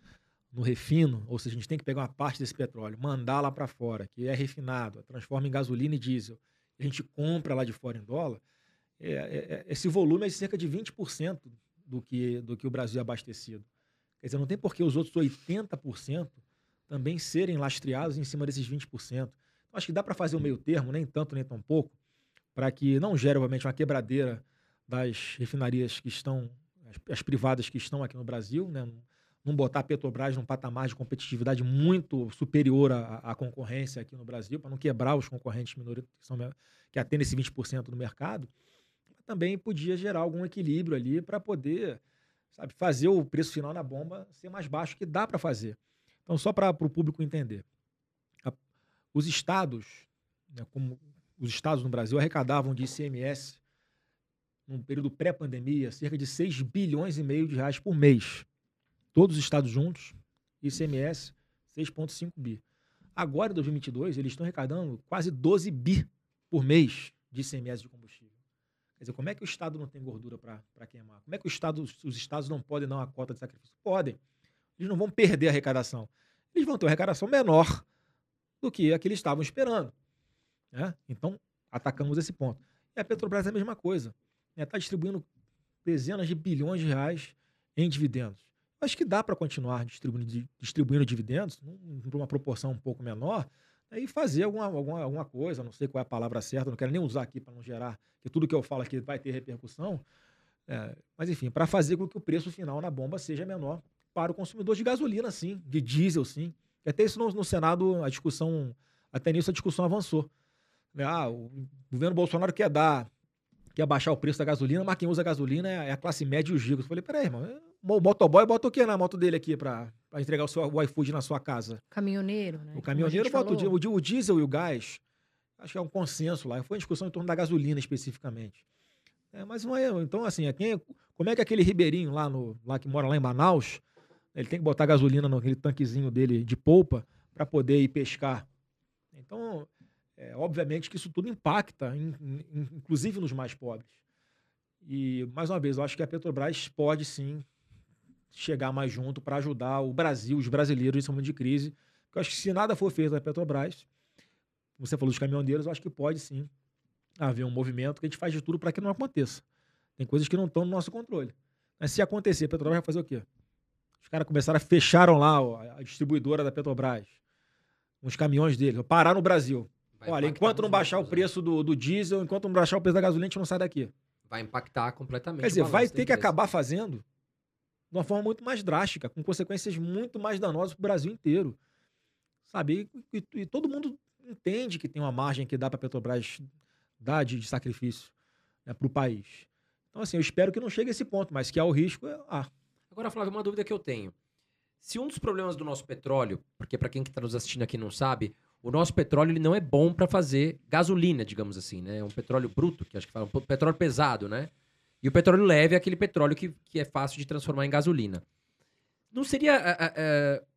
no refino, ou seja, a gente tem que pegar uma parte desse petróleo, mandar lá para fora, que é refinado, transforma em gasolina e diesel, e a gente compra lá de fora em dólar, é, é, é esse volume é de cerca de 20% do que, do que o Brasil é abastecido. Quer dizer, não tem por que os outros 80% também serem lastreados em cima desses 20%. Então, acho que dá para fazer um meio termo, nem tanto nem tão pouco, para que não gere, obviamente, uma quebradeira das refinarias que estão, as, as, privadas que estão aqui no Brasil, né? não botar a Petrobras num patamar de competitividade muito superior à, à concorrência aqui no Brasil, para não quebrar os concorrentes minoritários que, que atendem esse 20% do mercado, também podia gerar algum equilíbrio ali para poder sabe, fazer o preço final na bomba ser mais baixo, que dá para fazer. Então, só para o público entender, a, os estados, né, como os estados no Brasil arrecadavam de ICMS num período pré-pandemia cerca de 6 bilhões e meio de reais por mês. Todos os estados juntos, ICMS 6,5 bi. Agora, em 2022, eles estão arrecadando quase 12 bi por mês de ICMS de combustível. Quer dizer, como é que o Estado não tem gordura para queimar? Como é que o Estado, os Estados não podem dar uma cota de sacrifício? Podem. Eles não vão perder a arrecadação. Eles vão ter uma arrecadação menor do que a que eles estavam esperando. Né? Então, atacamos esse ponto. E a Petrobras é a mesma coisa. Está né? Tá distribuindo dezenas de bilhões de reais em dividendos. Acho que dá para continuar distribuindo, distribuindo dividendos, uma proporção um pouco menor, e fazer alguma, alguma, alguma coisa, não sei qual é a palavra certa, não quero nem usar aqui para não gerar, que tudo que eu falo aqui vai ter repercussão. É, mas enfim, para fazer com que o preço final na bomba seja menor para o consumidor de gasolina, sim, de diesel, sim. E até isso no, no Senado, a discussão, até nisso a discussão avançou. Ah, o governo Bolsonaro quer dar, quer baixar o preço da gasolina, mas quem usa gasolina é, é a classe média e os ricos. Eu falei, peraí, irmão, o motoboy bota o que na moto dele aqui para entregar o seu o iFood na sua casa? Caminhoneiro, né? O caminhoneiro bota o, o, o, diesel e o gás. Acho que é um consenso lá. Foi uma discussão em torno da gasolina especificamente. É, mas não é. Então, assim, é quem, como é que aquele ribeirinho lá, no, lá que mora lá em Manaus, ele tem que botar gasolina naquele tanquezinho dele de polpa para poder ir pescar? Então, é, obviamente que isso tudo impacta, in, in, inclusive nos mais pobres. E, mais uma vez, eu acho que a Petrobras pode sim chegar mais junto para ajudar o Brasil, os brasileiros nesse momento de crise. Porque eu acho que se nada for feito da Petrobras, você falou dos caminhoneiros, eu acho que pode sim haver um movimento que a gente faz de tudo para que não aconteça. Tem coisas que não estão no nosso controle. Mas se acontecer, a Petrobras vai fazer o quê? Os caras começaram a fecharam lá a distribuidora da Petrobras, uns caminhões deles, parar no Brasil. Olha, enquanto não baixar o né? preço do, do diesel, enquanto não baixar o preço da gasolina, a gente não sai daqui. Vai impactar completamente. Quer dizer, vai ter que acabar fazendo de uma forma muito mais drástica, com consequências muito mais danosas para o Brasil inteiro. Sabe? E, e, e, todo mundo entende que tem uma margem que dá para a Petrobras dar de, de sacrifício né, para o país. Então, assim, eu espero que não chegue a esse ponto, mas que há o risco, é, ah. Agora, Flávio, uma dúvida que eu tenho. Se um dos problemas do nosso petróleo, porque para quem está nos assistindo aqui não sabe, o nosso petróleo ele não é bom para fazer gasolina, digamos assim, né? É um petróleo bruto, que acho que fala, um petróleo pesado, né? E o petróleo leve é aquele petróleo que, que é fácil de transformar em gasolina. Não seria.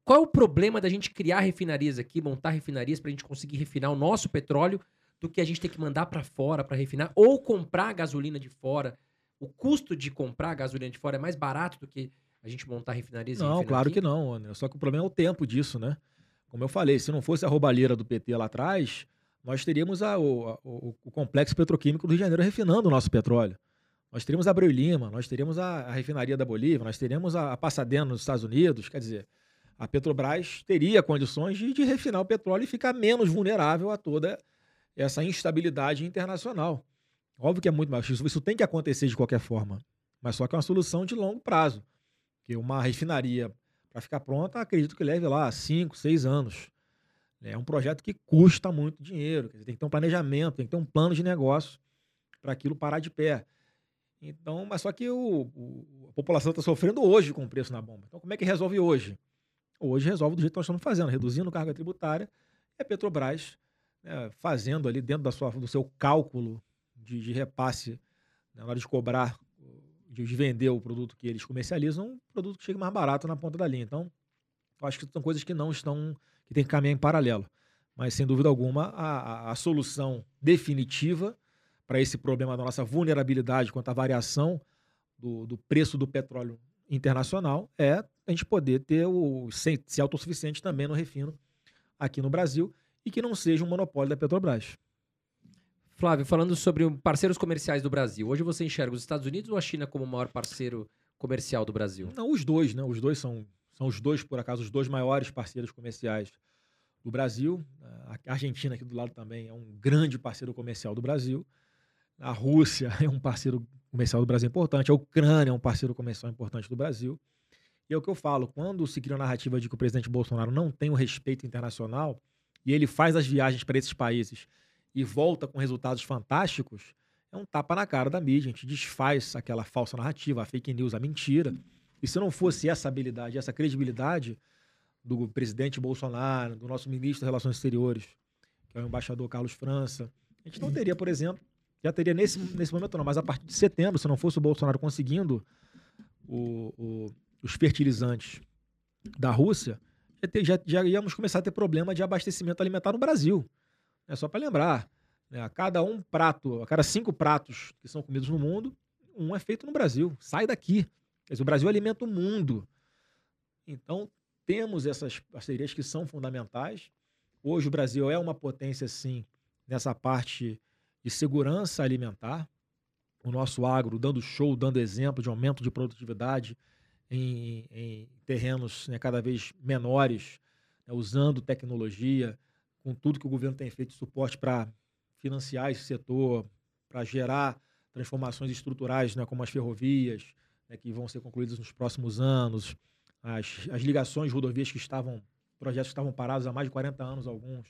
Qual é o problema da gente criar refinarias aqui, montar refinarias para a gente conseguir refinar o nosso petróleo do que a gente ter que mandar para fora para refinar ou comprar gasolina de fora? O custo de comprar gasolina de fora é mais barato do que a gente montar refinarias Não, claro aqui? que não, André. Só que o problema é o tempo disso, né? Como eu falei, se não fosse a roubalheira do PT lá atrás, nós teríamos a, o, a, o, o complexo petroquímico do Rio de Janeiro refinando o nosso petróleo. Nós teríamos a Abreu Lima, nós teríamos a, a refinaria da Bolívia, nós teríamos a, a Passadena nos Estados Unidos. Quer dizer, a Petrobras teria condições de, de refinar o petróleo e ficar menos vulnerável a toda essa instabilidade internacional. Óbvio que é muito mais. Isso, isso tem que acontecer de qualquer forma. Mas só que é uma solução de longo prazo. Que uma refinaria, para ficar pronta, acredito que leve lá 5, 6 anos. É um projeto que custa muito dinheiro. Dizer, tem que ter um planejamento, tem que ter um plano de negócio para aquilo parar de pé. Então, mas só que o, o a população está sofrendo hoje com o preço na bomba. Então, como é que resolve hoje? Hoje resolve do jeito que nós estamos fazendo, reduzindo carga tributária, e a Petrobras né, fazendo ali dentro da sua, do seu cálculo de, de repasse, né, na hora de cobrar, de, de, vender o produto que eles comercializam, um produto que chegue mais barato na ponta da linha. Então, acho que são coisas que não estão, que tem que caminhar em paralelo. Mas, sem dúvida alguma, a, a, a solução definitiva para esse problema da nossa vulnerabilidade quanto à variação do, do preço do petróleo internacional é a gente poder ter o ser autossuficiente também no refino aqui no Brasil e que não seja um monopólio da Petrobras. Flávio, falando sobre parceiros comerciais do Brasil, hoje você enxerga os Estados Unidos ou a China como o maior parceiro comercial do Brasil? Não, os dois, né? Os dois são, são os dois, por acaso, os dois maiores parceiros comerciais do Brasil. A Argentina aqui do lado também é um grande parceiro comercial do Brasil. A Rússia é um parceiro comercial do Brasil importante, a Ucrânia é um parceiro comercial importante do Brasil. E é o que eu falo, quando se cria a narrativa de que o presidente Bolsonaro não tem o respeito internacional e ele faz as viagens para esses países e volta com resultados fantásticos, é um tapa na cara da mídia. A gente desfaz aquela falsa narrativa, a fake news, a mentira. E se não fosse essa habilidade, essa credibilidade do presidente Bolsonaro, do nosso ministro das Relações Exteriores, que é o embaixador Carlos França, a gente não teria, por exemplo, já teria nesse, nesse momento não, mas a partir de setembro, se não fosse o Bolsonaro conseguindo o, o, os fertilizantes da Rússia, já, já, já, íamos começar a ter problema de abastecimento alimentar no Brasil. É só para lembrar, né, a cada um prato, a cada cinco pratos que são comidos no mundo, um é feito no Brasil. Sai daqui. Dizer, o Brasil alimenta o mundo. Então, temos essas parcerias que são fundamentais. Hoje o Brasil é uma potência, sim, nessa parte de segurança alimentar. O nosso agro dando show, dando exemplo de aumento de produtividade em, em terrenos né, cada vez menores, né, usando tecnologia, com tudo que o governo tem feito de suporte para financiar esse setor, para gerar transformações estruturais, né, como as ferrovias, né, que vão ser concluídas nos próximos anos, as, as ligações rodovias que estavam, projetos que estavam parados há mais de 40 anos, alguns,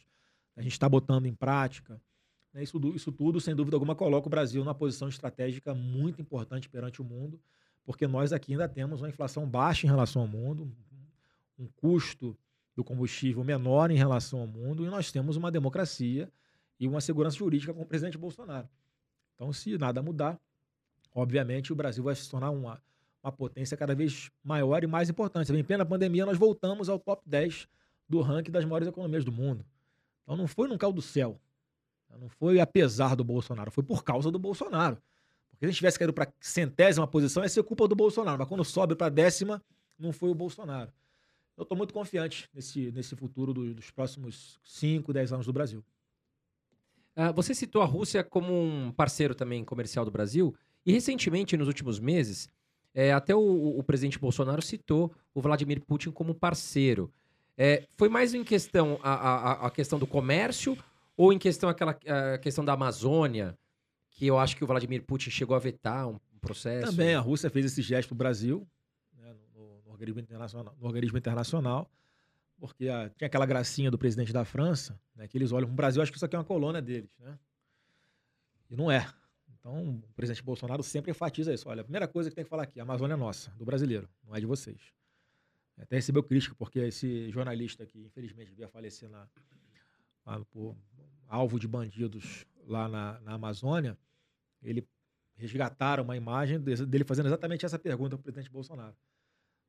a gente está botando em prática. Né, isso, isso tudo, sem dúvida alguma, coloca o Brasil numa posição estratégica muito importante perante o mundo, porque nós aqui ainda temos uma inflação baixa em relação ao mundo, um custo do combustível menor em relação ao mundo, e nós temos uma democracia e uma segurança jurídica com o presidente Bolsonaro. Então, se nada mudar, obviamente o Brasil vai se tornar uma, uma potência cada vez maior e mais importante. Em plena pandemia, nós voltamos ao top 10 do ranking das maiores economias do mundo. Então não foi num caldo do céu. Não foi apesar do Bolsonaro, foi por causa do Bolsonaro. Porque se a gente tivesse caído para centésima posição, ia ser culpa do Bolsonaro. Mas quando sobe para décima, não foi o Bolsonaro. Eu estou muito confiante nesse, nesse futuro do, dos próximos 5, 10 anos do Brasil. Uh, você citou a Rússia como um parceiro também comercial do Brasil. E recentemente, nos últimos meses, é, até o, o, presidente Bolsonaro citou o Vladimir Putin como parceiro. É, foi mais em questão a, a, a, questão do comércio ou em questão aquela a questão da Amazônia, que eu acho que o Vladimir Putin chegou a vetar um processo? Também a Rússia fez esse gesto para o Brasil, organismo internacional, no organismo internacional, porque a, tinha aquela gracinha do presidente da França, né, que eles olham para o Brasil, acho que isso aqui é uma colônia deles, né? E não é. Então, o presidente Bolsonaro sempre enfatiza isso. Olha, a primeira coisa que tem que falar aqui, a Amazônia é nossa, do brasileiro, não é de vocês. Até recebeu crítica, porque esse jornalista que, infelizmente, veio a falecer na, por, alvo de bandidos lá na, na Amazônia, ele resgataram uma imagem dele fazendo exatamente essa pergunta para o presidente Bolsonaro.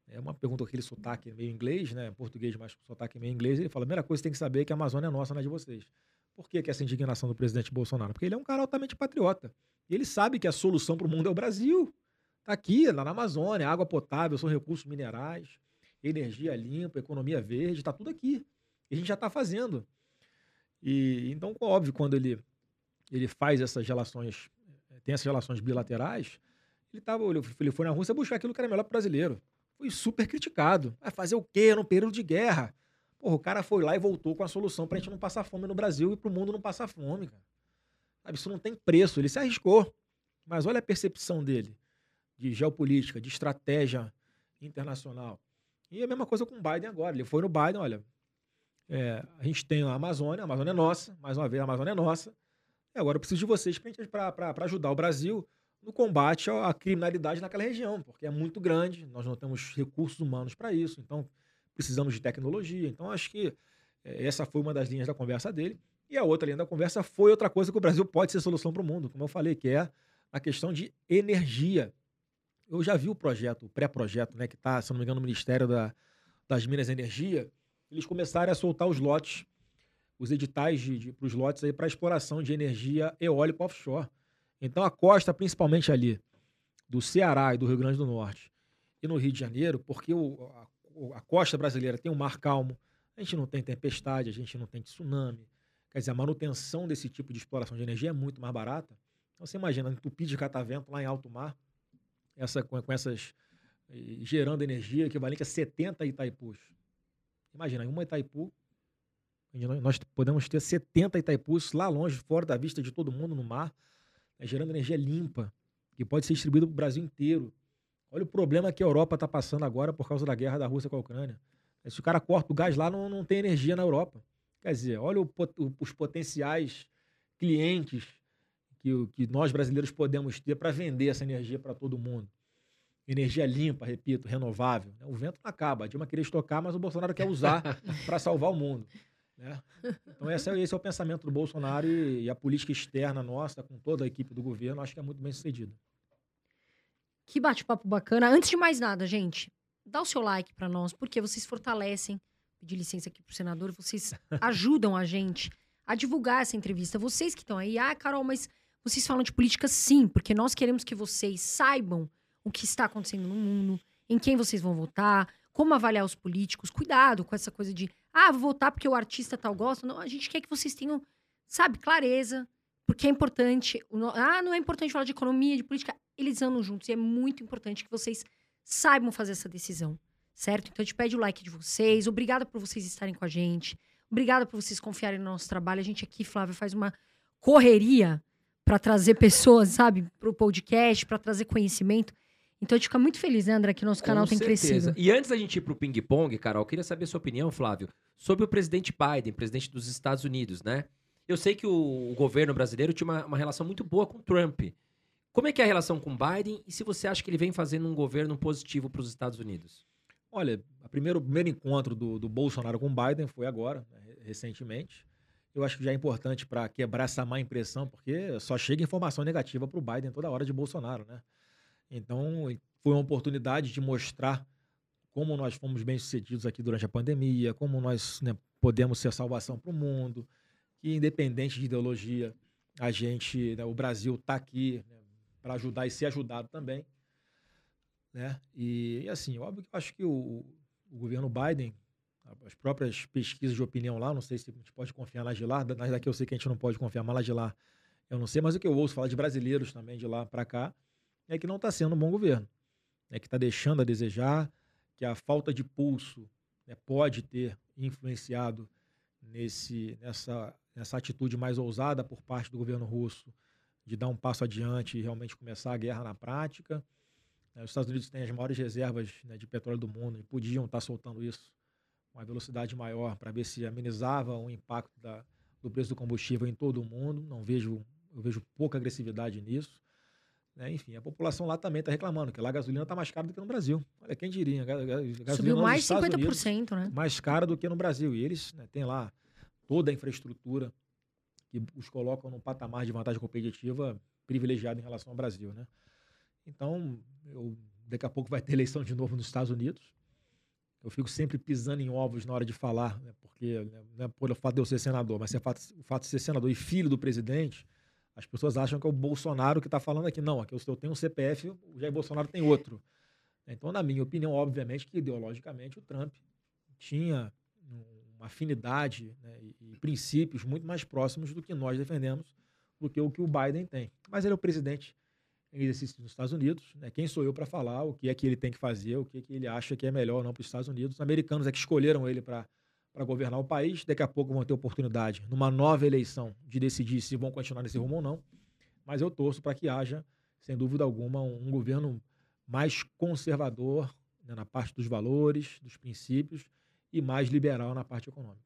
É uma pergunta com aquele sotaque meio inglês, né? Português, mas com sotaque meio inglês. Ele fala: a primeira coisa que tem que saber é que a Amazônia é nossa, não é de vocês. Por que, que essa indignação do presidente Bolsonaro? Porque ele é um cara altamente patriota. E ele sabe que a solução para o mundo é o Brasil. Está aqui, lá na Amazônia, água potável, são recursos minerais, energia limpa, economia verde, está tudo aqui. E a gente já está fazendo. E então, óbvio, quando ele, ele faz essas relações, tem essas relações bilaterais, ele, tava, ele foi na Rússia buscar aquilo que era melhor para o brasileiro. Foi super criticado. Vai fazer o quê num período de guerra? Porra, o cara foi lá e voltou com a solução para a gente não passar fome no Brasil e para o mundo não passar fome, cara. Sabe, isso não tem preço. Ele se arriscou. Mas olha a percepção dele de geopolítica, de estratégia internacional. E a mesma coisa com o Biden agora. Ele foi no Biden, olha, é, a gente tem a Amazônia, a Amazônia é nossa, mais uma vez, a Amazônia é nossa. E agora eu preciso de vocês para ajudar o Brasil no combate à criminalidade naquela região, porque é muito grande, nós não temos recursos humanos para isso, então precisamos de tecnologia. Então acho que é, essa foi uma das linhas da conversa dele. E a outra linha da conversa foi outra coisa que o Brasil pode ser solução para o mundo, como eu falei, que é a questão de energia. Eu já vi o projeto, o pré-projeto, né, que está, se não me engano, no Ministério da, das Minas e Energia, eles começaram a soltar os lotes, os editais para os lotes para exploração de energia eólica offshore. Então a costa, principalmente ali do Ceará e do Rio Grande do Norte e no Rio de Janeiro, porque o, a, a costa brasileira tem um mar calmo, a gente não tem tempestade, a gente não tem tsunami. Quer dizer, a manutenção desse tipo de exploração de energia é muito mais barata. Então você imagina, entupir de catavento lá em alto mar, essa, com, com essas gerando energia equivalente a 70 Itaipus. Imagina, uma Itaipu, nós podemos ter 70 Itaipus lá longe, fora da vista de todo mundo no mar, né, gerando energia limpa, que pode ser distribuída para o Brasil inteiro. Olha o problema que a Europa está passando agora por causa da guerra da Rússia com a Ucrânia. Se o cara corta o gás lá, não, não tem energia na Europa. Quer dizer, olha o, o, os potenciais clientes que, que nós brasileiros podemos ter para vender essa energia para todo mundo. Energia limpa, repito, renovável. Né? O vento não acaba. A Dilma queria estocar, mas o Bolsonaro quer usar para salvar o mundo. Né? Então, esse é, esse é, o pensamento do Bolsonaro e, e, a política externa nossa, com toda a equipe do governo, acho que é muito bem sucedida. Que bate-papo bacana. Antes de mais nada, gente, dá o seu like para nós, porque vocês fortalecem. Pedir licença aqui pro senador, vocês ajudam a gente a divulgar essa entrevista. Vocês que estão aí, ah, Carol, mas vocês falam de política sim, porque nós queremos que vocês saibam o que está acontecendo no mundo, em quem vocês vão votar, como avaliar os políticos. Cuidado com essa coisa de, ah, vou votar porque o artista tal gosta. Não, a gente quer que vocês tenham, sabe, clareza, porque é importante. Ah, não é importante falar de economia, de política. Eles andam juntos e é muito importante que vocês saibam fazer essa decisão, certo? Então a gente pede o like de vocês. Obrigada por vocês estarem com a gente. Obrigada por vocês confiarem no nosso trabalho. A gente aqui, Flávia, faz uma correria para trazer pessoas, sabe, para o podcast, para trazer conhecimento. Então a gente fica muito feliz, né, André, que nosso canal Com tem certeza. crescido. E antes da gente ir pro ping-pong, Carol, eu queria saber a sua opinião, Flávio, sobre o presidente Biden, presidente dos Estados Unidos, né? Eu sei que o, o governo brasileiro tinha uma, uma, relação muito boa com Trump. Como é que é a relação com Biden e se você acha que ele vem fazendo um governo positivo para os Estados Unidos? Olha, o primeiro, primeiro encontro do, do Bolsonaro com Biden foi agora, né, recentemente. Eu acho que já é importante para quebrar essa má impressão, porque só chega informação negativa para o Biden toda hora de Bolsonaro, né? Então, foi uma oportunidade de mostrar como nós fomos bem-sucedidos aqui durante a pandemia, como nós né, podemos ser salvação para o mundo, que independente de ideologia, a gente, né, o Brasil está aqui né, para ajudar e ser ajudado também. Né? E, e assim, óbvio que eu acho que o, o, governo Biden, as próprias pesquisas de opinião lá, não sei se a gente pode confiar nas de lá, nas daqui eu sei que a gente não pode confiar, mas lá de lá eu não sei, mas o que eu ouço falar de brasileiros também de lá para cá é que não está sendo um bom governo, é que está deixando a desejar, que a falta de pulso né, pode ter influenciado nesse, nessa, nessa atitude mais ousada por parte do governo russo de dar um passo adiante e realmente começar a guerra na prática. Né, os Estados Unidos têm as maiores reservas né, de petróleo do mundo e podiam estar soltando isso com uma velocidade maior para ver se amenizava o impacto da, do preço do combustível em todo o mundo. Não vejo, eu vejo pouca agressividade nisso. Né? Enfim, a população lá também está reclamando que lá a gasolina está mais cara do que no Brasil. Olha, quem diria? Gasolina Subiu mais 50%, Unidos, né? Mais cara do que no Brasil. E eles né, têm lá toda a infraestrutura que os colocam num patamar de vantagem competitiva privilegiado em relação ao Brasil, né? Então, eu, daqui a pouco vai ter eleição de novo nos Estados Unidos. Eu fico sempre pisando em ovos na hora de falar, né? porque né, não é por o fato de eu ser senador, mas é o fato de ser senador e filho do presidente, as pessoas acham que é o Bolsonaro que está falando aqui. Não, aqui eu tenho um CPF, o Jair Bolsonaro tem outro. Então, na minha opinião, obviamente que ideologicamente o Trump tinha uma afinidade né, e, princípios muito mais próximos do que nós defendemos, do que o que o Biden tem. Mas ele é o presidente em exercício dos Estados Unidos. Né? Quem sou eu para falar o que é que ele tem que fazer, o que, é que ele acha que é melhor ou não para os Estados Unidos? Os americanos é que escolheram ele para governar o país. Daqui a pouco vão ter oportunidade, numa nova eleição, de decidir se vão continuar nesse rumo ou não. Mas eu torço para que haja, sem dúvida alguma, um, um governo mais conservador né, na parte dos valores, dos princípios e mais liberal na parte econômica.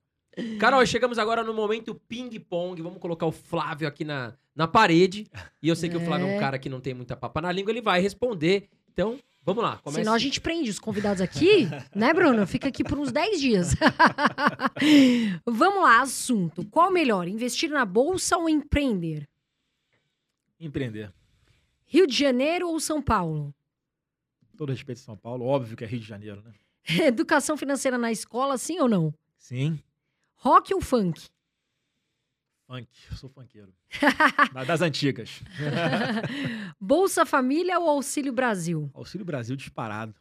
Carol, chegamos agora no momento ping-pong. Vamos colocar o Flávio aqui na, na parede. E eu sei que é. o Flávio é um é. cara que não tem muita papa na língua, ele vai responder. Então, vamos lá. Comece. Senão a gente prende os convidados aqui, né, Bruno? Fica aqui por uns 10 dias. vamos lá, assunto. Qual melhor, investir na bolsa ou empreender? Empreender. Rio de Janeiro ou São Paulo? Todo respeito a São Paulo, óbvio que é Rio de Janeiro, né? Educação financeira na escola, sim ou não? Sim. Rock ou funk? Funk, eu sou funkeiro. das antigas. Bolsa Família ou Auxílio Brasil? Auxílio Brasil disparado.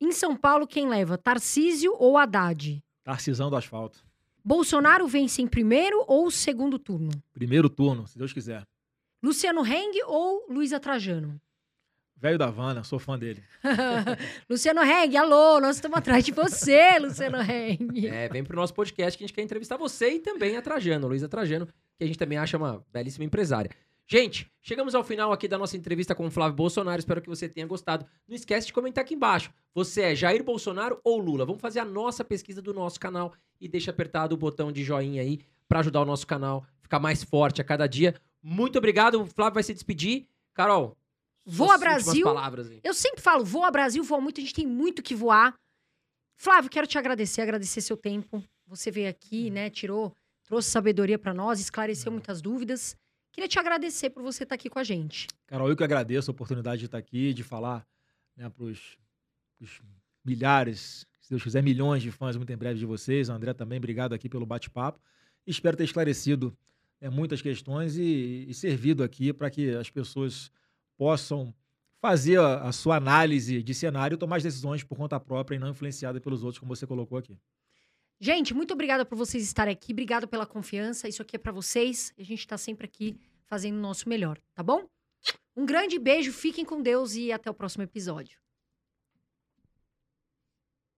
Em São Paulo, quem leva? Tarcísio ou Haddad? Tarcisão do asfalto. Bolsonaro vence em primeiro ou segundo turno? Primeiro turno, se Deus quiser. Luciano Heng ou Luísa Trajano? Velho da Havana, sou fã dele. Luciano Heng, alô, nós estamos atrás de você, Luciano Heng. É, vem pro nosso podcast que a gente quer entrevistar você e também a Trajano, Luísa Trajano, que a gente também acha uma belíssima empresária. Gente, chegamos ao final aqui da nossa entrevista com o Flávio Bolsonaro. Espero que você tenha gostado. Não esquece de comentar aqui embaixo. Você é Jair Bolsonaro ou Lula? Vamos fazer a nossa pesquisa do nosso canal e deixa apertado o botão de joinha aí para ajudar o nosso canal a ficar mais forte a cada dia. Muito obrigado. O Flávio vai se despedir. Carol, Voa suas Brasil. palavras. Eu sempre falo, voa Brasil, voa muito, a gente tem muito que voar. Flávio, quero te agradecer, agradecer seu tempo. Você veio aqui, né, tirou, trouxe sabedoria para nós, esclareceu muitas dúvidas. Queria te agradecer por você estar aqui com a gente. Carol, eu que agradeço a oportunidade de estar aqui, de falar né, para os milhares, se Deus quiser, milhões de fãs muito em breve de vocês. O André também, obrigado aqui pelo bate-papo. Espero ter esclarecido né, muitas questões e, e servido aqui para que as pessoas possam fazer a, a sua análise de cenário tomar as decisões por conta própria e não influenciada pelos outros, como você colocou aqui. Gente, muito obrigada por vocês estarem aqui. Obrigado pela confiança. Isso aqui é para vocês. A gente está sempre aqui fazendo o nosso melhor, tá bom? Um grande beijo, fiquem com Deus e até o próximo episódio.